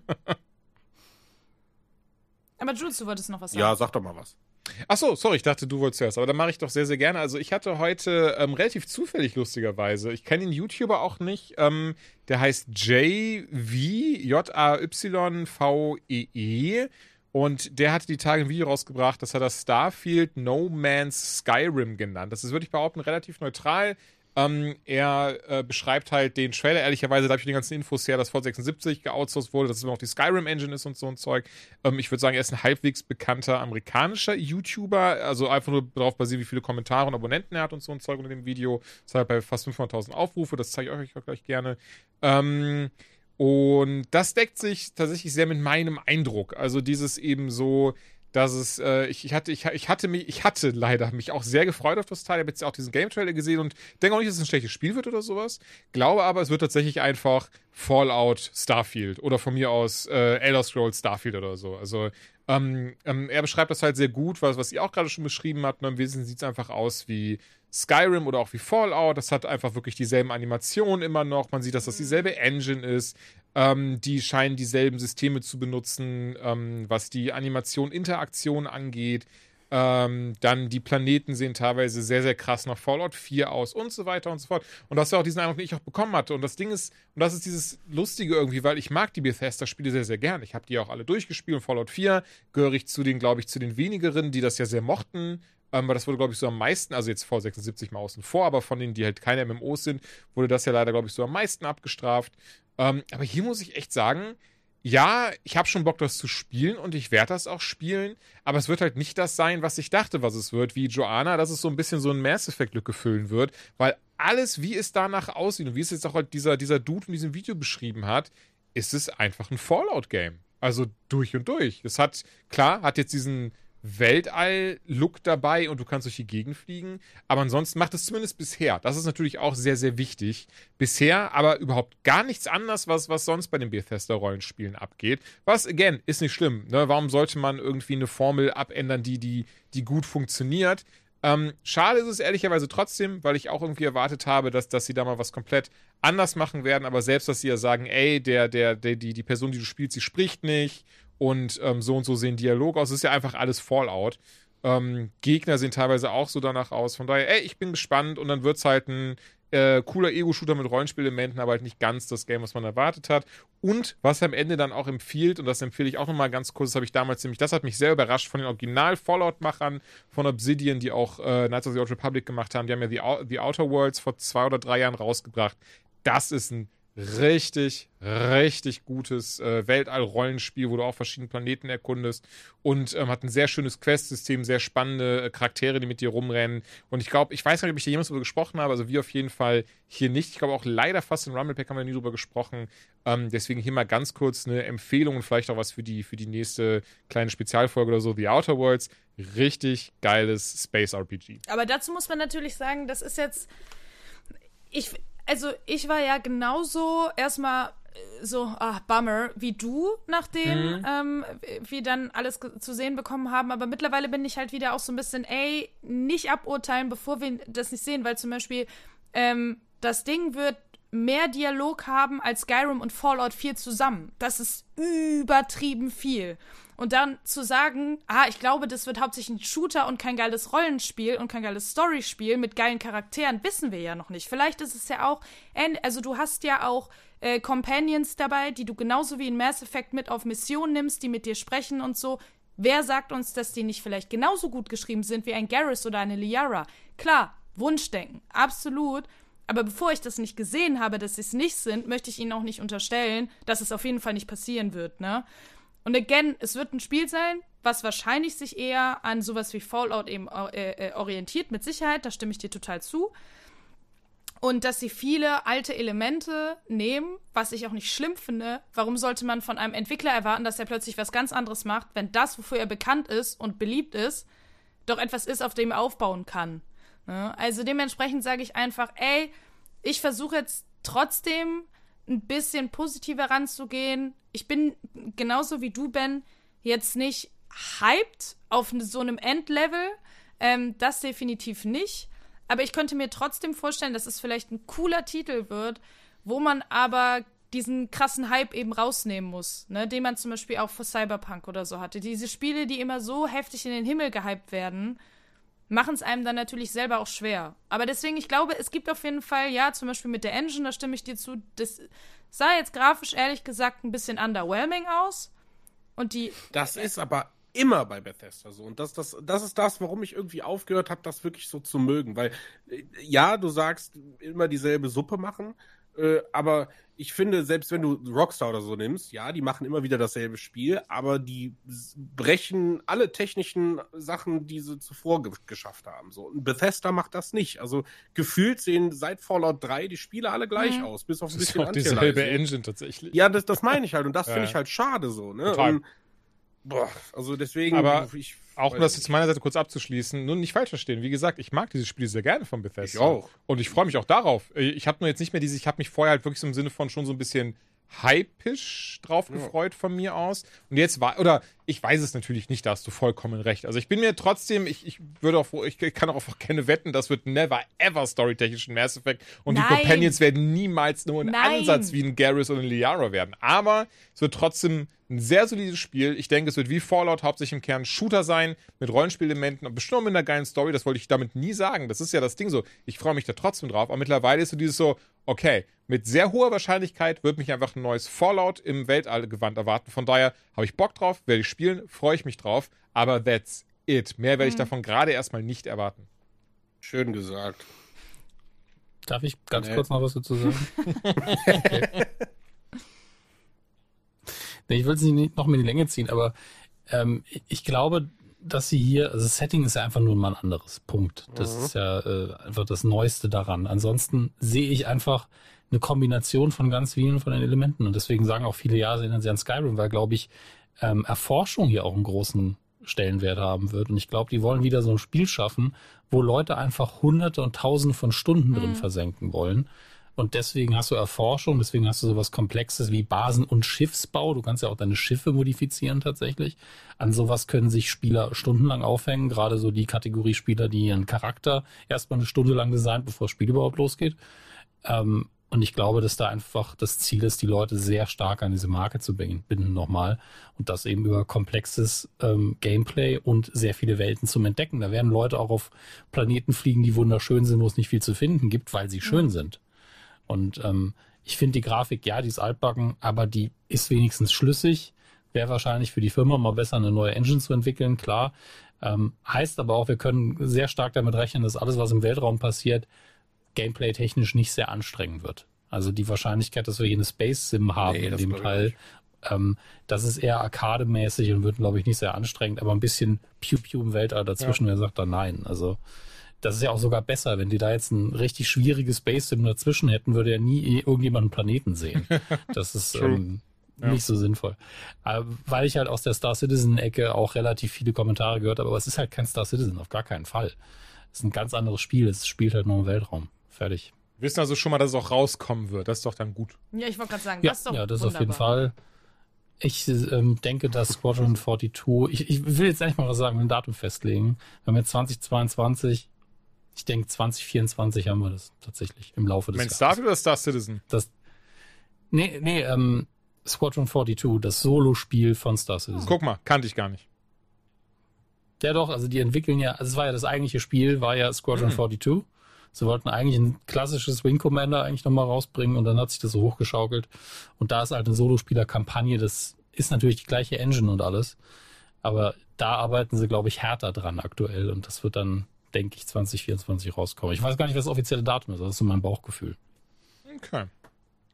Aber Jules, du wolltest noch was sagen. Ja, sag doch mal was. Ach so, sorry, ich dachte, du wolltest zuerst, aber dann mache ich doch sehr, sehr gerne. Also ich hatte heute ähm, relativ zufällig, lustigerweise, ich kenne den YouTuber auch nicht, ähm, der heißt JV, J-A-Y-V-E-E E. und der hatte die Tage ein Video rausgebracht, das hat er Starfield No Man's Skyrim genannt. Das ist, würde ich behaupten, relativ neutral. Ähm, er äh, beschreibt halt den Trailer. Ehrlicherweise, da habe ich die ganzen Infos her, dass Fallout 76 geoutsourced wurde, dass es immer noch die Skyrim Engine ist und so ein Zeug. Ähm, ich würde sagen, er ist ein halbwegs bekannter amerikanischer YouTuber. Also einfach nur darauf basiert, wie viele Kommentare und Abonnenten er hat und so ein Zeug unter dem Video. Das hat bei fast 500.000 Aufrufe. Das zeige ich euch auch gleich gerne. Ähm, und das deckt sich tatsächlich sehr mit meinem Eindruck. Also dieses eben so, dass es, äh, ich, ich hatte, ich, ich hatte mich, ich hatte leider mich auch sehr gefreut auf das Teil. Ich habe jetzt auch diesen Game Trailer gesehen und denke auch nicht, dass es ein schlechtes Spiel wird oder sowas. Glaube aber, es wird tatsächlich einfach Fallout Starfield oder von mir aus äh, Elder Scrolls Starfield oder so. Also ähm, ähm, er beschreibt das halt sehr gut, was, was ihr auch gerade schon beschrieben habt. Ne? Im Wesentlichen sieht es einfach aus wie Skyrim oder auch wie Fallout. Das hat einfach wirklich dieselben Animationen immer noch. Man sieht, dass das dieselbe Engine ist. Ähm, die scheinen dieselben Systeme zu benutzen, ähm, was die Animation, Interaktion angeht. Ähm, dann die Planeten sehen teilweise sehr, sehr krass nach Fallout 4 aus und so weiter und so fort. Und das war auch diesen Eindruck, den ich auch bekommen hatte. Und das Ding ist, und das ist dieses Lustige irgendwie, weil ich mag die Bethesda-Spiele sehr, sehr gern. Ich habe die auch alle durchgespielt und Fallout 4 gehöre ich zu den, glaube ich, zu den wenigeren, die das ja sehr mochten. Ähm, weil das wurde, glaube ich, so am meisten, also jetzt Fallout 76 mal außen vor, aber von denen, die halt keine MMOs sind, wurde das ja leider, glaube ich, so am meisten abgestraft. Ähm, aber hier muss ich echt sagen, ja, ich habe schon Bock, das zu spielen und ich werde das auch spielen, aber es wird halt nicht das sein, was ich dachte, was es wird, wie Joanna, dass es so ein bisschen so ein Mass Effect-Lücke füllen wird, weil alles, wie es danach aussieht und wie es jetzt auch halt dieser, dieser Dude in diesem Video beschrieben hat, ist es einfach ein Fallout-Game. Also durch und durch. Es hat, klar, hat jetzt diesen Weltall-Look dabei und du kannst durch die Gegend fliegen. Aber ansonsten macht es zumindest bisher. Das ist natürlich auch sehr, sehr wichtig. Bisher aber überhaupt gar nichts anderes, was, was sonst bei den Bethesda-Rollenspielen abgeht. Was, again, ist nicht schlimm. Ne? Warum sollte man irgendwie eine Formel abändern, die, die, die gut funktioniert? Ähm, schade ist es ehrlicherweise trotzdem, weil ich auch irgendwie erwartet habe, dass, dass sie da mal was komplett anders machen werden, aber selbst, dass sie ja sagen, ey, der, der, der, die, die Person, die du spielst, sie spricht nicht und ähm, so und so sehen Dialog aus. Das ist ja einfach alles Fallout. Ähm, Gegner sehen teilweise auch so danach aus. Von daher, ey, ich bin gespannt und dann wird es halt ein äh, cooler Ego-Shooter mit Rollenspielelementen, aber halt nicht ganz das Game, was man erwartet hat. Und was am Ende dann auch empfiehlt, und das empfehle ich auch nochmal ganz kurz, das habe ich damals nämlich, das hat mich sehr überrascht von den Original-Fallout-Machern von Obsidian, die auch äh, Knights of the Old Republic gemacht haben. Die haben ja The, the Outer Worlds vor zwei oder drei Jahren rausgebracht. Das ist ein richtig, richtig gutes äh, Weltall-Rollenspiel, wo du auch verschiedene Planeten erkundest und ähm, hat ein sehr schönes Quest-System, sehr spannende äh, Charaktere, die mit dir rumrennen. Und ich glaube, ich weiß gar nicht, ob ich da jemals drüber gesprochen habe, also wir auf jeden Fall hier nicht. Ich glaube auch leider fast in Rumble Pack haben wir nie drüber gesprochen. Ähm, deswegen hier mal ganz kurz eine Empfehlung und vielleicht auch was für die, für die nächste kleine Spezialfolge oder so, The Outer Worlds. Richtig geiles Space RPG. Aber dazu muss man natürlich sagen, das ist jetzt. Ich, also ich war ja genauso erstmal äh, so, ach, Bummer, wie du, nachdem mhm. ähm, wir dann alles zu sehen bekommen haben. Aber mittlerweile bin ich halt wieder auch so ein bisschen, ey, nicht aburteilen, bevor wir das nicht sehen, weil zum Beispiel ähm, das Ding wird mehr Dialog haben als Skyrim und Fallout 4 zusammen. Das ist übertrieben viel. Und dann zu sagen, ah, ich glaube, das wird hauptsächlich ein Shooter und kein geiles Rollenspiel und kein geiles Storyspiel mit geilen Charakteren, wissen wir ja noch nicht. Vielleicht ist es ja auch, also du hast ja auch äh, Companions dabei, die du genauso wie in Mass Effect mit auf Mission nimmst, die mit dir sprechen und so. Wer sagt uns, dass die nicht vielleicht genauso gut geschrieben sind wie ein Garrus oder eine Liara? Klar, Wunschdenken, absolut. Aber bevor ich das nicht gesehen habe, dass sie es nicht sind, möchte ich ihnen auch nicht unterstellen, dass es auf jeden Fall nicht passieren wird, ne? Und again, es wird ein Spiel sein, was wahrscheinlich sich eher an sowas wie Fallout eben äh, äh, orientiert, mit Sicherheit, da stimme ich dir total zu. Und dass sie viele alte Elemente nehmen, was ich auch nicht schlimm finde. Warum sollte man von einem Entwickler erwarten, dass er plötzlich was ganz anderes macht, wenn das, wofür er bekannt ist und beliebt ist, doch etwas ist, auf dem er aufbauen kann? Ne? Also dementsprechend sage ich einfach, ey, ich versuche jetzt trotzdem ein bisschen positiver ranzugehen. Ich bin genauso wie du, Ben, jetzt nicht hyped auf so einem Endlevel. Ähm, das definitiv nicht. Aber ich könnte mir trotzdem vorstellen, dass es vielleicht ein cooler Titel wird, wo man aber diesen krassen Hype eben rausnehmen muss, ne, den man zum Beispiel auch für Cyberpunk oder so hatte. Diese Spiele, die immer so heftig in den Himmel gehypt werden, machen es einem dann natürlich selber auch schwer. Aber deswegen, ich glaube, es gibt auf jeden Fall, ja, zum Beispiel mit der Engine, da stimme ich dir zu, das sah jetzt grafisch ehrlich gesagt ein bisschen underwhelming aus. Und die. Das ist aber immer bei Bethesda so. Und das, das, das ist das, warum ich irgendwie aufgehört habe, das wirklich so zu mögen. Weil, äh, ja, du sagst, immer dieselbe Suppe machen, äh, aber ich finde, selbst wenn du Rockstar oder so nimmst, ja, die machen immer wieder dasselbe Spiel, aber die brechen alle technischen Sachen, die sie zuvor ge geschafft haben. So. Und Bethesda macht das nicht. Also gefühlt sehen seit Fallout 3 die Spiele alle gleich mhm. aus, bis auf ein das bisschen ist auch dieselbe Engine tatsächlich. Ja, das, das meine ich halt. Und das finde ich halt schade so. Ne? Und, boah, also deswegen. Aber ich, auch um das jetzt meiner Seite kurz abzuschließen, nur nicht falsch verstehen. Wie gesagt, ich mag dieses Spiel sehr gerne von Bethesda. Ich auch. Und ich freue mich auch darauf. Ich habe nur jetzt nicht mehr diese, ich habe mich vorher halt wirklich so im Sinne von schon so ein bisschen hypisch drauf ja. gefreut von mir aus. Und jetzt war, oder ich weiß es natürlich nicht, da hast du vollkommen recht. Also ich bin mir trotzdem, ich, ich würde auch, ich kann auch einfach keine wetten, das wird never ever storytechnisch ein Mass Effect. Und Nein. die Companions werden niemals nur ein. Ansatz wie ein Garrus oder ein Liara werden. Aber es wird trotzdem ein sehr solides Spiel. Ich denke, es wird wie Fallout hauptsächlich im Kern Shooter sein, mit Rollenspielelementen und bestimmt mit einer geilen Story. Das wollte ich damit nie sagen. Das ist ja das Ding so. Ich freue mich da trotzdem drauf. Aber mittlerweile ist so dieses so, okay, mit sehr hoher Wahrscheinlichkeit wird mich einfach ein neues Fallout im Weltallgewand erwarten. Von daher habe ich Bock drauf, werde ich spielen, freue ich mich drauf. Aber that's it. Mehr werde ich mhm. davon gerade erstmal nicht erwarten. Schön gesagt. Darf ich ganz nee. kurz noch was dazu sagen? okay. Ich will es nicht noch mehr in die Länge ziehen, aber ähm, ich glaube, dass sie hier, also das Setting ist ja einfach nur mal ein anderes Punkt. Das mhm. ist ja äh, einfach das Neueste daran. Ansonsten sehe ich einfach eine Kombination von ganz vielen von den Elementen. Und deswegen sagen auch viele, ja, erinnern sie an Skyrim, weil, glaube ich, ähm, Erforschung hier auch einen großen Stellenwert haben wird. Und ich glaube, die wollen wieder so ein Spiel schaffen, wo Leute einfach hunderte und tausende von Stunden mhm. drin versenken wollen. Und deswegen hast du Erforschung, deswegen hast du sowas Komplexes wie Basen- und Schiffsbau. Du kannst ja auch deine Schiffe modifizieren tatsächlich. An sowas können sich Spieler stundenlang aufhängen, gerade so die Kategorie Spieler, die ihren Charakter erstmal eine Stunde lang designt, bevor das Spiel überhaupt losgeht. Ähm, und ich glaube, dass da einfach das Ziel ist, die Leute sehr stark an diese Marke zu binden nochmal. Und das eben über komplexes ähm, Gameplay und sehr viele Welten zum Entdecken. Da werden Leute auch auf Planeten fliegen, die wunderschön sind, wo es nicht viel zu finden gibt, weil sie schön sind. Und ähm, ich finde die Grafik, ja, die ist altbacken, aber die ist wenigstens schlüssig. Wäre wahrscheinlich für die Firma mal besser, eine neue Engine zu entwickeln, klar. Ähm, heißt aber auch, wir können sehr stark damit rechnen, dass alles, was im Weltraum passiert, gameplay-technisch nicht sehr anstrengend wird. Also die Wahrscheinlichkeit, dass wir hier eine Space Sim haben nee, in dem Teil, ähm, das ist eher arcade-mäßig und wird, glaube ich, nicht sehr anstrengend, aber ein bisschen Pew-Pew im Weltall dazwischen, ja. wer sagt da nein. Also das ist ja auch sogar besser, wenn die da jetzt ein richtig schwieriges Space Sim dazwischen hätten, würde ja nie irgendjemand einen Planeten sehen. Das ist ähm, ja. nicht so sinnvoll. Aber weil ich halt aus der Star Citizen-Ecke auch relativ viele Kommentare gehört habe, aber es ist halt kein Star Citizen, auf gar keinen Fall. Es ist ein ganz anderes Spiel, es spielt halt nur im Weltraum. Fertig. Wir wissen also schon mal, dass es auch rauskommen wird. Das ist doch dann gut. Ja, ich wollte gerade sagen, ja, das ist doch Ja, das wunderbar. auf jeden Fall. Ich ähm, denke, dass Squadron 42, ich, ich will jetzt nicht mal was sagen, ein Datum festlegen. Wir haben jetzt 2022, ich denke 2024 haben wir das tatsächlich im Laufe des Jahres. Starfield oder Star Citizen? Das, nee, nee, ähm, Squadron 42, das Solo-Spiel von Star Citizen. Guck mal, kannte ich gar nicht. Ja doch, also die entwickeln ja, also es war ja das eigentliche Spiel, war ja Squadron mhm. 42. Sie wollten eigentlich ein klassisches Wing Commander eigentlich nochmal rausbringen und dann hat sich das so hochgeschaukelt. Und da ist halt eine Solospieler-Kampagne, das ist natürlich die gleiche Engine und alles. Aber da arbeiten sie, glaube ich, härter dran aktuell und das wird dann, denke ich, 2024 rauskommen. Ich weiß gar nicht, was das offizielle Datum ist, das ist so mein Bauchgefühl. Okay.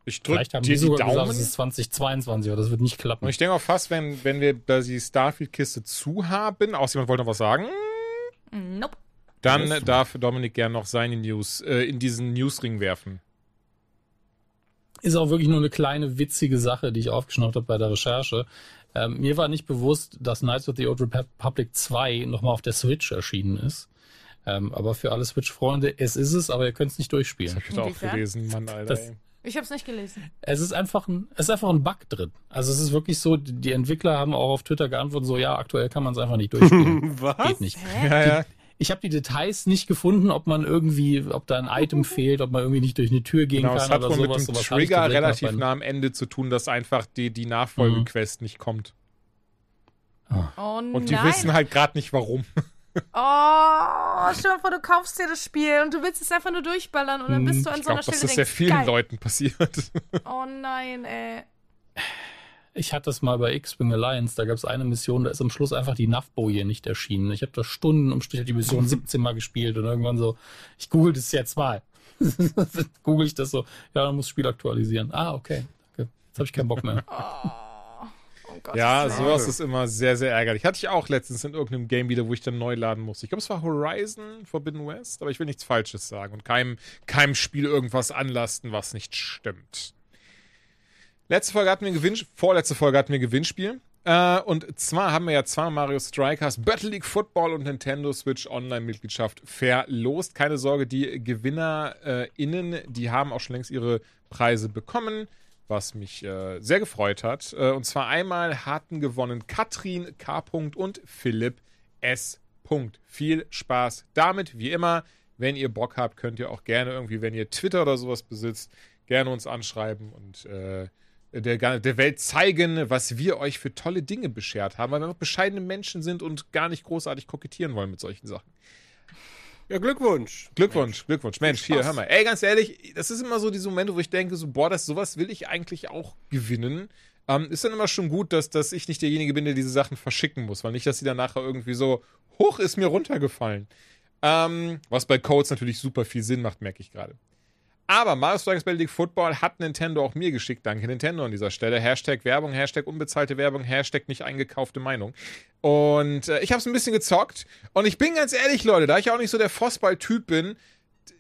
Ich drücke dir die sogar Daumen. Gesagt, es ist 2022, aber das wird nicht klappen. Und ich denke auch fast, wenn, wenn wir da die Starfield-Kiste zu haben, außer jemand wollte noch was sagen. Nope. Dann darf Dominik gern noch seine News äh, in diesen Newsring werfen. Ist auch wirklich nur eine kleine witzige Sache, die ich aufgeschnappt habe bei der Recherche. Ähm, mir war nicht bewusst, dass Knights of the Old Republic 2 nochmal auf der Switch erschienen ist. Ähm, aber für alle Switch-Freunde, es ist es, aber ihr könnt es nicht durchspielen. Das hab ich auch gelesen, Mann, Alter. Das, ich habe es nicht gelesen. Es ist einfach ein, es ist einfach ein Bug drin. Also es ist wirklich so, die Entwickler haben auch auf Twitter geantwortet, so ja, aktuell kann man es einfach nicht durchspielen. Was? Geht nicht. Hä? Ja, ja. Ich habe die Details nicht gefunden, ob man irgendwie, ob da ein Item fehlt, ob man irgendwie nicht durch eine Tür gehen genau, kann es hat oder wohl sowas. mit dem Trigger relativ nah am Ende zu tun, dass einfach die, die Nachfolgequest mhm. nicht kommt. Oh und die nein. wissen halt gerade nicht warum. Oh, stell dir vor, du kaufst dir das Spiel und du willst es einfach nur durchballern und dann bist du an ich so einer glaub, Stelle. Das ist sehr vielen geil. Leuten passiert. Oh nein, ey. Ich hatte das mal bei X-Wing Alliance, da gab es eine Mission, da ist am Schluss einfach die Nav-Boje nicht erschienen. Ich habe da Stunden um die Mission 17 Mal gespielt und irgendwann so, ich google das jetzt mal. google ich das so, ja, dann muss das Spiel aktualisieren. Ah, okay. okay. Jetzt habe ich keinen Bock mehr. Oh, oh Gott, ja, sowas ist immer sehr, sehr ärgerlich. Hatte ich auch letztens in irgendeinem Game wieder, wo ich dann neu laden musste. Ich glaube, es war Horizon Forbidden West, aber ich will nichts Falsches sagen und keinem, keinem Spiel irgendwas anlasten, was nicht stimmt. Letzte Folge hatten wir ein Gewinnspiel, vorletzte Folge hatten wir ein Gewinnspiel. Äh, und zwar haben wir ja zwei Mario Strikers, Battle League Football und Nintendo Switch Online-Mitgliedschaft verlost. Keine Sorge, die GewinnerInnen, äh, die haben auch schon längst ihre Preise bekommen, was mich äh, sehr gefreut hat. Äh, und zwar einmal hatten gewonnen Katrin K. und Philipp S. Viel Spaß damit, wie immer. Wenn ihr Bock habt, könnt ihr auch gerne irgendwie, wenn ihr Twitter oder sowas besitzt, gerne uns anschreiben und äh, der, der Welt zeigen, was wir euch für tolle Dinge beschert haben, weil wir einfach bescheidene Menschen sind und gar nicht großartig kokettieren wollen mit solchen Sachen. Ja, Glückwunsch. Glückwunsch, Mensch. Glückwunsch. Mensch, hier, hör mal. Ey, ganz ehrlich, das ist immer so diese Momente, wo ich denke, so, boah, das, sowas will ich eigentlich auch gewinnen. Ähm, ist dann immer schon gut, dass, dass ich nicht derjenige bin, der diese Sachen verschicken muss, weil nicht, dass sie dann nachher irgendwie so, hoch ist mir runtergefallen. Ähm, was bei Codes natürlich super viel Sinn macht, merke ich gerade. Aber Mario Strikers Battle League Football hat Nintendo auch mir geschickt. Danke Nintendo an dieser Stelle. Hashtag Werbung, Hashtag unbezahlte Werbung, Hashtag nicht eingekaufte Meinung. Und äh, ich habe es ein bisschen gezockt. Und ich bin ganz ehrlich, Leute, da ich auch nicht so der Fußball-Typ bin,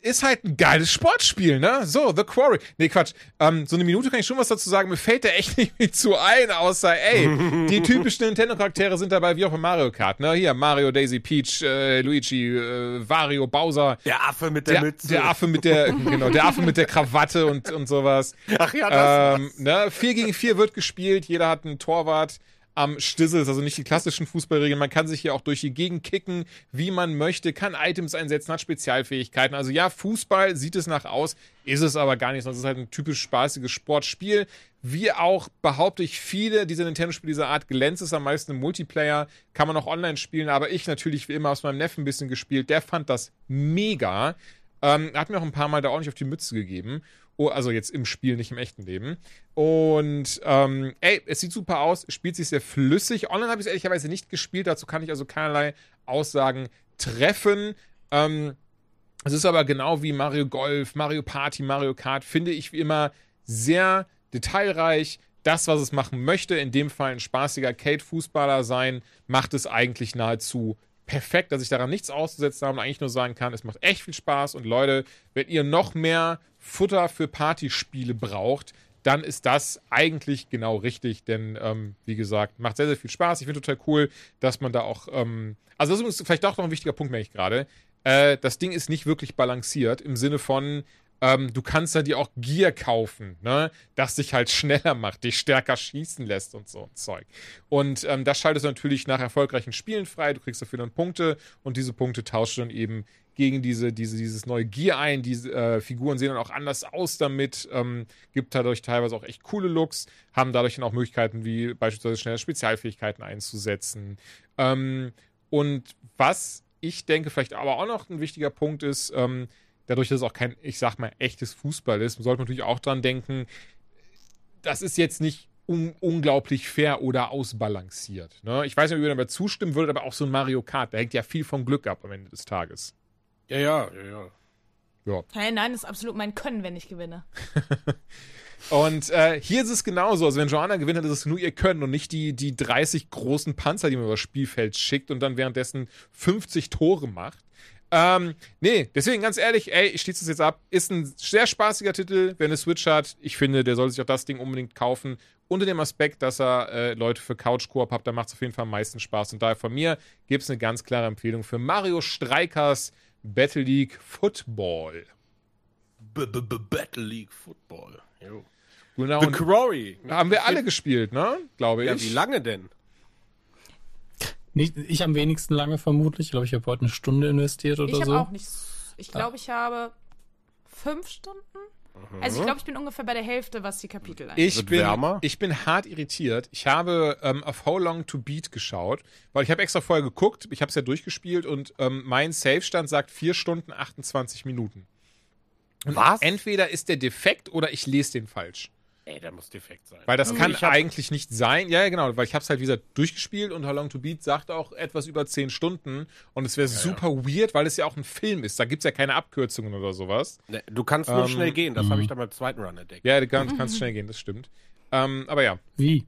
ist halt ein geiles Sportspiel, ne? So, The Quarry. Nee, Quatsch. Ähm, so eine Minute kann ich schon was dazu sagen. Mir fällt da echt nicht viel zu ein, außer, ey, die typischen Nintendo-Charaktere sind dabei wie auch in Mario Kart, ne? Hier, Mario, Daisy, Peach, äh, Luigi, äh, Wario, Bowser. Der Affe mit der, der Mütze. Der Affe mit der, genau, der Affe mit der Krawatte und, und sowas. Ach ja, das ähm, ne? Vier gegen vier wird gespielt, jeder hat einen Torwart am Stissel, ist also nicht die klassischen Fußballregeln. Man kann sich hier auch durch die Gegend kicken, wie man möchte, kann Items einsetzen, hat Spezialfähigkeiten. Also ja, Fußball sieht es nach aus, ist es aber gar nicht, sondern es ist halt ein typisch spaßiges Sportspiel. Wie auch, behaupte ich, viele dieser Nintendo-Spiele dieser Art glänzt es am meisten im Multiplayer, kann man auch online spielen, aber ich natürlich wie immer aus meinem Neffen ein bisschen gespielt, der fand das mega. Ähm, hat mir auch ein paar Mal da ordentlich auf die Mütze gegeben. Oh, also jetzt im Spiel, nicht im echten Leben. Und ähm, ey, es sieht super aus, spielt sich sehr flüssig. Online habe ich es ehrlicherweise nicht gespielt, dazu kann ich also keinerlei Aussagen treffen. Ähm, es ist aber genau wie Mario Golf, Mario Party, Mario Kart, finde ich wie immer sehr detailreich. Das, was es machen möchte, in dem Fall ein spaßiger Arcade-Fußballer sein, macht es eigentlich nahezu perfekt, dass ich daran nichts auszusetzen habe und eigentlich nur sagen kann, es macht echt viel Spaß und Leute, wenn ihr noch mehr Futter für Partyspiele braucht, dann ist das eigentlich genau richtig, denn ähm, wie gesagt, macht sehr, sehr viel Spaß. Ich finde total cool, dass man da auch, ähm, also das ist vielleicht auch noch ein wichtiger Punkt, merke ich gerade. Äh, das Ding ist nicht wirklich balanciert im Sinne von, ähm, du kannst da dir auch Gear kaufen, ne? das dich halt schneller macht, dich stärker schießen lässt und so ein Zeug. Und ähm, das schaltest du natürlich nach erfolgreichen Spielen frei, du kriegst dafür dann Punkte und diese Punkte tauschst du dann eben gegen diese, diese, dieses neue Gear ein. Die äh, Figuren sehen dann auch anders aus damit, ähm, gibt dadurch teilweise auch echt coole Looks, haben dadurch dann auch Möglichkeiten wie beispielsweise schnelle Spezialfähigkeiten einzusetzen. Ähm, und was ich denke, vielleicht aber auch noch ein wichtiger Punkt ist, ähm, dadurch, dass es auch kein, ich sag mal, echtes Fußball ist, sollte man natürlich auch dran denken, das ist jetzt nicht un unglaublich fair oder ausbalanciert. Ne? Ich weiß nicht, ob ihr dabei zustimmen würdet, aber auch so ein Mario Kart, da hängt ja viel vom Glück ab am Ende des Tages. Ja, ja, ja, ja. Ja. Hey, nein, das ist absolut mein Können, wenn ich gewinne. und äh, hier ist es genauso. Also, wenn Joanna gewinnt, dann ist es nur ihr Können und nicht die, die 30 großen Panzer, die man über das Spielfeld schickt und dann währenddessen 50 Tore macht. Ähm, nee, deswegen ganz ehrlich, ey, ich schließe es jetzt ab. Ist ein sehr spaßiger Titel, wer eine Switch hat. Ich finde, der soll sich auch das Ding unbedingt kaufen. Unter dem Aspekt, dass er äh, Leute für Couch-Koop hat, da macht es auf jeden Fall am meisten Spaß. Und daher von mir gibt es eine ganz klare Empfehlung für Mario Streikers Battle League Football. B -b -b Battle League Football. Jo. Genau. The Quarry. Haben wir alle gespielt, ne? Glaube ich. Ja, wie lange denn? Nicht, ich am wenigsten lange vermutlich. Ich glaube, ich habe heute eine Stunde investiert oder ich so. Ich habe auch nicht. Ich glaube, ich habe fünf Stunden. Mhm. Also ich glaube, ich bin ungefähr bei der Hälfte, was die Kapitel angeht. Ich bin, ich bin hart irritiert. Ich habe ähm, auf How Long to Beat geschaut, weil ich habe extra vorher geguckt, ich habe es ja durchgespielt und ähm, mein Save-Stand sagt 4 Stunden 28 Minuten. Und was? Entweder ist der defekt oder ich lese den falsch. Ey, der muss defekt sein. Weil das also kann eigentlich nicht sein. Ja, ja, genau, weil ich habe es halt wieder durchgespielt und How Long to Beat sagt auch etwas über 10 Stunden und es wäre ja, super ja. weird, weil es ja auch ein Film ist. Da gibt es ja keine Abkürzungen oder sowas. Nee, du kannst nur ähm, schnell gehen, das habe ich dann beim zweiten Run entdeckt. Ja, du kannst, kannst schnell gehen, das stimmt. Ähm, aber ja. Wie?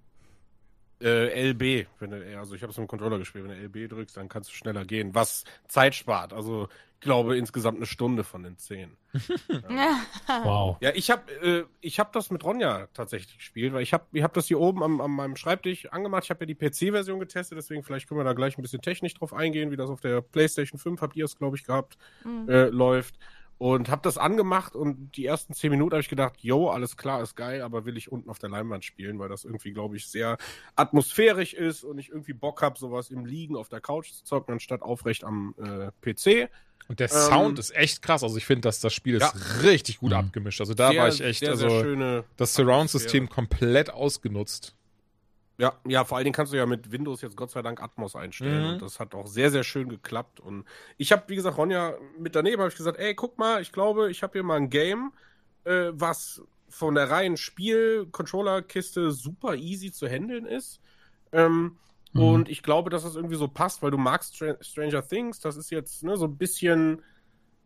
Äh, LB, wenn du, also ich habe es mit dem Controller gespielt, wenn du LB drückst, dann kannst du schneller gehen, was Zeit spart. Also glaube, insgesamt eine Stunde von den zehn. ja. Wow. Ja, ich habe äh, ich hab das mit Ronja tatsächlich gespielt, weil ich habe ich hab das hier oben am, an meinem Schreibtisch angemacht. Ich habe ja die PC-Version getestet, deswegen vielleicht können wir da gleich ein bisschen technisch drauf eingehen, wie das auf der PlayStation 5, habt ihr es, glaube ich, gehabt, mhm. äh, läuft. Und habe das angemacht und die ersten zehn Minuten habe ich gedacht, yo, alles klar, ist geil, aber will ich unten auf der Leinwand spielen, weil das irgendwie, glaube ich, sehr atmosphärisch ist und ich irgendwie Bock habe, sowas im Liegen auf der Couch zu zocken, anstatt aufrecht am äh, PC. Und der Sound ähm, ist echt krass. Also ich finde, dass das Spiel ist ja. richtig gut mhm. abgemischt. Also da sehr, war ich echt, sehr, also sehr das Surround-System komplett ausgenutzt. Ja, ja, vor allen Dingen kannst du ja mit Windows jetzt Gott sei Dank Atmos einstellen. Mhm. Und das hat auch sehr, sehr schön geklappt. Und ich habe, wie gesagt, Ronja mit daneben habe ich gesagt, ey, guck mal, ich glaube, ich habe hier mal ein Game, äh, was von der reinen Spiel-Controller-Kiste super easy zu handeln ist. Ähm, Mhm. Und ich glaube, dass das irgendwie so passt, weil du magst Str Stranger Things. Das ist jetzt ne, so ein bisschen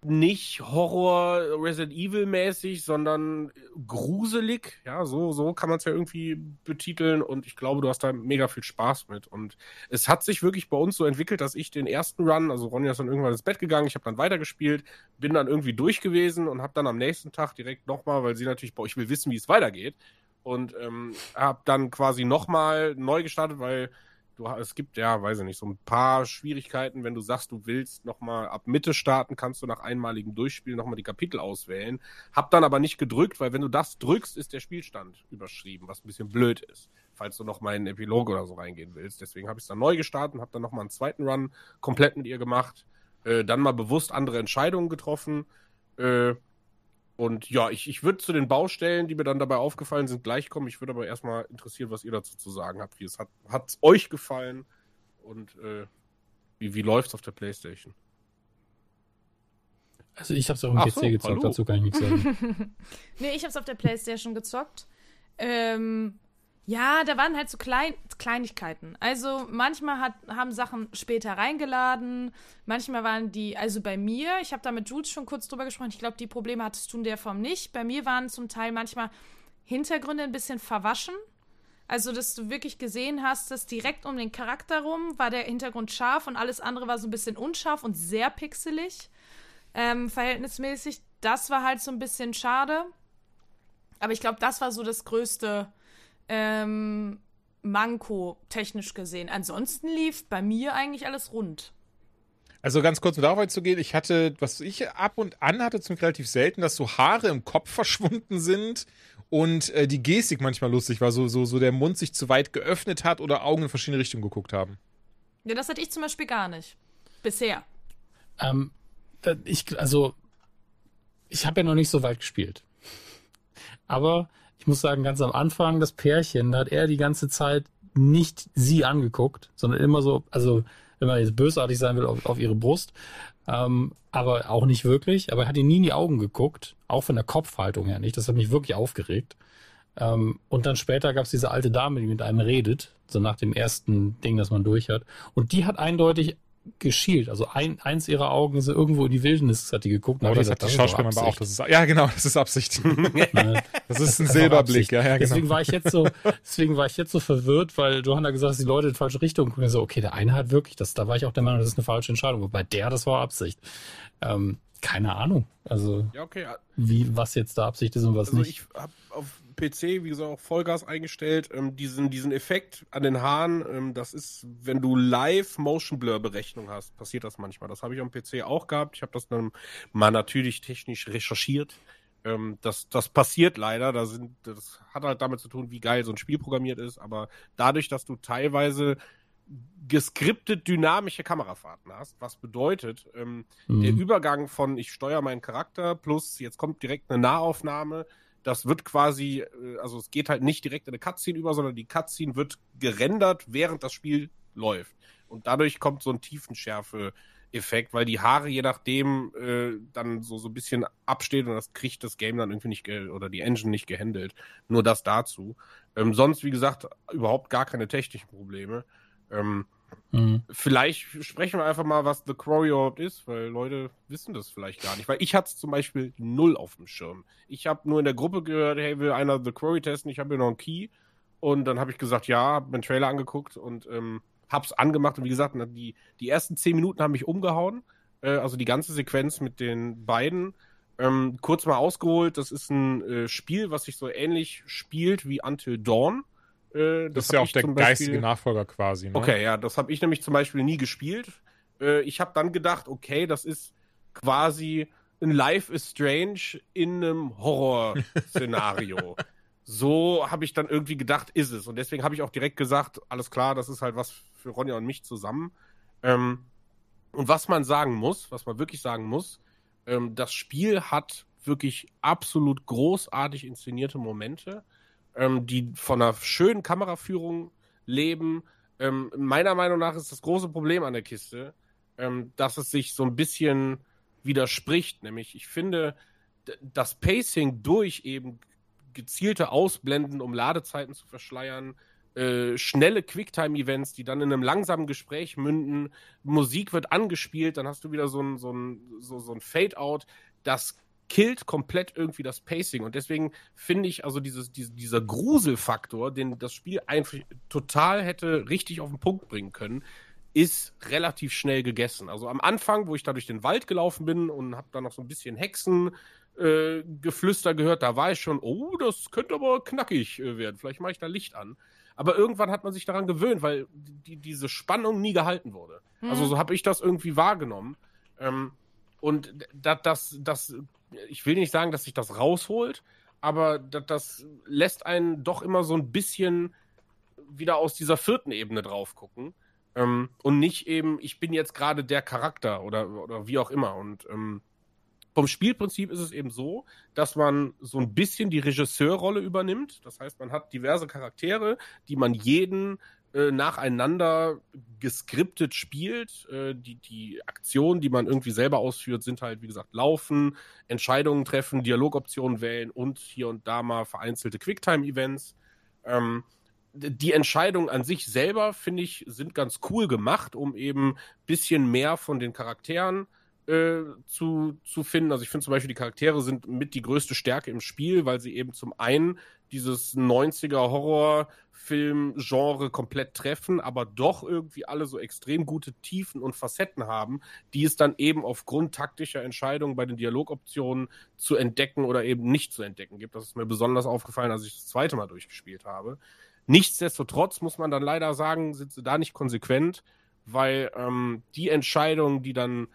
nicht Horror Resident Evil mäßig, sondern gruselig. Ja, so, so kann man es ja irgendwie betiteln. Und ich glaube, du hast da mega viel Spaß mit. Und es hat sich wirklich bei uns so entwickelt, dass ich den ersten Run, also Ronja ist dann irgendwann ins Bett gegangen, ich habe dann weitergespielt, bin dann irgendwie durch gewesen und habe dann am nächsten Tag direkt nochmal, weil sie natürlich, boah, ich will wissen, wie es weitergeht. Und ähm, habe dann quasi nochmal neu gestartet, weil du, es gibt ja, weiß ich nicht, so ein paar Schwierigkeiten, wenn du sagst, du willst nochmal ab Mitte starten, kannst du nach einmaligem Durchspielen nochmal die Kapitel auswählen. Hab dann aber nicht gedrückt, weil wenn du das drückst, ist der Spielstand überschrieben, was ein bisschen blöd ist, falls du nochmal in den Epilog oder so reingehen willst. Deswegen habe ich es dann neu gestartet und habe dann nochmal einen zweiten Run komplett mit ihr gemacht, äh, dann mal bewusst andere Entscheidungen getroffen. Äh, und ja, ich, ich würde zu den Baustellen, die mir dann dabei aufgefallen sind, gleich kommen. Ich würde aber erstmal interessieren, was ihr dazu zu sagen habt. Wie es hat es euch gefallen und äh, wie, wie läuft es auf der Playstation? Also ich habe es auch im Ach PC so, gezockt, hallo. dazu kann ich nichts sagen. nee, ich habe es auf der Playstation gezockt. Ähm, ja, da waren halt so Klein Kleinigkeiten. Also manchmal hat, haben Sachen später reingeladen, manchmal waren die, also bei mir, ich habe da mit Jules schon kurz drüber gesprochen, ich glaube, die Probleme hattest du in der Form nicht. Bei mir waren zum Teil manchmal Hintergründe ein bisschen verwaschen. Also, dass du wirklich gesehen hast, dass direkt um den Charakter rum war der Hintergrund scharf und alles andere war so ein bisschen unscharf und sehr pixelig. Ähm, verhältnismäßig. Das war halt so ein bisschen schade. Aber ich glaube, das war so das größte ähm, Manko technisch gesehen. Ansonsten lief bei mir eigentlich alles rund. Also ganz kurz mit Arbeit zu gehen, ich hatte, was ich ab und an hatte, zum relativ selten, dass so Haare im Kopf verschwunden sind und äh, die Gestik manchmal lustig war, so, so, so der Mund sich zu weit geöffnet hat oder Augen in verschiedene Richtungen geguckt haben. Ja, das hatte ich zum Beispiel gar nicht. Bisher. Ähm, ich, also, ich habe ja noch nicht so weit gespielt. Aber ich muss sagen, ganz am Anfang, das Pärchen, da hat er die ganze Zeit nicht sie angeguckt, sondern immer so, also wenn man jetzt bösartig sein will, auf, auf ihre Brust, ähm, aber auch nicht wirklich. Aber er hat ihn nie in die Augen geguckt, auch von der Kopfhaltung her nicht. Das hat mich wirklich aufgeregt. Ähm, und dann später gab es diese alte Dame, die mit einem redet, so nach dem ersten Ding, das man durch hat. Und die hat eindeutig geschielt. Also ein, eins ihrer Augen ist irgendwo in die Wildnis, hat die geguckt. Oh, das hat die Schauspielerin aber auch. Das ist, ja, genau, das ist Absicht. das ist ein Silberblick, ja, ja, genau. Deswegen war ich jetzt so, deswegen war ich jetzt so verwirrt, weil Johanna gesagt hat, dass die Leute in die falsche Richtung gucken. So, okay, der eine hat wirklich, das, da war ich auch der Meinung, das ist eine falsche Entscheidung. Wobei der, das war Absicht. Ähm, keine Ahnung. Also, ja, okay. wie, was jetzt da Absicht ist und was also nicht. Ich hab auf PC, wie gesagt, auch Vollgas eingestellt. Ähm, diesen, diesen Effekt an den Haaren, ähm, das ist, wenn du live Motion Blur Berechnung hast, passiert das manchmal. Das habe ich am PC auch gehabt. Ich habe das dann mal natürlich technisch recherchiert. Ähm, das, das passiert leider. Da sind, das hat halt damit zu tun, wie geil so ein Spiel programmiert ist. Aber dadurch, dass du teilweise geskriptet dynamische Kamerafahrten hast, was bedeutet, ähm, mhm. der Übergang von ich steuere meinen Charakter plus jetzt kommt direkt eine Nahaufnahme, das wird quasi, äh, also es geht halt nicht direkt in eine Cutscene über, sondern die Cutscene wird gerendert, während das Spiel läuft. Und dadurch kommt so ein Tiefenschärfe-Effekt, weil die Haare je nachdem äh, dann so, so ein bisschen absteht und das kriegt das Game dann irgendwie nicht, oder die Engine nicht gehandelt. Nur das dazu. Ähm, sonst, wie gesagt, überhaupt gar keine technischen Probleme. Ähm, Mhm. Vielleicht sprechen wir einfach mal, was The Quarry überhaupt ist, weil Leute wissen das vielleicht gar nicht. Weil ich hatte es zum Beispiel null auf dem Schirm. Ich habe nur in der Gruppe gehört, hey, will einer The Quarry testen? Ich habe hier noch einen Key. Und dann habe ich gesagt, ja, habe mir einen Trailer angeguckt und ähm, hab's angemacht. Und wie gesagt, die, die ersten zehn Minuten haben mich umgehauen. Äh, also die ganze Sequenz mit den beiden. Ähm, kurz mal ausgeholt, das ist ein äh, Spiel, was sich so ähnlich spielt wie Until Dawn. Äh, das, das, ist ja auch der Beispiel, geistige Nachfolger quasi. Ne? Okay, ja, das habe ich nämlich zum Beispiel nie gespielt. Äh, ich habe dann gedacht, okay, das ist quasi ein Life is Strange in einem Horror-Szenario. so habe ich dann irgendwie gedacht, ist es. Und deswegen habe ich auch direkt gesagt, alles klar, das ist halt was für Ronja und mich zusammen. Ähm, und was man sagen muss, was man wirklich sagen muss, ähm, das Spiel hat wirklich absolut großartig inszenierte Momente ähm, die von einer schönen Kameraführung leben. Ähm, meiner Meinung nach ist das große Problem an der Kiste, ähm, dass es sich so ein bisschen widerspricht. Nämlich, ich finde, das Pacing durch eben gezielte Ausblenden, um Ladezeiten zu verschleiern, äh, schnelle Quicktime-Events, die dann in einem langsamen Gespräch münden. Musik wird angespielt, dann hast du wieder so ein, so ein, so, so ein Fade-out. Das killt komplett irgendwie das Pacing. Und deswegen finde ich also dieses, diese, dieser Gruselfaktor, den das Spiel einfach total hätte richtig auf den Punkt bringen können, ist relativ schnell gegessen. Also am Anfang, wo ich da durch den Wald gelaufen bin und habe da noch so ein bisschen Hexengeflüster äh, gehört, da war ich schon, oh, das könnte aber knackig äh, werden. Vielleicht mache ich da Licht an. Aber irgendwann hat man sich daran gewöhnt, weil die, diese Spannung nie gehalten wurde. Mhm. Also so habe ich das irgendwie wahrgenommen. Ähm, und das, das, das, ich will nicht sagen, dass sich das rausholt, aber das, das lässt einen doch immer so ein bisschen wieder aus dieser vierten Ebene drauf gucken. Ähm, und nicht eben, ich bin jetzt gerade der Charakter oder, oder wie auch immer. Und ähm, vom Spielprinzip ist es eben so, dass man so ein bisschen die Regisseurrolle übernimmt. Das heißt, man hat diverse Charaktere, die man jeden äh, nacheinander geskriptet spielt. Äh, die, die Aktionen, die man irgendwie selber ausführt, sind halt, wie gesagt, laufen, Entscheidungen treffen, Dialogoptionen wählen und hier und da mal vereinzelte Quicktime-Events. Ähm, die Entscheidungen an sich selber, finde ich, sind ganz cool gemacht, um eben ein bisschen mehr von den Charakteren äh, zu, zu finden. Also ich finde zum Beispiel, die Charaktere sind mit die größte Stärke im Spiel, weil sie eben zum einen dieses 90er Horrorfilm-Genre komplett treffen, aber doch irgendwie alle so extrem gute Tiefen und Facetten haben, die es dann eben aufgrund taktischer Entscheidungen bei den Dialogoptionen zu entdecken oder eben nicht zu entdecken gibt. Das ist mir besonders aufgefallen, als ich das zweite Mal durchgespielt habe. Nichtsdestotrotz muss man dann leider sagen, sind sie da nicht konsequent, weil ähm, die Entscheidungen, die dann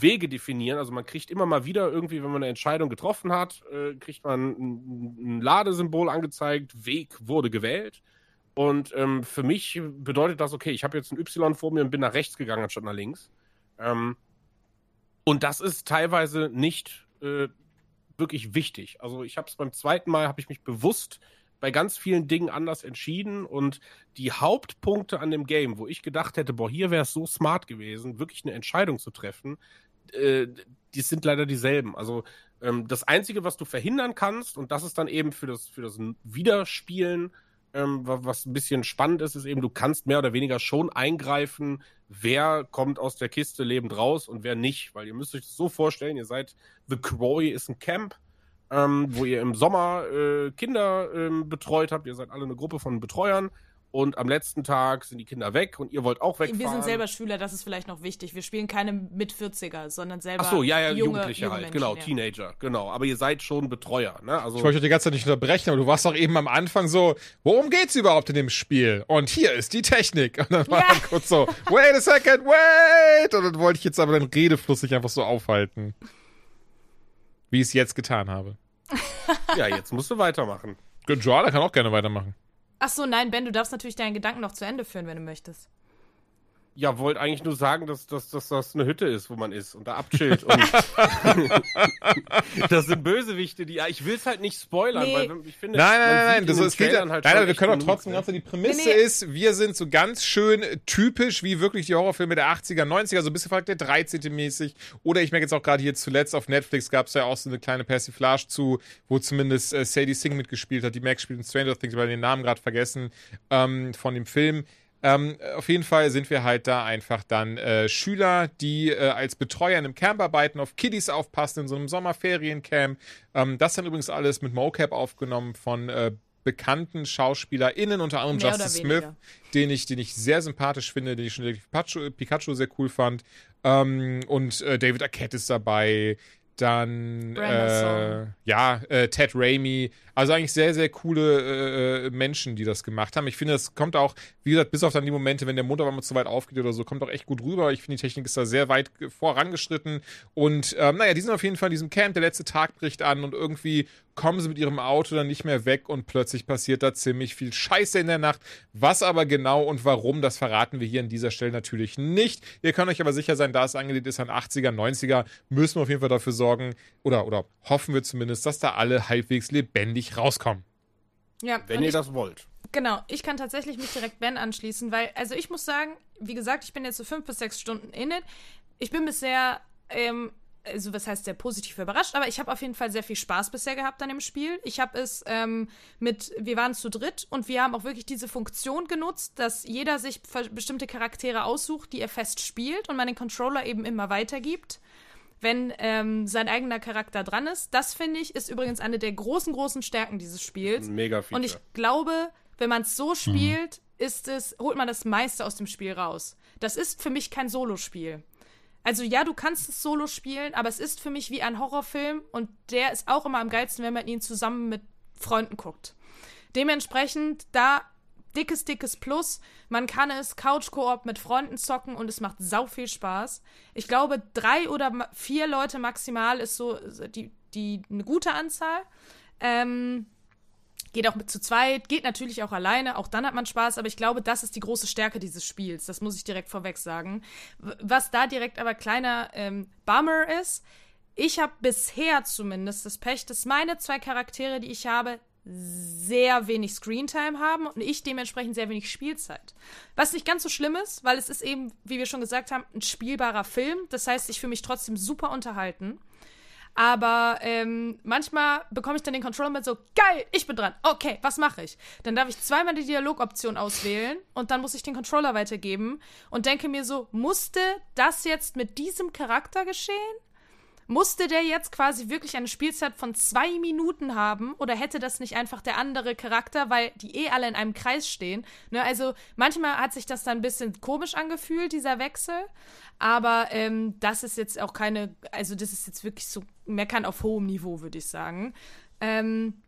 Wege definieren. Also man kriegt immer mal wieder irgendwie, wenn man eine Entscheidung getroffen hat, äh, kriegt man ein, ein, Ladesymbol angezeigt, Weg wurde gewählt. Und ähm, für mich bedeutet das, okay, ich habe jetzt ein Y vor mir und bin nach rechts gegangen anstatt nach links. Ähm, und das ist teilweise nicht äh, wirklich wichtig. Also ich habe es beim zweiten Mal, habe ich mich bewusst bei ganz vielen Dingen anders entschieden und die Hauptpunkte an dem Game, wo ich gedacht hätte, boah, hier wäre es so smart gewesen, wirklich eine Entscheidung zu treffen, äh, die sind leider dieselben. Also ähm, das Einzige, was du verhindern kannst, und das ist dann eben für das, für das Wiederspielen, ähm, was ein bisschen spannend ist, ist eben, du kannst mehr oder weniger schon eingreifen, wer kommt aus der Kiste lebend raus und wer nicht. Weil ihr müsst euch das so vorstellen, ihr seid, The Quarry ist ein Camp, ähm, wo ihr im Sommer äh, Kinder ähm, betreut habt. Ihr seid alle eine Gruppe von Betreuern. Und am letzten Tag sind die Kinder weg und ihr wollt auch wegfahren. Wir sind selber Schüler, das ist vielleicht noch wichtig. Wir spielen keine mit 40er, sondern selber Ach so, ja, ja, junge, Jugendliche junge halt, Menschen, genau, ja. Teenager, genau. Aber ihr seid schon Betreuer, ne? Also Ich wollte euch die ganze Zeit nicht unterbrechen, aber du warst doch eben am Anfang so, worum geht's überhaupt in dem Spiel? Und hier ist die Technik. Und dann war Ja. dann kurz so, wait a second, wait! Und dann wollte ich jetzt aber den Redefluss nicht einfach so aufhalten. Wie ich es jetzt getan habe. ja, jetzt musst du weitermachen. Good Job, kann auch gerne weitermachen. Ach so, nein, Ben, du darfst natürlich deinen Gedanken noch zu Ende führen, wenn du möchtest. Ja, wollte eigentlich nur sagen, dass, dass, dass das eine Hütte ist, wo man ist und da abchillt. Und das sind Bösewichte, die. Ja, ich will es halt nicht spoilern, Nee. weil ich finde. Nein, nein, nein, das ist, geht ja, halt nein, schon nein, wir können doch trotzdem, ne? ganz die Prämisse Nee, nee. ist, wir sind so ganz schön typisch, wie wirklich die Horrorfilme der 80er, 90er, so ein bisschen vielleicht der 13. mäßig. Oder ich merke jetzt auch gerade hier zuletzt auf Netflix gab es ja auch so eine kleine Persiflage zu, wo zumindest äh, Sadie Singh mitgespielt hat, die Mac spielt in Stranger Things, weil den Namen gerade vergessen, ähm, von dem Film. Ähm, auf jeden Fall sind wir halt da einfach dann äh, Schüler, die äh, als Betreuer in einem Camp arbeiten, auf Kiddies aufpassen in so einem Sommerferiencamp. Ähm, das dann übrigens alles mit Mocap aufgenommen von äh, bekannten SchauspielerInnen, unter anderem Mehr Justice Smith, den ich, den ich sehr sympathisch finde, den ich schon Pikachu, Pikachu sehr cool fand. Ähm, und äh, David Arquette ist dabei. Dann äh, ja, äh, Ted Raimi. Also eigentlich sehr, sehr coole äh, Menschen, die das gemacht haben. Ich finde, das kommt auch, wie gesagt, bis auf dann die Momente, wenn der Mund aber mal zu weit aufgeht oder so, kommt auch echt gut rüber. Ich finde, die Technik ist da sehr weit ge- vorangeschritten. Und ähm, naja, die sind auf jeden Fall in diesem Camp. Der letzte Tag bricht an und irgendwie kommen sie mit ihrem Auto dann nicht mehr weg und plötzlich passiert da ziemlich viel Scheiße in der Nacht. Was aber genau und warum, das verraten wir hier an dieser Stelle natürlich nicht. Ihr könnt euch aber sicher sein, da es angelehnt ist an 80er, 90er, müssen wir auf jeden Fall dafür sorgen, oder, oder hoffen wir zumindest, dass da alle halbwegs lebendig rauskommen. Ja, Wenn ihr ich, das wollt. genau. Ich kann tatsächlich mich direkt Ben anschließen, weil, also ich muss sagen, wie gesagt, ich bin jetzt so fünf bis sechs Stunden in it. Ich bin bisher ähm, also was heißt sehr positiv überrascht, aber ich habe auf jeden Fall sehr viel Spaß bisher gehabt an dem Spiel. Ich habe es ähm, mit, wir waren zu dritt und wir haben auch wirklich diese Funktion genutzt, dass jeder sich bestimmte Charaktere aussucht, die er fest spielt und man den Controller eben immer weitergibt, wenn ähm, sein eigener Charakter dran ist. Das finde ich ist übrigens eine der großen, großen Stärken dieses Spiels. Mega Und ich glaube, wenn man es so spielt, ist es, holt man das meiste aus dem Spiel raus. Das ist für mich kein Solospiel. Also ja, du kannst es solo spielen, aber es ist für mich wie ein Horrorfilm und der ist auch immer am geilsten, wenn man ihn zusammen mit Freunden guckt. Dementsprechend da dickes, dickes Plus. Man kann es Couch-Koop mit Freunden zocken und es macht sau viel Spaß. Ich glaube, drei oder vier Leute maximal ist so die, die eine gute Anzahl. Ähm, Geht auch mit zu zweit, geht natürlich auch alleine, auch dann hat man Spaß, aber ich glaube, das ist die große Stärke dieses Spiels. Das muss ich direkt vorweg sagen. Was da direkt aber kleiner ähm, Bummer ist, ich habe bisher zumindest das Pech, dass meine zwei Charaktere, die ich habe, sehr wenig Screentime haben und ich dementsprechend sehr wenig Spielzeit. Was nicht ganz so schlimm ist, weil es ist eben, wie wir schon gesagt haben, ein spielbarer Film. Das heißt, ich fühle mich trotzdem super unterhalten. Aber ähm, manchmal bekomme ich dann den Controller mit so, geil, ich bin dran. Okay, was mache ich? Dann darf ich zweimal die Dialogoption auswählen und dann muss ich den Controller weitergeben und denke mir so, musste das jetzt mit diesem Charakter geschehen? Musste der jetzt quasi wirklich eine Spielzeit von zwei Minuten haben oder hätte das nicht einfach der andere Charakter, weil die eh alle in einem Kreis stehen? Ne, also manchmal hat sich das dann ein bisschen komisch angefühlt, dieser Wechsel. Aber ähm, das ist jetzt auch keine, also das ist jetzt wirklich so meckern auf hohem Niveau, würde ich sagen. Ähm,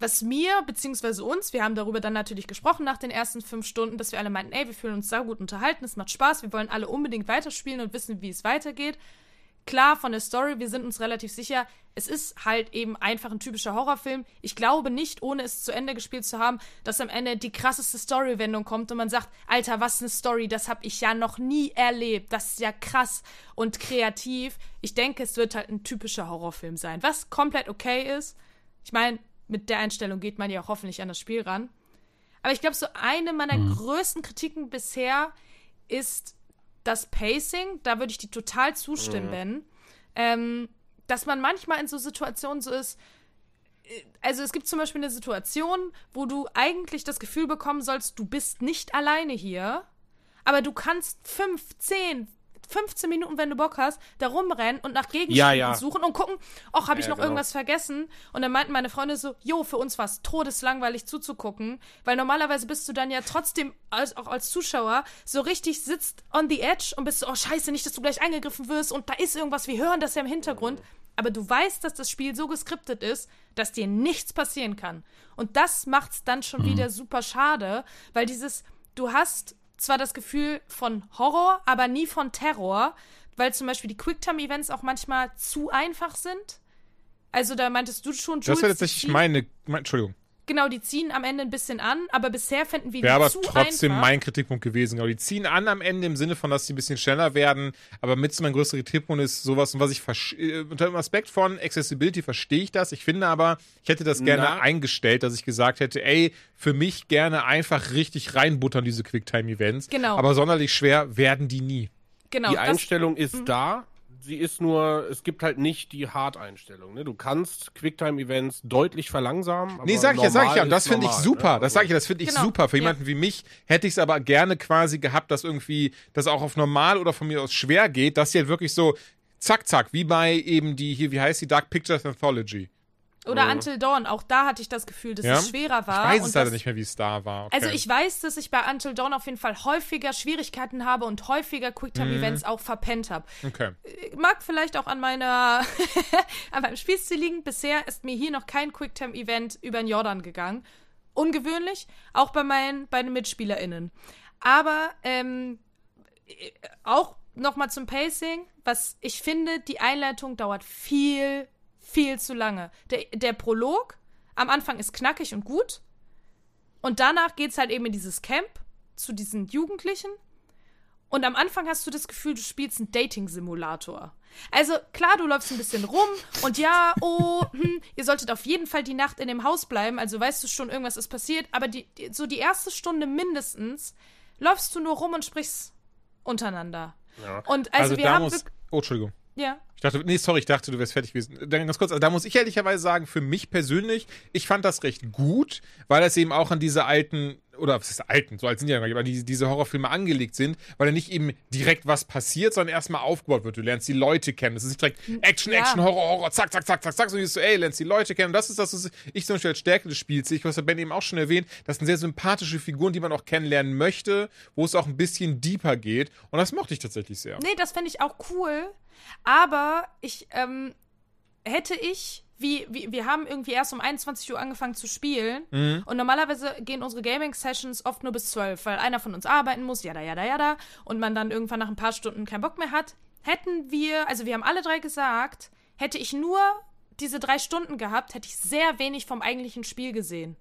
was mir, beziehungsweise uns, wir haben darüber dann natürlich gesprochen nach den ersten fünf Stunden, dass wir alle meinten, ey, wir fühlen uns sehr gut unterhalten, es macht Spaß, wir wollen alle unbedingt weiterspielen und wissen, wie es weitergeht klar von der Story, wir sind uns relativ sicher, es ist halt eben einfach ein typischer Horrorfilm. Ich glaube nicht, ohne es zu Ende gespielt zu haben, dass am Ende die krasseste Story-Wendung kommt und man sagt, Alter, was eine Story, das habe ich ja noch nie erlebt. Das ist ja krass und kreativ. Ich denke, es wird halt ein typischer Horrorfilm sein, was komplett okay ist. Ich meine, mit der Einstellung geht man ja auch hoffentlich an das Spiel ran. Aber ich glaube, so eine meiner mhm. größten Kritiken bisher ist das Pacing, da würde ich dir total zustimmen, mhm. Ben. Ähm, dass man manchmal in so Situationen so ist, äh, also es gibt zum Beispiel eine Situation, wo du eigentlich das Gefühl bekommen sollst, du bist nicht alleine hier, aber du kannst fünf, zehn, 15 Minuten, wenn du Bock hast, da rumrennen und nach Gegenständen ja, ja. suchen und gucken, ach, habe ich ja, noch genau. irgendwas vergessen? Und dann meinten meine Freunde so, jo, für uns war es todeslangweilig zuzugucken, weil normalerweise bist du dann ja trotzdem als, auch als Zuschauer so richtig sitzt on the edge und bist so, oh scheiße, nicht, dass du gleich eingegriffen wirst und da ist irgendwas, wir hören das ja im Hintergrund. Aber du weißt, dass das Spiel so geskriptet ist, dass dir nichts passieren kann. Und das macht's dann schon mhm. wieder super schade, weil dieses, du hast zwar das Gefühl von Horror, aber nie von Terror, weil zum Beispiel die Quicktime-Events auch manchmal zu einfach sind. Also da meintest du schon, Jules, Das wäre tatsächlich meine, mein, Entschuldigung. Genau, die ziehen am Ende ein bisschen an, aber bisher finden wir die Wäre aber trotzdem einfach. mein Kritikpunkt gewesen. Genau, die ziehen an am Ende im Sinne von, dass sie ein bisschen schneller werden, aber mit so mein größter Kritikpunkt ist sowas, und was ich äh, unter dem Aspekt von Accessibility verstehe ich das. Ich finde aber, ich hätte das gerne Na. eingestellt, dass ich gesagt hätte, ey, für mich gerne einfach richtig reinbuttern diese Quicktime-Events. Genau. Aber sonderlich schwer werden die nie. Genau. Die Einstellung ist mhm. da, sie ist nur, es gibt halt nicht die Hard-Einstellung. Ne? Du kannst Quicktime-Events deutlich verlangsamen. Nee, sag ich ja, sag ich ja. Und das finde ich super. Ne? Das sag ich ja, das finde ich genau. super. Für ja. jemanden wie mich hätte ich es aber gerne quasi gehabt, dass irgendwie das auch auf normal oder von mir aus schwer geht, dass sie halt wirklich so zack, zack, wie bei eben die hier, wie heißt die Dark Pictures Anthology. Oder mhm. Until Dawn, auch da hatte ich das Gefühl, dass ja? es schwerer war. Ich weiß es leider nicht mehr, wie es da war. Okay. Also ich weiß, dass ich bei Until Dawn auf jeden Fall häufiger Schwierigkeiten habe und häufiger Quicktime-Events mhm. auch verpennt habe. Okay. Äh, mag vielleicht auch an meiner an meinem Spielstil liegen. Bisher ist mir hier noch kein Quicktime-Event über den Jordan gegangen. Ungewöhnlich, auch bei meinen bei den MitspielerInnen. Aber ähm, äh, auch nochmal zum Pacing, was ich finde, die Einleitung dauert viel, viel zu lange. Der, der Prolog am Anfang ist knackig und gut. Und danach geht's halt eben in dieses Camp zu diesen Jugendlichen. Und am Anfang hast du das Gefühl, du spielst einen Dating-Simulator. Also klar, du läufst ein bisschen rum und ja, oh, hm, ihr solltet auf jeden Fall die Nacht in dem Haus bleiben, also weißt du schon, irgendwas ist passiert, aber die, die, so die erste Stunde mindestens läufst du nur rum und sprichst untereinander. Ja. Und also, also wir haben. Muss, oh, Entschuldigung. Ja. Ich dachte, nee, sorry, ich dachte, du wärst fertig gewesen. Dann ganz kurz, also da muss ich ehrlicherweise sagen, für mich persönlich, ich fand das recht gut, weil das eben auch an diese alten, oder was ist alten, so alt sind die ja gar nicht, aber die, diese Horrorfilme angelegt sind, weil da nicht eben direkt was passiert, sondern erstmal aufgebaut wird. Du lernst die Leute kennen. Es ist nicht direkt Action, Ja. Action, Horror, Horror, zack, zack, zack, zack, zack, so wie so, ey, lernst die Leute kennen. Und das ist das, was ich zum Beispiel als Stärke des Spiels sehe. Ich habe Ben eben auch schon erwähnt, das sind sehr sympathische Figuren, die man auch kennenlernen möchte, wo es auch ein bisschen deeper geht. Und das mochte ich tatsächlich sehr. Nee, das fände ich auch cool. Aber ich, ähm, hätte ich, wie, wie, wir haben irgendwie erst um 21 Uhr angefangen zu spielen. Und normalerweise gehen unsere Gaming-Sessions oft nur bis 12, weil einer von uns arbeiten muss, jada, jada, jada. Und man dann irgendwann nach ein paar Stunden keinen Bock mehr hat. Hätten wir, also wir haben alle drei gesagt, hätte ich nur diese drei Stunden gehabt, hätte ich sehr wenig vom eigentlichen Spiel gesehen.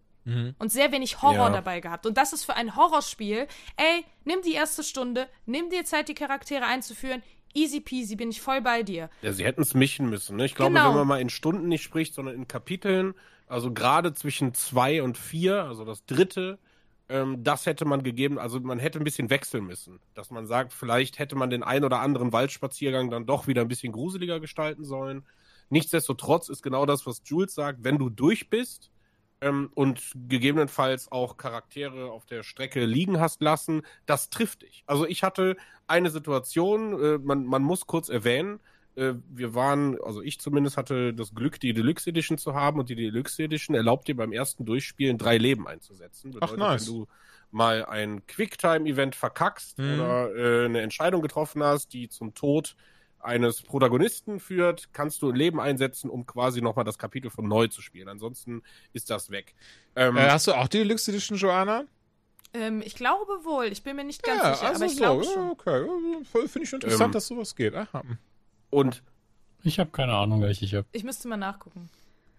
Und sehr wenig Horror Ja. dabei gehabt. Und das ist für ein Horrorspiel, ey, nimm die erste Stunde, nimm dir Zeit, die Charaktere einzuführen. Easy peasy, bin ich voll bei dir. Ja, sie hätten es mischen müssen. Ne? Ich glaube, Genau. wenn man mal in Stunden nicht spricht, sondern in Kapiteln, also gerade zwischen zwei und vier, also das dritte, ähm, das hätte man gegeben, also man hätte ein bisschen wechseln müssen. Dass man sagt, vielleicht hätte man den ein oder anderen Waldspaziergang dann doch wieder ein bisschen gruseliger gestalten sollen. Nichtsdestotrotz ist genau das, was Jules sagt, wenn du durch bist, ähm, und gegebenenfalls auch Charaktere auf der Strecke liegen hast lassen, das trifft dich. Also ich hatte eine Situation, äh, man, man muss kurz erwähnen, äh, wir waren, also ich zumindest hatte das Glück, die Deluxe Edition zu haben und die Deluxe Edition erlaubt dir beim ersten Durchspielen drei Leben einzusetzen. Ach, nice. wenn du mal ein Quicktime-Event verkackst Mhm. oder äh, eine Entscheidung getroffen hast, die zum Tod eines Protagonisten führt, kannst du ein Leben einsetzen, um quasi nochmal das Kapitel von neu zu spielen. Ansonsten ist das weg. Ähm, Äh, hast du auch die Deluxe Edition, Joanna? Ähm, ich glaube wohl, ich bin mir nicht ganz ja, sicher, also aber ich so. glaube schon. okay. Ja, voll- Finde ich interessant, Ähm, dass sowas geht. Aha. und Ich habe keine Ahnung, welche ich habe. Ich müsste mal nachgucken.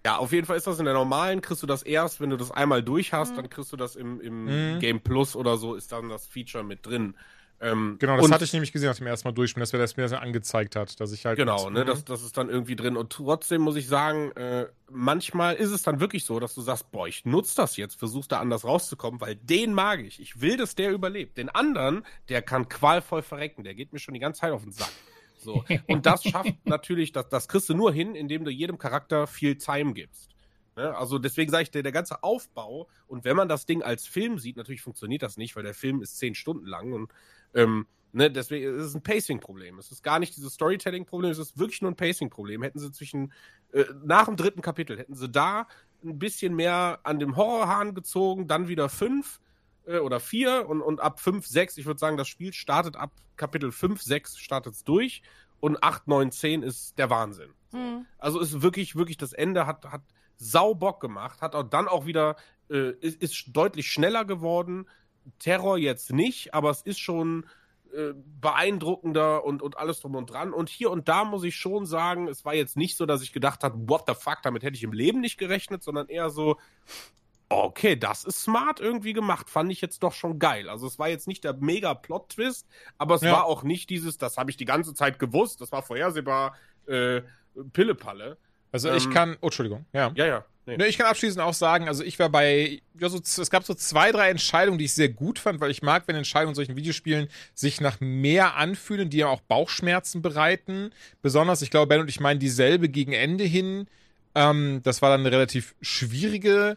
Ja, auf jeden Fall ist das in der normalen, kriegst du das erst, wenn du das einmal durch hast, dann kriegst du das im, im Mhm. Game Plus oder so, ist dann das Feature mit drin. Ähm, Genau, das hatte ich nämlich gesehen nach dem ersten Mal durchspielen, dass mir das mir das angezeigt hat, dass ich halt. Genau, ne, Mhm. das, das ist dann irgendwie drin. Und trotzdem muss ich sagen, äh, manchmal ist es dann wirklich so, dass du sagst, boah, ich nutze das jetzt, versuchst da anders rauszukommen, weil den mag ich. Ich will, dass der überlebt. Den anderen, der kann qualvoll verrecken, der geht mir schon die ganze Zeit auf den Sack. So. Und das schafft natürlich, das, das kriegst du nur hin, indem du jedem Charakter viel Time gibst. Ne? Also deswegen sage ich dir, der ganze Aufbau, und wenn man das Ding als Film sieht, natürlich funktioniert das nicht, weil der Film ist zehn Stunden lang und ähm, ne, deswegen ist es ein Pacing-Problem. Es ist gar nicht dieses Storytelling-Problem, es ist wirklich nur ein Pacing-Problem. Hätten sie zwischen, äh, nach dem dritten Kapitel, hätten sie da ein bisschen mehr an dem Horrorhahn gezogen, dann wieder fünf äh, oder vier und, und ab fünf, sechs, ich würde sagen, das Spiel startet ab Kapitel fünf, sechs startet es durch und acht, neun, zehn ist der Wahnsinn. Hm. Also ist wirklich, wirklich das Ende hat, hat sau Bock gemacht, hat auch dann auch wieder, äh, ist, ist deutlich schneller geworden. Terror jetzt nicht, aber es ist schon äh, beeindruckender und, und alles drum und dran. Und hier und da muss ich schon sagen, es war jetzt nicht so, dass ich gedacht habe, what the fuck, damit hätte ich im Leben nicht gerechnet, sondern eher so, okay, das ist smart irgendwie gemacht, fand ich jetzt doch schon geil. Also es war jetzt nicht der mega Plot-Twist, aber es Ja. war auch nicht dieses, das habe ich die ganze Zeit gewusst, das war vorhersehbar, äh, Pillepalle. Also ich ähm, kann. Oh, Entschuldigung. Ja. Ja, ja. Nee. Ne, ich kann abschließend auch sagen, also ich war bei, ja, so, es gab so zwei, drei Entscheidungen, die ich sehr gut fand, weil ich mag, wenn Entscheidungen in solchen Videospielen sich nach mehr anfühlen, die ja auch Bauchschmerzen bereiten. Besonders, ich glaube, Ben und ich meinen dieselbe gegen Ende hin. Ähm, das war dann eine relativ schwierige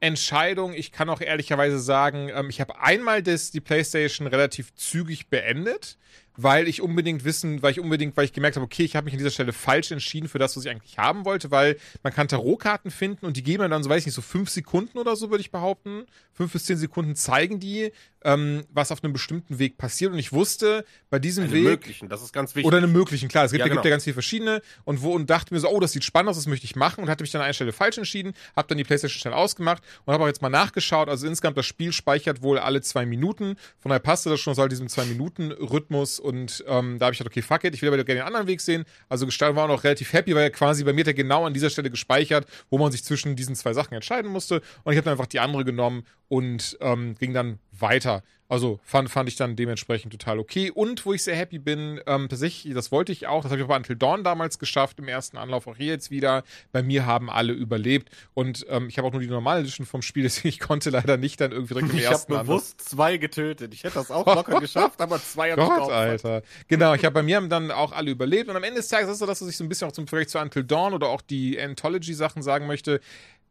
Entscheidung. Ich kann auch ehrlicherweise sagen, ähm, ich habe einmal das, die PlayStation relativ zügig beendet, weil ich unbedingt wissen, weil ich unbedingt, weil ich gemerkt habe, okay, ich habe mich an dieser Stelle falsch entschieden für das, was ich eigentlich haben wollte, weil man kann Tarotkarten finden und die geben mir dann, so weiß ich nicht, so fünf Sekunden oder so, würde ich behaupten. Fünf bis zehn Sekunden zeigen die, ähm, was auf einem bestimmten Weg passiert. Und ich wusste, bei diesem Einen Weg. möglichen, das ist ganz wichtig. Oder eine möglichen, klar. Es gibt Ja, ja, gibt genau. ja ganz viele verschiedene. Und wo und dachte mir so, oh, das sieht spannend aus, das möchte ich machen. Und hatte mich dann an einer Stelle falsch entschieden, habe dann die Playstation schnell ausgemacht und habe auch jetzt mal nachgeschaut. Also insgesamt, das Spiel speichert wohl alle zwei Minuten. Von daher passte das schon so halt diesem Zwei-Minuten-Rhythmus. Und ähm, da habe ich gedacht, okay, fuck it, ich will aber gerne den anderen Weg sehen. Also gestaltet war auch relativ happy, weil er quasi bei mir hat er genau an dieser Stelle gespeichert, wo man sich zwischen diesen zwei Sachen entscheiden musste. Und ich habe dann einfach die andere genommen und ähm, ging dann weiter. Also fand, fand ich dann dementsprechend total okay. Und wo ich sehr happy bin, ähm, tatsächlich, das wollte ich auch, das habe ich auch bei Until Dawn damals geschafft, im ersten Anlauf, auch hier jetzt wieder. Bei mir haben alle überlebt. Und ähm, ich habe auch nur die normale Edition vom Spiel, deswegen ich konnte leider nicht dann irgendwie direkt im ich ersten Ich habe bewusst zwei getötet. Ich hätte das auch locker geschafft, aber zwei habe ich Gott, Alter. Genau, ich habe bei mir haben dann auch alle überlebt. Und am Ende des Tages ist es so, dass ich so ein bisschen auch zum Vergleich zu Until Dawn oder auch die Anthology-Sachen sagen möchte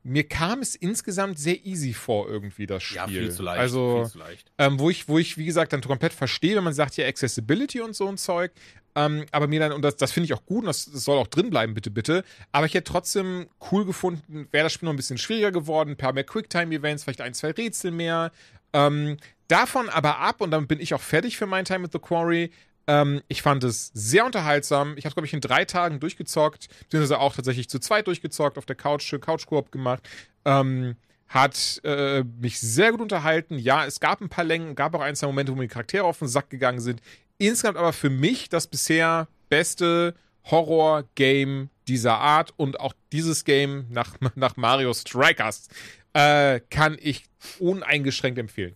mir kam es insgesamt sehr easy vor, irgendwie das Spiel. Ja, viel zu leicht. Also, viel zu leicht. Ähm, wo, ich, wo ich, wie gesagt, dann komplett verstehe, wenn man sagt, ja, Accessibility und so ein Zeug. Ähm, aber mir dann, und das, das finde ich auch gut, und das, das, soll auch drin bleiben, bitte, bitte. Aber ich hätte trotzdem cool gefunden, wäre das Spiel noch ein bisschen schwieriger geworden, ein paar mehr Quicktime-Events, vielleicht ein, zwei Rätsel mehr. Ähm, davon aber ab, und dann bin ich auch fertig für mein Time with the Quarry, ähm, ich fand es sehr unterhaltsam. Ich habe es, glaube ich, in drei Tagen durchgezockt, beziehungsweise auch tatsächlich zu zweit durchgezockt, auf der Couch, Couch-Koop gemacht. Ähm, hat äh, mich sehr gut unterhalten. Ja, es gab ein paar Längen, gab auch ein, zwei Momente, wo mir die Charaktere auf den Sack gegangen sind. Insgesamt aber für mich das bisher beste Horror-Game dieser Art und auch dieses Game nach, nach Mario Strikers äh, kann ich uneingeschränkt empfehlen.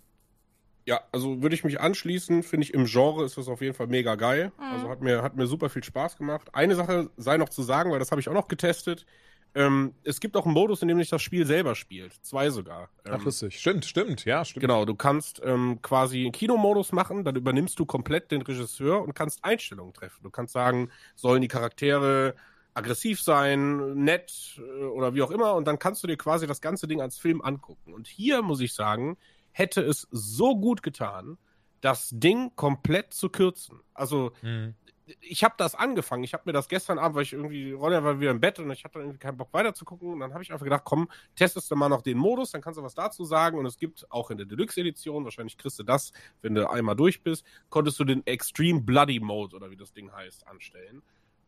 Ja, also würde ich mich anschließen, finde ich im Genre ist das auf jeden Fall mega geil. Mhm. Also hat mir, hat mir super viel Spaß gemacht. Eine Sache sei noch zu sagen, weil das habe ich auch noch getestet. Ähm, es gibt auch einen Modus, in dem sich das Spiel selber spielt. Zwei sogar. Ähm, Ach, lustig. Stimmt, stimmt, ja, stimmt. Genau, du kannst ähm, quasi einen Kinomodus machen, dann übernimmst du komplett den Regisseur und kannst Einstellungen treffen. Du kannst sagen, sollen die Charaktere aggressiv sein, nett äh, oder wie auch immer, und dann kannst du dir quasi das ganze Ding als Film angucken. Und hier muss ich sagen, hätte es so gut getan, das Ding komplett zu kürzen. Also mhm. ich habe das angefangen. Ich habe mir das gestern Abend, weil ich irgendwie, Ronja war wieder im Bett und ich hatte irgendwie keinen Bock weiter zu gucken. Und dann habe ich einfach gedacht, komm, testest du mal noch den Modus, dann kannst du was dazu sagen. Und es gibt auch in der Deluxe-Edition, wahrscheinlich kriegst du das, wenn du einmal durch bist, konntest du den Extreme Bloody Mode oder wie das Ding heißt, anstellen.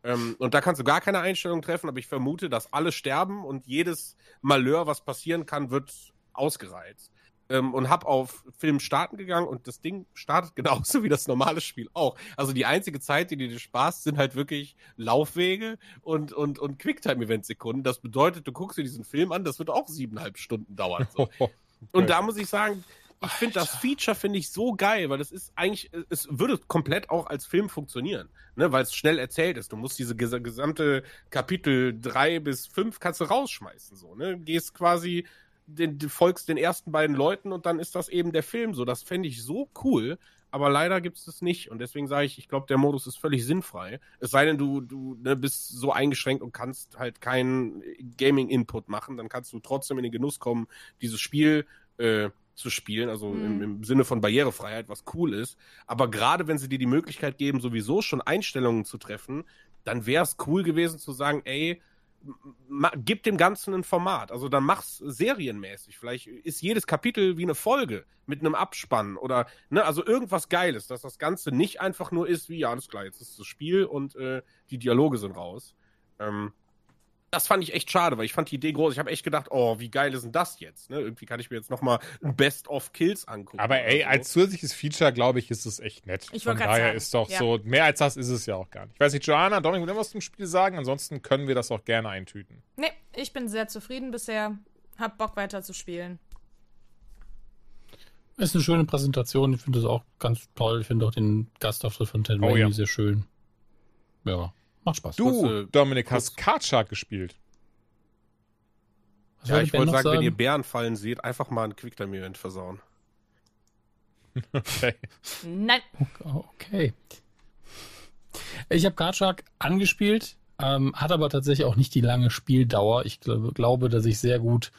Ähm, und da kannst du gar keine Einstellung treffen, aber ich vermute, dass alle sterben und jedes Malheur, was passieren kann, wird ausgereizt ähm, und habe auf Film starten gegangen und das Ding startet genauso wie das normale Spiel auch. Also die einzige Zeit, die dir sparst, sind halt wirklich Laufwege und, und, und Quicktime-Event-Sekunden. Das bedeutet, du guckst dir diesen Film an, das wird auch siebeneinhalb Stunden dauern. So. und da muss ich sagen, ich finde das Feature finde ich so geil, weil das ist eigentlich, es würde komplett auch als Film funktionieren, ne, weil es schnell erzählt ist. Du musst diese gesamte Kapitel drei bis fünf kannst du rausschmeißen, so, ne, gehst quasi den, du folgst den ersten beiden Leuten und dann ist das eben der Film so. Das fände ich so cool, aber leider gibt es das nicht. Und deswegen sage ich, ich glaube, der Modus ist völlig sinnfrei. Es sei denn, du, du ne, bist so eingeschränkt und kannst halt keinen Gaming-Input machen, dann kannst du trotzdem in den Genuss kommen, dieses Spiel äh, zu spielen, also mhm. im, im, Sinne von Barrierefreiheit, was cool ist. Aber gerade wenn sie dir die Möglichkeit geben, sowieso schon Einstellungen zu treffen, dann wäre es cool gewesen zu sagen, ey, gib dem Ganzen ein Format. Also dann mach's serienmäßig. Vielleicht ist jedes Kapitel wie eine Folge mit einem Abspann oder, ne, also irgendwas Geiles, dass das Ganze nicht einfach nur ist wie, ja, alles klar, jetzt ist das Spiel und äh, die Dialoge sind raus. Ähm, das fand ich echt schade, weil ich fand die Idee groß. Ich habe echt gedacht, oh, wie geil ist denn das jetzt? Ne? Irgendwie kann ich mir jetzt nochmal ein Best of Kills angucken. Aber ey, so. als zusätzliches Feature, glaube ich, ist es echt nett. Ich Von daher sagen. ist doch ja. so, mehr als das ist es ja auch gar nicht. Ich weiß nicht, Joanna, Dominik, will was zum Spiel sagen? Ansonsten können wir das auch gerne eintüten. Nee, ich bin sehr zufrieden bisher. Hab Bock weiter zu spielen. Ist eine schöne Präsentation. Ich finde das auch ganz toll. Ich finde auch den Gastauftritt von Ted oh, ja. sehr schön. Ja. Macht Spaß. Du, Was, äh, Dominik, hast Kartshark gespielt. Was ja, ich wollte sagen, sagen, wenn ihr Bärenfallen seht, einfach mal ein Quicktime-Event versauen. Okay. Nein. Okay. Ich habe Kartshark angespielt, ähm, hat aber tatsächlich auch nicht die lange Spieldauer. Ich glaube, glaube dass ich sehr gut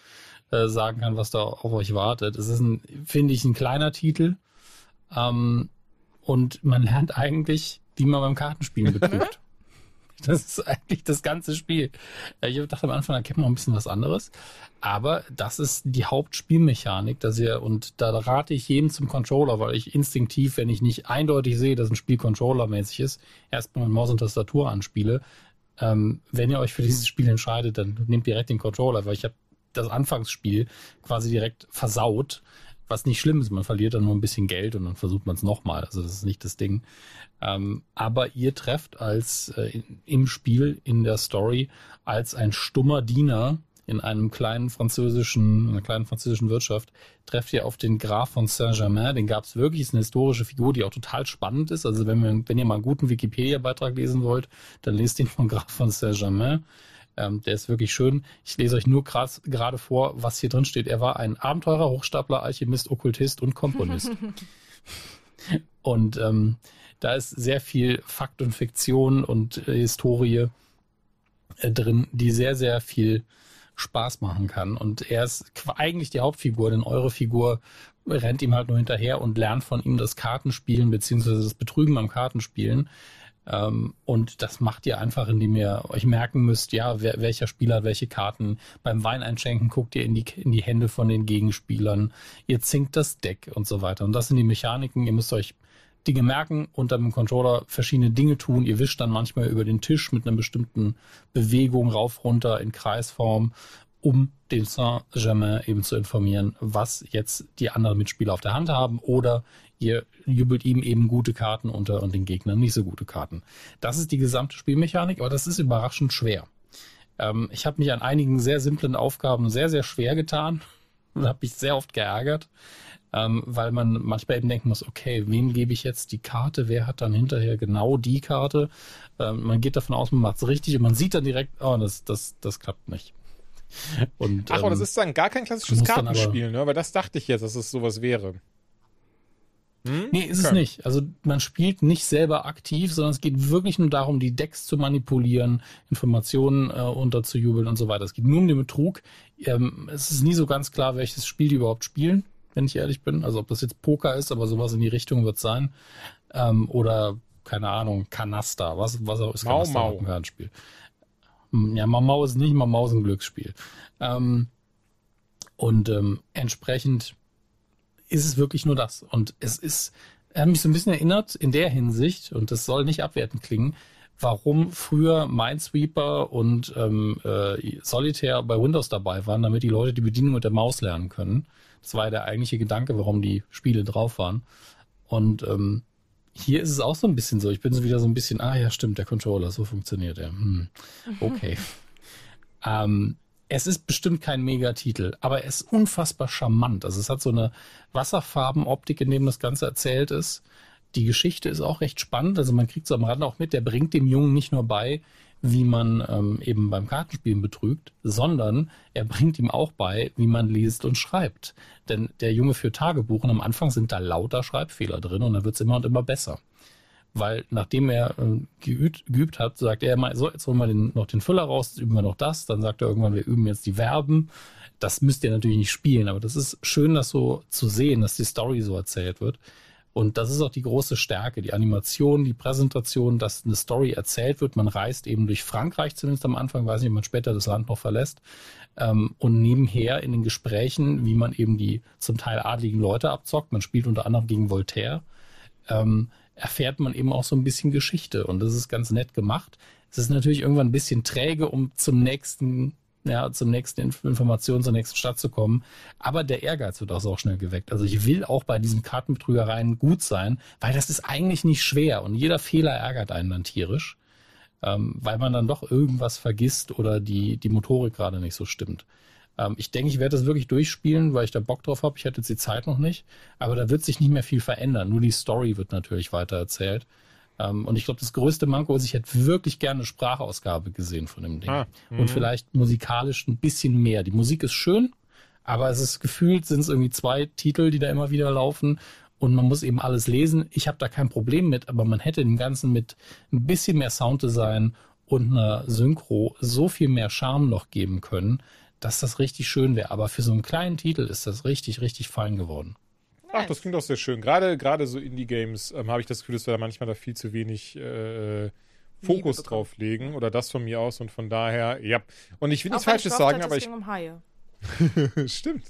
äh, sagen kann, was da auf euch wartet. Es ist, ein, finde ich, ein kleiner Titel. Ähm, und man lernt eigentlich, wie man beim Kartenspielen betrügt. Das ist eigentlich das ganze Spiel. Ich dachte am Anfang, da kennt man ein bisschen was anderes. Aber das ist die Hauptspielmechanik, dass ihr, und da rate ich jedem zum Controller, weil ich instinktiv, wenn ich nicht eindeutig sehe, dass ein Spiel Controller-mäßig ist, erstmal mit Maus und Tastatur anspiele. Ähm, wenn ihr euch für dieses Spiel entscheidet, dann nehmt direkt den Controller, weil ich habe das Anfangsspiel quasi direkt versaut, was nicht schlimm ist. Man verliert dann nur ein bisschen Geld und dann versucht man es nochmal. Also das ist nicht das Ding. Ähm, aber ihr trefft als äh, im Spiel, in der Story, als ein stummer Diener in einem kleinen französischen, einer kleinen französischen Wirtschaft, trefft ihr auf den Graf von Saint-Germain. Den gab es wirklich, ist eine historische Figur, die auch total spannend ist. Also wenn, wir, wenn ihr mal einen guten Wikipedia-Beitrag lesen wollt, dann lest den von Graf von Saint-Germain. Ähm, der ist wirklich schön. Ich lese euch nur gerade vor, was hier drin steht. Er war ein Abenteurer, Hochstapler, Alchemist, Okkultist und Komponist. und ähm, da ist sehr viel Fakt und Fiktion und äh, Historie äh, drin, die sehr, sehr viel Spaß machen kann. Und er ist eigentlich die Hauptfigur, denn eure Figur rennt ihm halt nur hinterher und lernt von ihm das Kartenspielen beziehungsweise das Betrügen am Kartenspielen. Ähm, und das macht ihr einfach, indem ihr euch merken müsst, ja, wer, welcher Spieler hat welche Karten. Beim Wein einschenken guckt ihr in die, in die Hände von den Gegenspielern. Ihr zinkt das Deck und so weiter. Und das sind die Mechaniken. Ihr müsst euch Dinge merken, unter dem Controller verschiedene Dinge tun. Ihr wischt dann manchmal über den Tisch mit einer bestimmten Bewegung rauf, runter in Kreisform, um den Saint-Germain eben zu informieren, was jetzt die anderen Mitspieler auf der Hand haben oder ihr jubelt ihm eben gute Karten unter und den Gegnern nicht so gute Karten. Das ist die gesamte Spielmechanik, aber das ist überraschend schwer. Ähm, ich habe mich an einigen sehr simplen Aufgaben sehr, sehr schwer getan und habe mich sehr oft geärgert ähm, weil man manchmal eben denken muss, okay, wem gebe ich jetzt die Karte, wer hat dann hinterher genau die Karte? Ähm, man geht davon aus, man macht es richtig und man sieht dann direkt, oh, das, das, das klappt nicht. Und, Ach, ähm, aber das ist dann gar kein klassisches Kartenspiel, ne? Weil das dachte ich jetzt, dass es sowas wäre. Hm? Nee, ist okay. es nicht. Also man spielt nicht selber aktiv, sondern es geht wirklich nur darum, die Decks zu manipulieren, Informationen äh, unterzujubeln und so weiter. Es geht nur um den Betrug. Ähm, es ist nie so ganz klar, welches Spiel die überhaupt spielen wenn ich ehrlich bin. Also ob das jetzt Poker ist, aber sowas in die Richtung wird sein. Ähm, oder, keine Ahnung, Kanaster, was, was auch ist Mau Kanaster Mau. ein Kartenspiel. Hm, ja, Mau ist nicht, Mau ist ein Glücksspiel. Ähm, und ähm, entsprechend ist es wirklich nur das. Und es ist, er hat mich so ein bisschen erinnert in der Hinsicht, und das soll nicht abwertend klingen, warum früher Minesweeper und ähm, äh, Solitaire bei Windows dabei waren, damit die Leute die Bedienung mit der Maus lernen können. Das war ja der eigentliche Gedanke, warum die Spiele drauf waren. Und ähm, hier ist es auch so ein bisschen so. Ich bin so wieder so ein bisschen, ah ja, stimmt, der Controller, so funktioniert er. Hm, okay. ähm, es ist bestimmt kein Megatitel, aber er ist unfassbar charmant. Also es hat so eine Wasserfarbenoptik, in dem das Ganze erzählt ist. Die Geschichte ist auch recht spannend. Also man kriegt so am Rand auch mit, der bringt dem Jungen nicht nur bei, wie man ähm, eben beim Kartenspielen betrügt, sondern er bringt ihm auch bei, wie man liest und schreibt. Denn der Junge führt Tagebuch und am Anfang sind da lauter Schreibfehler drin und dann wird es immer und immer besser. Weil nachdem er äh, geübt, geübt hat, sagt er immer, so, jetzt holen wir den, noch den Füller raus, üben wir noch das, dann sagt er irgendwann, wir üben jetzt die Verben. Das müsst ihr natürlich nicht spielen, aber das ist schön, das so zu sehen, dass die Story so erzählt wird. Und das ist auch die große Stärke, die Animation, die Präsentation, dass eine Story erzählt wird. Man reist eben durch Frankreich zumindest am Anfang, weiß nicht, ob man später das Land noch verlässt. Ähm, und nebenher in den Gesprächen, wie man eben die zum Teil adligen Leute abzockt, man spielt unter anderem gegen Voltaire, ähm, erfährt man eben auch so ein bisschen Geschichte. Und das ist ganz nett gemacht. Es ist natürlich irgendwann ein bisschen träge, um zum nächsten ja, zum nächsten Inf Information, zur nächsten Stadt zu kommen. Aber der Ehrgeiz wird auch so schnell geweckt. Also ich will auch bei diesen Kartenbetrügereien gut sein, weil das ist eigentlich nicht schwer und jeder Fehler ärgert einen dann tierisch, ähm, weil man dann doch irgendwas vergisst oder die, die Motorik gerade nicht so stimmt. Ähm, ich denke, ich werde das wirklich durchspielen, weil ich da Bock drauf habe. Ich hatte jetzt die Zeit noch nicht, aber da wird sich nicht mehr viel verändern. Nur die Story wird natürlich weiter erzählt. Ähm, und ich glaube, das größte Manko ist, ich hätte wirklich gerne eine Sprachausgabe gesehen von dem Ding. Ah, und mhm. vielleicht musikalisch ein bisschen mehr. Die Musik ist schön, aber es ist gefühlt, sind es irgendwie zwei Titel, die da immer wieder laufen. Und man muss eben alles lesen. Ich habe da kein Problem mit, aber man hätte dem Ganzen mit ein bisschen mehr Sounddesign und einer Synchro so viel mehr Charme noch geben können, dass das richtig schön wäre. Aber für so einen kleinen Titel ist das richtig, richtig fein geworden. Ach, das klingt doch sehr schön. Gerade, gerade so Indie-Games ähm, habe ich das Gefühl, dass wir da manchmal da viel zu wenig äh, Fokus drauf legen. Oder das von mir aus. Und von daher, ja. Und ich will nichts Falsches sagen, aber ich. Um Haie. Stimmt.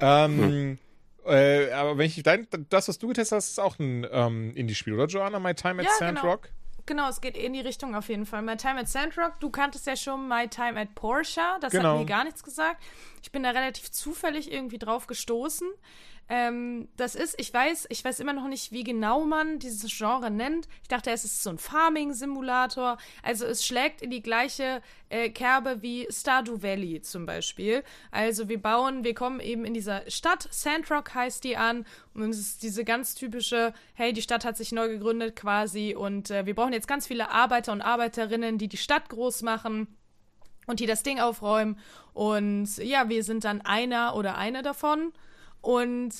ähm, hm. äh, aber wenn ich dein, das, was du getestet hast, ist auch ein ähm, Indie-Spiel, oder Joanna? My Time at ja, Sandrock? Genau. Genau, es geht in die Richtung auf jeden Fall. My Time at Sandrock, du kanntest ja schon My Time at Porsche, das genau. hat mir gar nichts gesagt. Ich bin da relativ zufällig irgendwie drauf gestoßen. Ähm, das ist, ich weiß, ich weiß immer noch nicht, wie genau man dieses Genre nennt. Ich dachte, es ist so ein Farming-Simulator. Also es schlägt in die gleiche äh, Kerbe wie Stardew Valley zum Beispiel. Also wir bauen, wir kommen eben in dieser Stadt, Sandrock heißt die an, und es ist diese ganz typische, hey, die Stadt hat sich neu gegründet quasi und äh, wir brauchen jetzt ganz viele Arbeiter und Arbeiterinnen, die die Stadt groß machen und die das Ding aufräumen. Und ja, wir sind dann einer oder eine davon und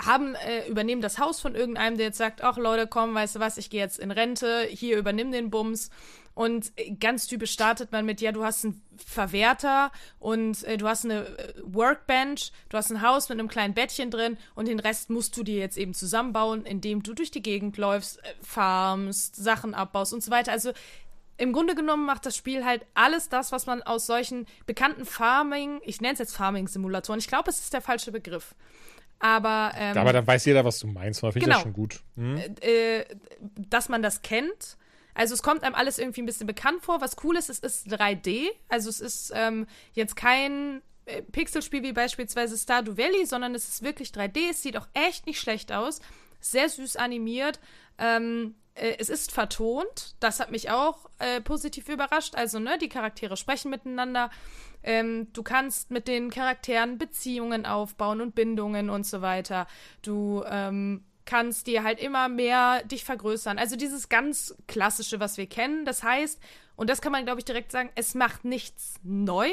haben äh, übernehmen das Haus von irgendeinem, der jetzt sagt, ach Leute, komm, weißt du was, ich gehe jetzt in Rente, hier übernimm den Bums. Und ganz typisch startet man mit, ja, du hast einen Verwerter und äh, du hast eine äh, Workbench, du hast ein Haus mit einem kleinen Bettchen drin und den Rest musst du dir jetzt eben zusammenbauen, indem du durch die Gegend läufst, äh, farmst, Sachen abbaust und so weiter. Also im Grunde genommen macht das Spiel halt alles das, was man aus solchen bekannten Farming, ich nenne es jetzt Farming-Simulatoren, ich glaube, es ist der falsche Begriff. Aber, ähm, Aber dann weiß jeder, was du meinst. Finde genau. das schon gut. Hm? äh, dass man das kennt. Also es kommt einem alles irgendwie ein bisschen bekannt vor. Was cool ist, es ist 3D. Also es ist ähm, jetzt kein äh, Pixelspiel wie beispielsweise Stardew Valley, sondern es ist wirklich 3D. Es sieht auch echt nicht schlecht aus. Sehr süß animiert. Ähm, äh, es ist vertont. Das hat mich auch äh, positiv überrascht. Also, ne, die Charaktere sprechen miteinander. Ähm, du kannst mit den Charakteren Beziehungen aufbauen und Bindungen und so weiter. Du ähm, kannst dir halt immer mehr dich vergrößern. Also dieses ganz klassische, was wir kennen. Das heißt, und das kann man, glaube ich, direkt sagen, es macht nichts neu,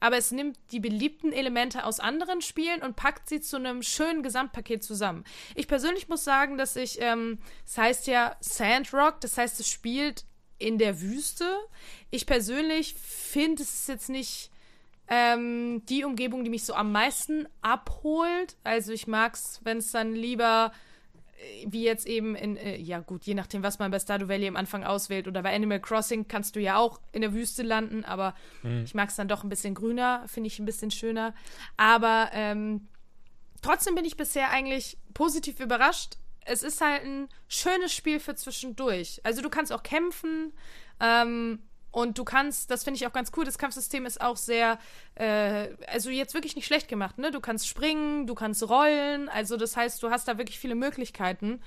aber es nimmt die beliebten Elemente aus anderen Spielen und packt sie zu einem schönen Gesamtpaket zusammen. Ich persönlich muss sagen, dass ich, ähm, es heißt ja Sandrock, das heißt, es spielt in der Wüste. Ich persönlich finde, es ist jetzt nicht ähm, die Umgebung, die mich so am meisten abholt. Also ich mag es, wenn es dann lieber wie jetzt eben in, äh, ja gut, je nachdem, was man bei Stardew Valley am Anfang auswählt oder bei Animal Crossing kannst du ja auch in der Wüste landen, aber mhm. ich mag es dann doch ein bisschen grüner, finde ich ein bisschen schöner. Aber ähm, trotzdem bin ich bisher eigentlich positiv überrascht. Es ist halt ein schönes Spiel für zwischendurch. Also du kannst auch kämpfen, ähm, und du kannst, das finde ich auch ganz cool, das Kampfsystem ist auch sehr, äh, also jetzt wirklich nicht schlecht gemacht, ne? Du kannst springen, du kannst rollen, also das heißt, du hast da wirklich viele Möglichkeiten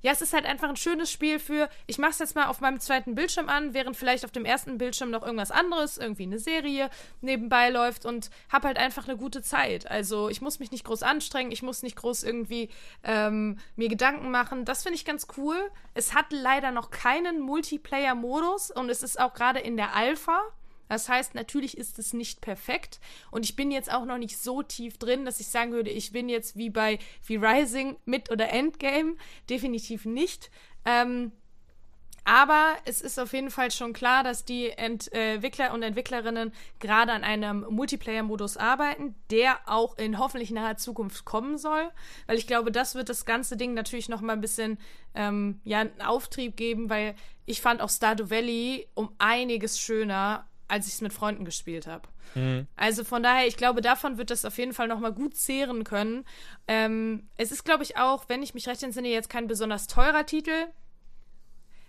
ja, es ist halt einfach ein schönes Spiel für, ich mach's jetzt mal auf meinem zweiten Bildschirm an, während vielleicht auf dem ersten Bildschirm noch irgendwas anderes, irgendwie eine Serie nebenbei läuft und hab halt einfach eine gute Zeit. Also ich muss mich nicht groß anstrengen, ich muss nicht groß irgendwie ähm, mir Gedanken machen. Das finde ich ganz cool. Es hat leider noch keinen Multiplayer-Modus und es ist auch gerade in der Alpha. Das heißt, natürlich ist es nicht perfekt und ich bin jetzt auch noch nicht so tief drin, dass ich sagen würde, ich bin jetzt wie bei wie Rising mit oder Endgame. Definitiv nicht. Ähm, aber es ist auf jeden Fall schon klar, dass die Entwickler und Entwicklerinnen gerade an einem Multiplayer-Modus arbeiten, der auch in hoffentlich naher Zukunft kommen soll. Weil ich glaube, das wird das ganze Ding natürlich noch mal ein bisschen ähm, ja, einen Auftrieb geben, weil ich fand auch Stardew Valley um einiges schöner als ich es mit Freunden gespielt habe. Mhm. Also von daher, ich glaube, davon wird das auf jeden Fall nochmal gut zehren können. Ähm, es ist, glaube ich, auch, wenn ich mich recht entsinne, jetzt kein besonders teurer Titel.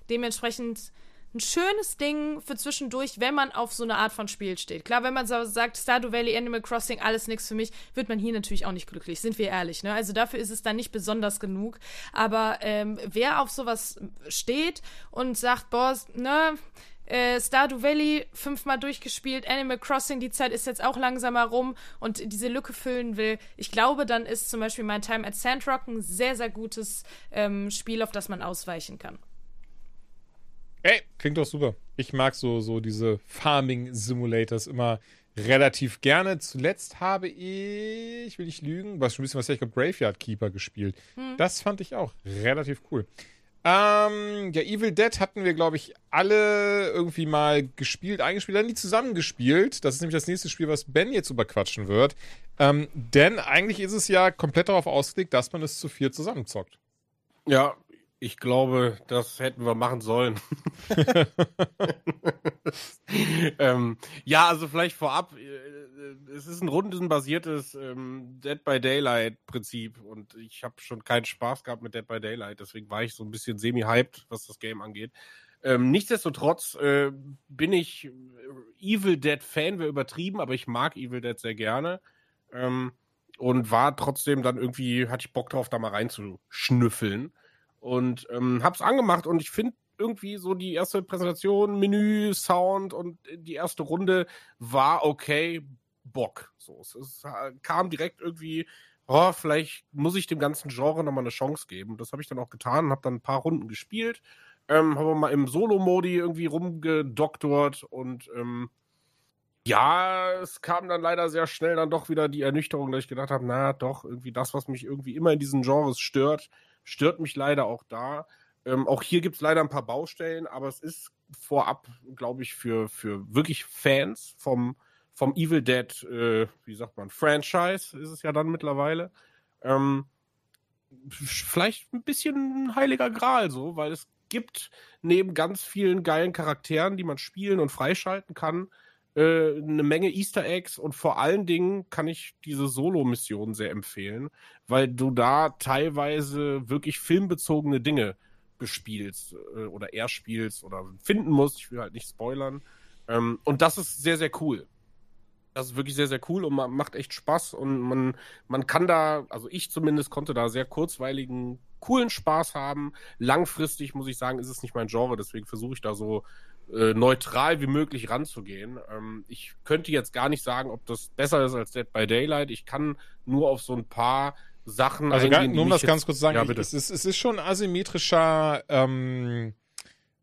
Dementsprechend ein schönes Ding für zwischendurch, wenn man auf so eine Art von Spiel steht. Klar, wenn man so sagt, Stardew Valley, Animal Crossing, alles nichts für mich, wird man hier natürlich auch nicht glücklich, sind wir ehrlich. Ne? Also dafür ist es dann nicht besonders genug. Aber ähm, wer auf sowas steht und sagt, boah, ne, äh, Stardew Valley fünfmal durchgespielt, Animal Crossing, die Zeit ist jetzt auch langsam herum und diese Lücke füllen will. Ich glaube, dann ist zum Beispiel My Time at Sandrock ein sehr, sehr gutes ähm, Spiel, auf das man ausweichen kann. Ey, klingt doch super. Ich mag so, so diese Farming Simulators immer relativ gerne. Zuletzt habe ich, will ich lügen, was schon ein bisschen was ich glaube Graveyard Keeper gespielt. Hm. Das fand ich auch relativ cool. Ähm, ja, Evil Dead hatten wir, glaube ich, alle irgendwie mal gespielt, eingespielt, dann nie zusammengespielt. Das ist nämlich das nächste Spiel, was Ben jetzt überquatschen wird. Ähm, denn eigentlich ist es ja komplett darauf ausgelegt, dass man es zu vier zusammenzockt. Ja, ich glaube, das hätten wir machen sollen. ähm, ja, also vielleicht vorab, äh, äh, es ist ein rundenbasiertes ähm, Dead by Daylight Prinzip und ich habe schon keinen Spaß gehabt mit Dead by Daylight, deswegen war ich so ein bisschen semi-hyped, was das Game angeht. Ähm, nichtsdestotrotz äh, bin ich äh, Evil Dead Fan, wäre übertrieben, aber ich mag Evil Dead sehr gerne. Ähm, und war trotzdem dann irgendwie, hatte ich Bock drauf, da mal reinzuschnüffeln. Und ähm, hab's angemacht und ich finde irgendwie so die erste Präsentation, Menü, Sound und die erste Runde war okay, Bock. So, es, es kam direkt irgendwie, oh, vielleicht muss ich dem ganzen Genre nochmal eine Chance geben. Das habe ich dann auch getan, habe dann ein paar Runden gespielt, ähm, habe mal im Solo-Modi irgendwie rumgedoktort und ähm, ja, es kam dann leider sehr schnell dann doch wieder die Ernüchterung, dass ich gedacht habe, na doch, irgendwie das, was mich irgendwie immer in diesen Genres stört, stört mich leider auch da. Ähm, auch hier gibt es leider ein paar Baustellen, aber es ist vorab, glaube ich, für, für wirklich Fans vom, vom Evil Dead, äh, wie sagt man, Franchise ist es ja dann mittlerweile. Ähm, vielleicht ein bisschen heiliger Gral so, weil es gibt neben ganz vielen geilen Charakteren, die man spielen und freischalten kann, äh, eine Menge Easter Eggs und vor allen Dingen kann ich diese Solo-Mission sehr empfehlen, weil du da teilweise wirklich filmbezogene Dinge bespielst äh, oder erspielst oder finden musst. Ich will halt nicht spoilern. Ähm, und das ist sehr, sehr cool. Das ist wirklich sehr, sehr cool und man macht echt Spaß und man, man kann da, also ich zumindest konnte da sehr kurzweiligen, coolen Spaß haben. Langfristig muss ich sagen, ist es nicht mein Genre, deswegen versuche ich da so äh, neutral wie möglich ranzugehen. Ähm, ich könnte jetzt gar nicht sagen, ob das besser ist als Dead by Daylight. Ich kann nur auf so ein paar Sachen. Also eingehen, nur um das ganz kurz zu sagen, ja, bitte. Es, ist, es ist schon asymmetrischer ähm,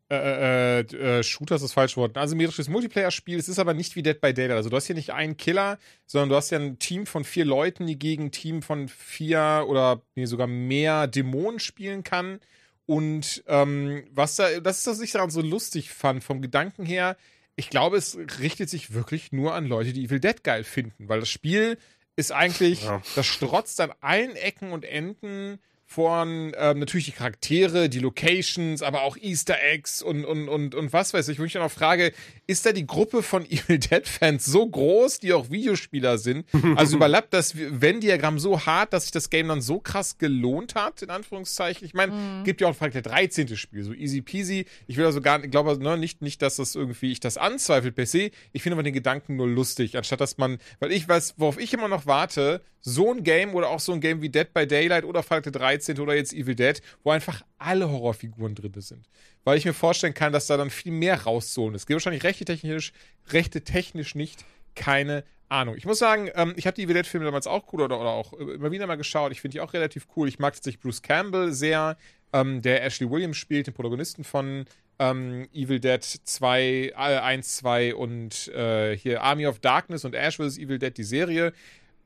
äh, äh, äh, Shooter ist das falsche Wort. Ein asymmetrisches Multiplayer-Spiel. Es ist aber nicht wie Dead by Daylight. Also du hast hier nicht einen Killer, sondern du hast ja ein Team von vier Leuten, die gegen ein Team von vier oder nee, sogar mehr Dämonen spielen kann. Und ähm, was da, das ist, was ich daran so lustig fand, vom Gedanken her, ich glaube, es richtet sich wirklich nur an Leute, die Evil Dead geil finden, weil das Spiel ist eigentlich, ja. das strotzt an allen Ecken und Enden von ähm, natürlich die Charaktere, die Locations, aber auch Easter Eggs und, und, und, und was weiß ich. Wo ich dann auch frage, ist da die Gruppe von Evil Dead-Fans so groß, die auch Videospieler sind? Also überlappt das Venn-Diagramm so hart, dass sich das Game dann so krass gelohnt hat, in Anführungszeichen. Ich meine, mhm. gibt ja auch vielleicht der 13. Spiel, so easy peasy. Ich will also gar nicht, glaube ne, nicht, nicht, dass das irgendwie, ich das anzweifelt per se. Ich finde aber den Gedanken nur lustig, anstatt dass man, weil ich weiß, worauf ich immer noch warte, so ein Game oder auch so ein Game wie Dead by Daylight oder Falke 13 oder jetzt Evil Dead, wo einfach alle Horrorfiguren drin sind. Weil ich mir vorstellen kann, dass da dann viel mehr rauszonen ist. Geht wahrscheinlich rechte technisch, rechte technisch nicht, keine Ahnung. Ich muss sagen, ähm, ich habe die Evil Dead-Filme damals auch cool oder, oder auch immer wieder mal geschaut. Ich finde die auch relativ cool. Ich mag tatsächlich Bruce Campbell sehr, ähm, der Ashley Williams spielt, den Protagonisten von ähm, Evil Dead 2, äh, 1, 2 und äh, hier Army of Darkness und Ash vs. Evil Dead, die Serie.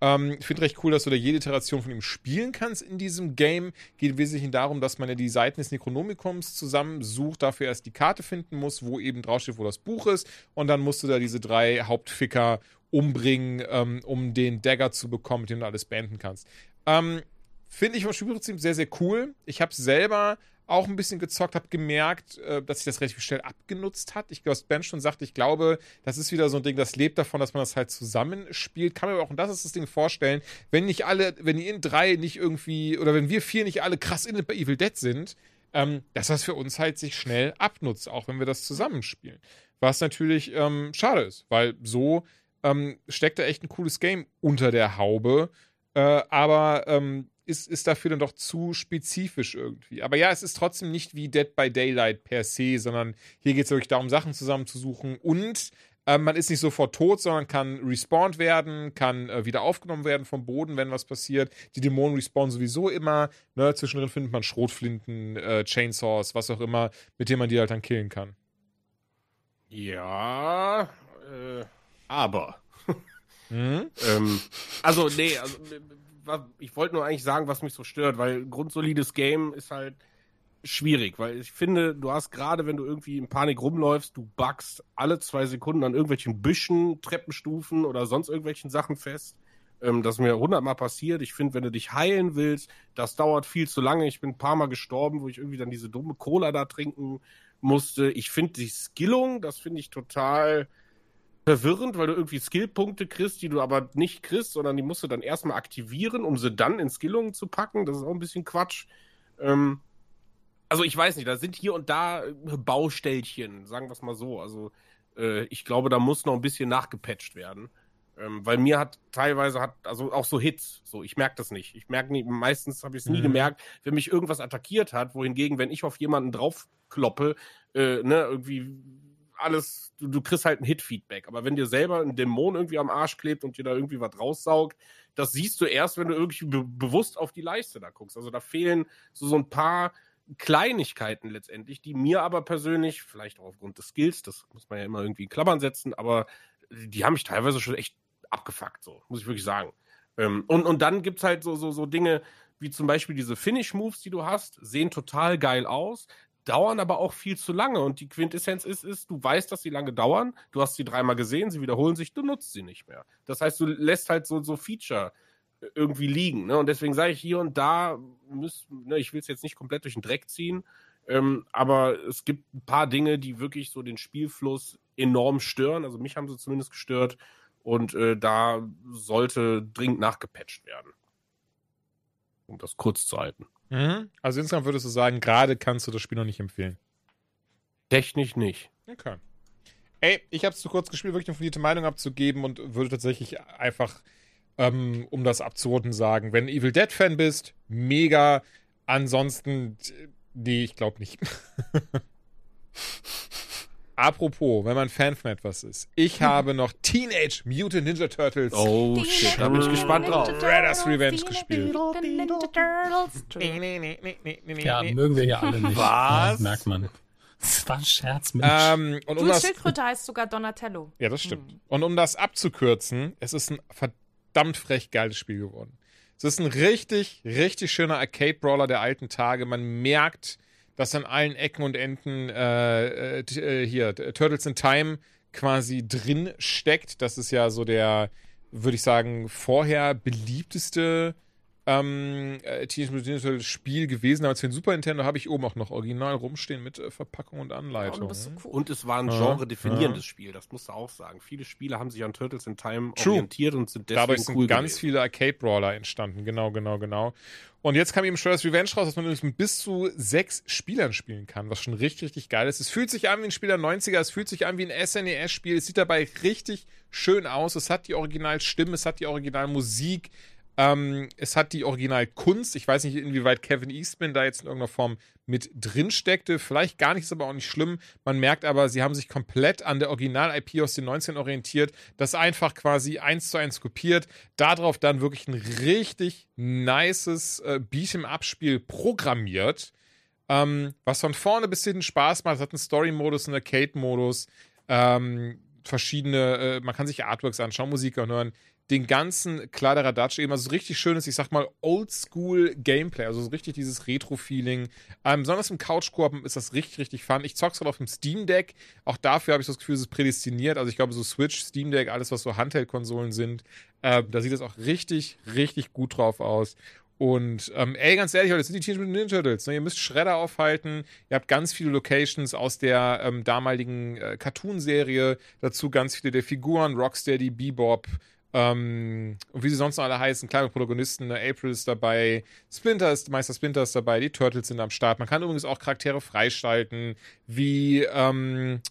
Ähm, ich finde recht cool, dass du da jede Iteration von ihm spielen kannst in diesem Game. Geht wesentlich darum, dass man ja die Seiten des Necronomicons zusammensucht, dafür erst die Karte finden muss, wo eben draufsteht, wo das Buch ist. Und dann musst du da diese drei Hauptficker umbringen, ähm, um den Dagger zu bekommen, mit dem du alles beenden kannst. Ähm, Finde ich vom Spielprinzip sehr, sehr cool. Ich habe selber auch ein bisschen gezockt, habe gemerkt, äh, dass sich das relativ schnell abgenutzt hat. Ich, was Ben schon sagte, ich glaube, das ist wieder so ein Ding, das lebt davon, dass man das halt zusammenspielt. Kann mir aber auch, und das ist das Ding, vorstellen, wenn nicht alle, wenn die in drei nicht irgendwie, oder wenn wir vier nicht alle krass in bei Evil Dead sind, ähm, dass das für uns halt sich schnell abnutzt, auch wenn wir das zusammenspielen. Was natürlich ähm, schade ist, weil so ähm, steckt da echt ein cooles Game unter der Haube. Äh, aber ähm, ist, ist dafür dann doch zu spezifisch irgendwie. Aber ja, es ist trotzdem nicht wie Dead by Daylight per se, sondern hier geht es wirklich darum, Sachen zusammenzusuchen und äh, man ist nicht sofort tot, sondern kann respawned werden, kann äh, wieder aufgenommen werden vom Boden, wenn was passiert. Die Dämonen respawnen sowieso immer. Ne? Zwischendrin findet man Schrotflinten, äh, Chainsaws, was auch immer, mit dem man die halt dann killen kann. Ja, äh, aber. hm? ähm, also, nee, also, ich wollte nur eigentlich sagen, was mich so stört, weil grundsolides Game ist halt schwierig, weil ich finde, du hast gerade, wenn du irgendwie in Panik rumläufst, du buggst alle zwei Sekunden an irgendwelchen Büschen, Treppenstufen oder sonst irgendwelchen Sachen fest. Ähm, das ist mir hundertmal passiert. Ich finde, wenn du dich heilen willst, das dauert viel zu lange. Ich bin ein paar Mal gestorben, wo ich irgendwie dann diese dumme Cola da trinken musste. Ich finde die Skillung, das finde ich total verwirrend, weil du irgendwie Skillpunkte kriegst, die du aber nicht kriegst, sondern die musst du dann erstmal aktivieren, um sie dann in Skillungen zu packen. Das ist auch ein bisschen Quatsch. Ähm, also ich weiß nicht, da sind hier und da äh, Baustellchen, sagen wir es mal so. Also äh, ich glaube, da muss noch ein bisschen nachgepatcht werden. Ähm, weil mir hat teilweise hat, also auch so Hits, so, ich merke das nicht. Ich merke nicht, meistens habe ich es nie Mhm. gemerkt, wenn mich irgendwas attackiert hat, wohingegen, wenn ich auf jemanden draufkloppe, äh, ne, irgendwie alles, du, du kriegst halt ein Hit-Feedback. Aber wenn dir selber ein Dämon irgendwie am Arsch klebt und dir da irgendwie was raussaugt, das siehst du erst, wenn du irgendwie be bewusst auf die Leiste da guckst. Also da fehlen so, so ein paar Kleinigkeiten letztendlich, die mir aber persönlich, vielleicht auch aufgrund des Skills, das muss man ja immer irgendwie in Klammern setzen, aber die haben mich teilweise schon echt abgefuckt, so, muss ich wirklich sagen. Ähm, und, und dann gibt's halt so, so, so Dinge, wie zum Beispiel diese Finish-Moves, die du hast, sehen total geil aus, dauern aber auch viel zu lange. Und die Quintessenz ist, ist, du weißt, dass sie lange dauern, du hast sie dreimal gesehen, sie wiederholen sich, du nutzt sie nicht mehr. Das heißt, du lässt halt so, so Feature irgendwie liegen. Ne? Und deswegen sage ich hier und da, müß, ne, ich will es jetzt nicht komplett durch den Dreck ziehen, ähm, aber es gibt ein paar Dinge, die wirklich so den Spielfluss enorm stören. Also mich haben sie zumindest gestört. Und äh, da sollte dringend nachgepatcht werden. Um das kurz zu halten. Mhm. Also insgesamt würdest du sagen, gerade kannst du das Spiel noch nicht empfehlen. Technisch nicht. Okay. Ey, ich habe es zu kurz gespielt, wirklich eine fundierte Meinung abzugeben und würde tatsächlich einfach, ähm, um das abzurunden, sagen, wenn Evil Dead Fan bist, mega. Ansonsten, nee, ich glaube nicht. Apropos, wenn man Fan von etwas ist. Ich habe noch Teenage Mutant Ninja Turtles. Oh shit, da bin ich gespannt drauf. Shredder's Revenge gespielt. Ja, mögen wir ja alle nicht. Was? Ja, merkt man. Das war ein Scherz, Mensch. Ähm, und um Jules das, Schildkröte heißt sogar Donatello. Ja, das stimmt. Und um das abzukürzen, es ist ein verdammt frech geiles Spiel geworden. Es ist ein richtig, richtig schöner Arcade-Brawler der alten Tage. Man merkt, dass an allen Ecken und Enden äh, äh, äh, hier t- Turtles in Time quasi drin steckt. Das ist ja so der, würde ich sagen, vorher beliebteste ähm, äh, Teenage Mutant Ninja Turtles Spiel gewesen. Aber für den Super Nintendo habe ich oben auch noch original rumstehen mit äh, Verpackung und Anleitung. bist so cool. Und es war ein Ja, genre-definierendes Spiel, das musst du auch sagen. Viele Spiele haben sich an Turtles in Time True. orientiert und sind deswegen sind cool ganz gewesen. viele Arcade-Brawler entstanden. Genau, genau, genau. Und jetzt kam eben Shredder's Revenge raus, dass man nämlich mit bis zu sechs Spielern spielen kann, was schon richtig, richtig geil ist. Es fühlt sich an wie ein Spiel der 90er, es fühlt sich an wie ein SNES-Spiel. Es sieht dabei richtig schön aus. Es hat die Originalstimme, es hat die Originalmusik. Ähm, es hat die Originalkunst. Ich weiß nicht, inwieweit Kevin Eastman da jetzt in irgendeiner Form mit drin steckte. Vielleicht gar nicht, ist aber auch nicht schlimm. Man merkt aber, sie haben sich komplett an der Original-IP aus den 19 orientiert, das einfach quasi eins zu eins kopiert, darauf dann wirklich ein richtig nices äh, Beat'em-Up-Spiel programmiert, ähm, was von vorne bis hinten Spaß macht. Es hat einen Story-Modus, einen Arcade-Modus, ähm, verschiedene, äh, man kann sich Artworks anschauen, Musik anhören, den ganzen Kladderadatsch eben, also so richtig schönes, ich sag mal, Oldschool-Gameplay, also so richtig dieses Retro-Feeling. Ähm, besonders im Couch-Koop ist das richtig, richtig fun. Ich zock's gerade auf dem Steam Deck. Auch dafür habe ich das Gefühl, es ist prädestiniert. Also ich glaube, so Switch, Steam Deck, alles, was so Handheld-Konsolen sind, äh, da sieht es auch richtig, richtig gut drauf aus. Und ähm, ey, ganz ehrlich, Leute, das sind die Teenage Mutant Ninja Turtles. Ne? Ihr müsst Schredder aufhalten. Ihr habt ganz viele Locations aus der ähm, damaligen äh, Cartoon-Serie. Dazu ganz viele der Figuren, Rocksteady, Bebop, ähm, und wie sie sonst noch alle heißen, kleine Protagonisten, ne? April ist dabei, Splinter ist, Meister Splinter ist dabei, die Turtles sind am Start. Man kann übrigens auch Charaktere freischalten, wie, ähm,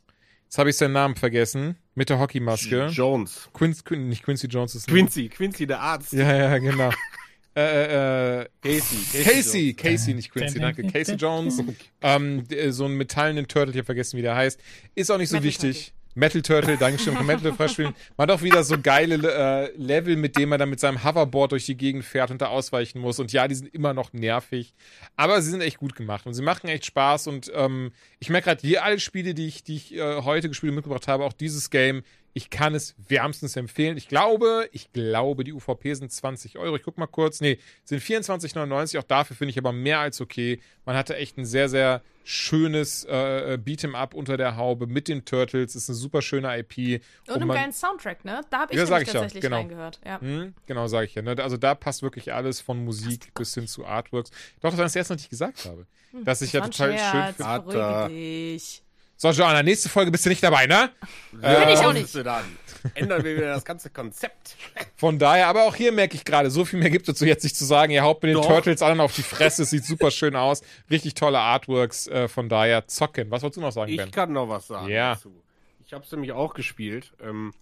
jetzt habe ich seinen Namen vergessen, mit der Hockeymaske. Jones. Quincy, Quin, nicht Quincy Jones ist Quincy, Quincy, der Arzt. Ja, ja, genau. äh, äh, Casey. Casey, Jones. Casey, nicht Quincy, danke. Casey Jones, ähm, so einen metallenen Turtle, ich habe vergessen, wie der heißt. Ist auch nicht so Metal wichtig. Metal Turtle, Dankeschön, von Metal freispielen. Man hat auch wieder so geile äh, Level, mit denen man dann mit seinem Hoverboard durch die Gegend fährt und da ausweichen muss. Und ja, die sind immer noch nervig. Aber sie sind echt gut gemacht und sie machen echt Spaß. Und ähm, ich merke gerade, alle Spiele, die ich, die ich äh, heute gespielt und mitgebracht habe, auch dieses Game, ich kann es wärmstens empfehlen. Ich glaube, ich glaube, die UVP sind 20 Euro. Ich guck mal kurz. Nee, sind 24,99. Auch dafür finde ich aber mehr als okay. Man hatte echt ein sehr, sehr schönes äh, Beat'em-up unter der Haube mit den Turtles. Ist eine super schöne IP. Und einen man- geilen Soundtrack, ne? Da habe ich Ja, sag ich ja, tatsächlich genau. reingehört. Ja. Hm, genau, sage ich ja. Ne? Also da passt wirklich alles von Musik bis hin zu Artworks. Doch, das war das erste, was ich gesagt habe. Dass ich ja Hm, Das total schön finde. So, Joanna, nächste Folge bist du nicht dabei, ne? Bin ich auch nicht. Ändern wir wieder das ganze Konzept. Von daher, aber auch hier merke ich gerade, so viel mehr gibt es dazu jetzt nicht zu sagen. Ihr haut mit den Doch. Turtles allen auf die Fresse, es sieht super schön aus. Richtig tolle Artworks, äh, von daher zocken. Was wolltest du noch sagen, Ben? Ich kann noch was sagen Ja. dazu. Ich habe es nämlich auch gespielt. Ähm,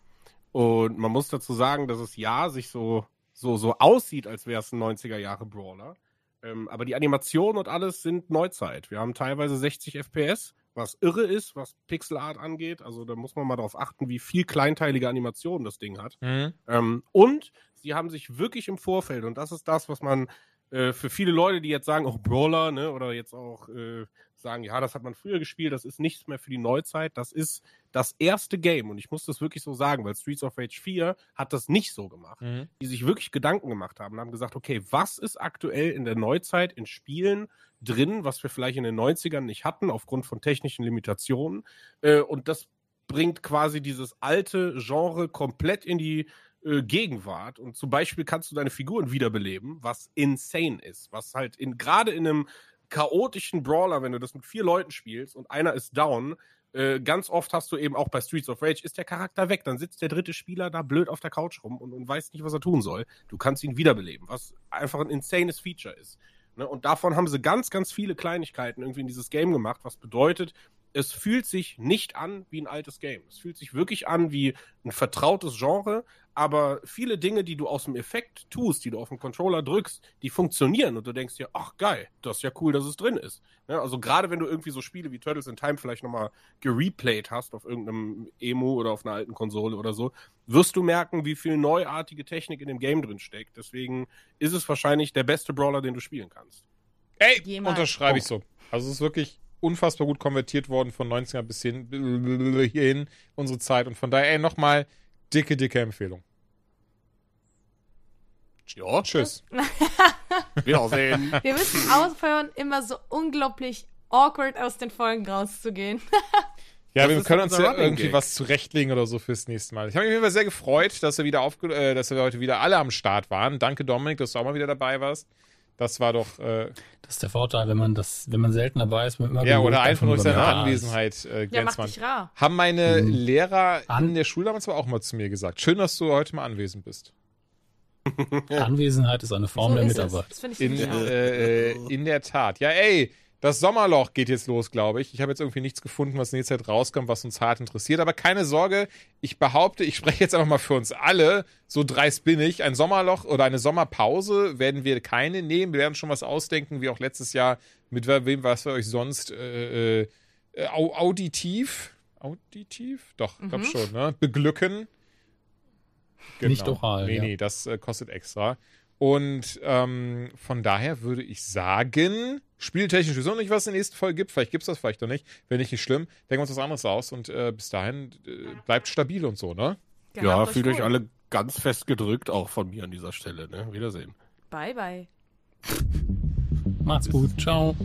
und man muss dazu sagen, dass es ja sich so, so, so aussieht, als wäre es ein 90er-Jahre-Brawler. Ähm, aber die Animationen und alles sind Neuzeit. Wir haben teilweise 60 FPS, was irre ist, was Pixelart angeht. Also da muss man mal darauf achten, wie viel kleinteilige Animationen das Ding hat. Mhm. Ähm, und sie haben sich wirklich im Vorfeld, und das ist das, was man äh, für viele Leute, die jetzt sagen, auch Brawler, ne, oder jetzt auch äh, sagen, ja, das hat man früher gespielt, das ist nichts mehr für die Neuzeit, das ist das erste Game, und ich muss das wirklich so sagen, weil Streets of Rage 4 hat das nicht so gemacht, Mhm. die sich wirklich Gedanken gemacht haben und haben gesagt, okay, was ist aktuell in der Neuzeit in Spielen drin, was wir vielleicht in den 90ern nicht hatten, aufgrund von technischen Limitationen, äh, und das bringt quasi dieses alte Genre komplett in die äh, Gegenwart. Und zum Beispiel kannst du deine Figuren wiederbeleben, was insane ist, was halt in gerade in einem chaotischen Brawler, wenn du das mit vier Leuten spielst und einer ist down, äh, ganz oft hast du eben auch bei Streets of Rage, ist der Charakter weg, dann sitzt der dritte Spieler da blöd auf der Couch rum und, und weiß nicht, was er tun soll. Du kannst ihn wiederbeleben, was einfach ein insanes Feature ist. Ne? Und davon haben sie ganz, ganz viele Kleinigkeiten irgendwie in dieses Game gemacht, was bedeutet, es fühlt sich nicht an wie ein altes Game. Es fühlt sich wirklich an wie ein vertrautes Genre, aber viele Dinge, die du aus dem Effekt tust, die du auf dem Controller drückst, die funktionieren und du denkst dir, ach geil, das ist ja cool, dass es drin ist. Ja, also gerade wenn du irgendwie so Spiele wie Turtles in Time vielleicht nochmal gereplayed hast auf irgendeinem Emu oder auf einer alten Konsole oder so, wirst du merken, wie viel neuartige Technik in dem Game drin steckt. Deswegen ist es wahrscheinlich der beste Brawler, den du spielen kannst. Ey, Jemals. unterschreibe ich so. Also es ist wirklich unfassbar gut konvertiert worden von 90er bis hin, hierhin, unsere Zeit. Und von daher, ey, nochmal dicke, dicke Empfehlung. Ja, Tschüss. Wiedersehen. Wir müssen aufhören, immer so unglaublich awkward aus den Folgen rauszugehen. Ja, Das wir können uns ja irgendwie was zurechtlegen oder so fürs nächste Mal. Ich habe mich auf jeden Fall sehr gefreut, dass wir wieder aufge äh, dass wir heute wieder alle am Start waren. Danke, Dominik, dass du auch mal wieder dabei warst. Das war doch, äh, Das ist der Vorteil, wenn man das, wenn man selten dabei ist, mit immer ja, oder ein einfach nur euch seine. Anwesenheit äh, Ja, mach glänzt man. dich rar. Haben meine Mhm. Lehrer An- in der Schule damals aber auch mal zu mir gesagt. Schön, dass du heute mal anwesend bist. Anwesenheit ist eine Form So der. Mitarbeit. Das finde ich In, äh, in der Tat. Ja, ey, das Sommerloch geht jetzt los, glaube ich. Ich habe jetzt irgendwie nichts gefunden, was in nächster Zeit rauskommt, was uns hart interessiert. Aber keine Sorge, ich behaupte, ich spreche jetzt einfach mal für uns alle, so dreist bin ich. Ein Sommerloch oder eine Sommerpause werden wir keine nehmen. Wir werden schon was ausdenken, wie auch letztes Jahr, mit wem, was wir euch sonst äh, äh, au auditiv, auditiv? Doch, glaub schon, ne? Beglücken. Nicht oral, Nee, ja. nee, das äh, kostet extra. Und ähm, von daher würde ich sagen, spieltechnisch sowieso nicht, was es in der nächsten Folge gibt. Vielleicht gibt es das, vielleicht doch nicht. Wäre nicht, nicht schlimm. Denken wir uns was anderes aus und äh, bis dahin äh, bleibt stabil und so, ne? Ja, Gehabt fühlt euch alle ganz fest gedrückt, auch von mir an dieser Stelle. Ne? Wiedersehen. Bye, bye. Macht's gut. Ciao.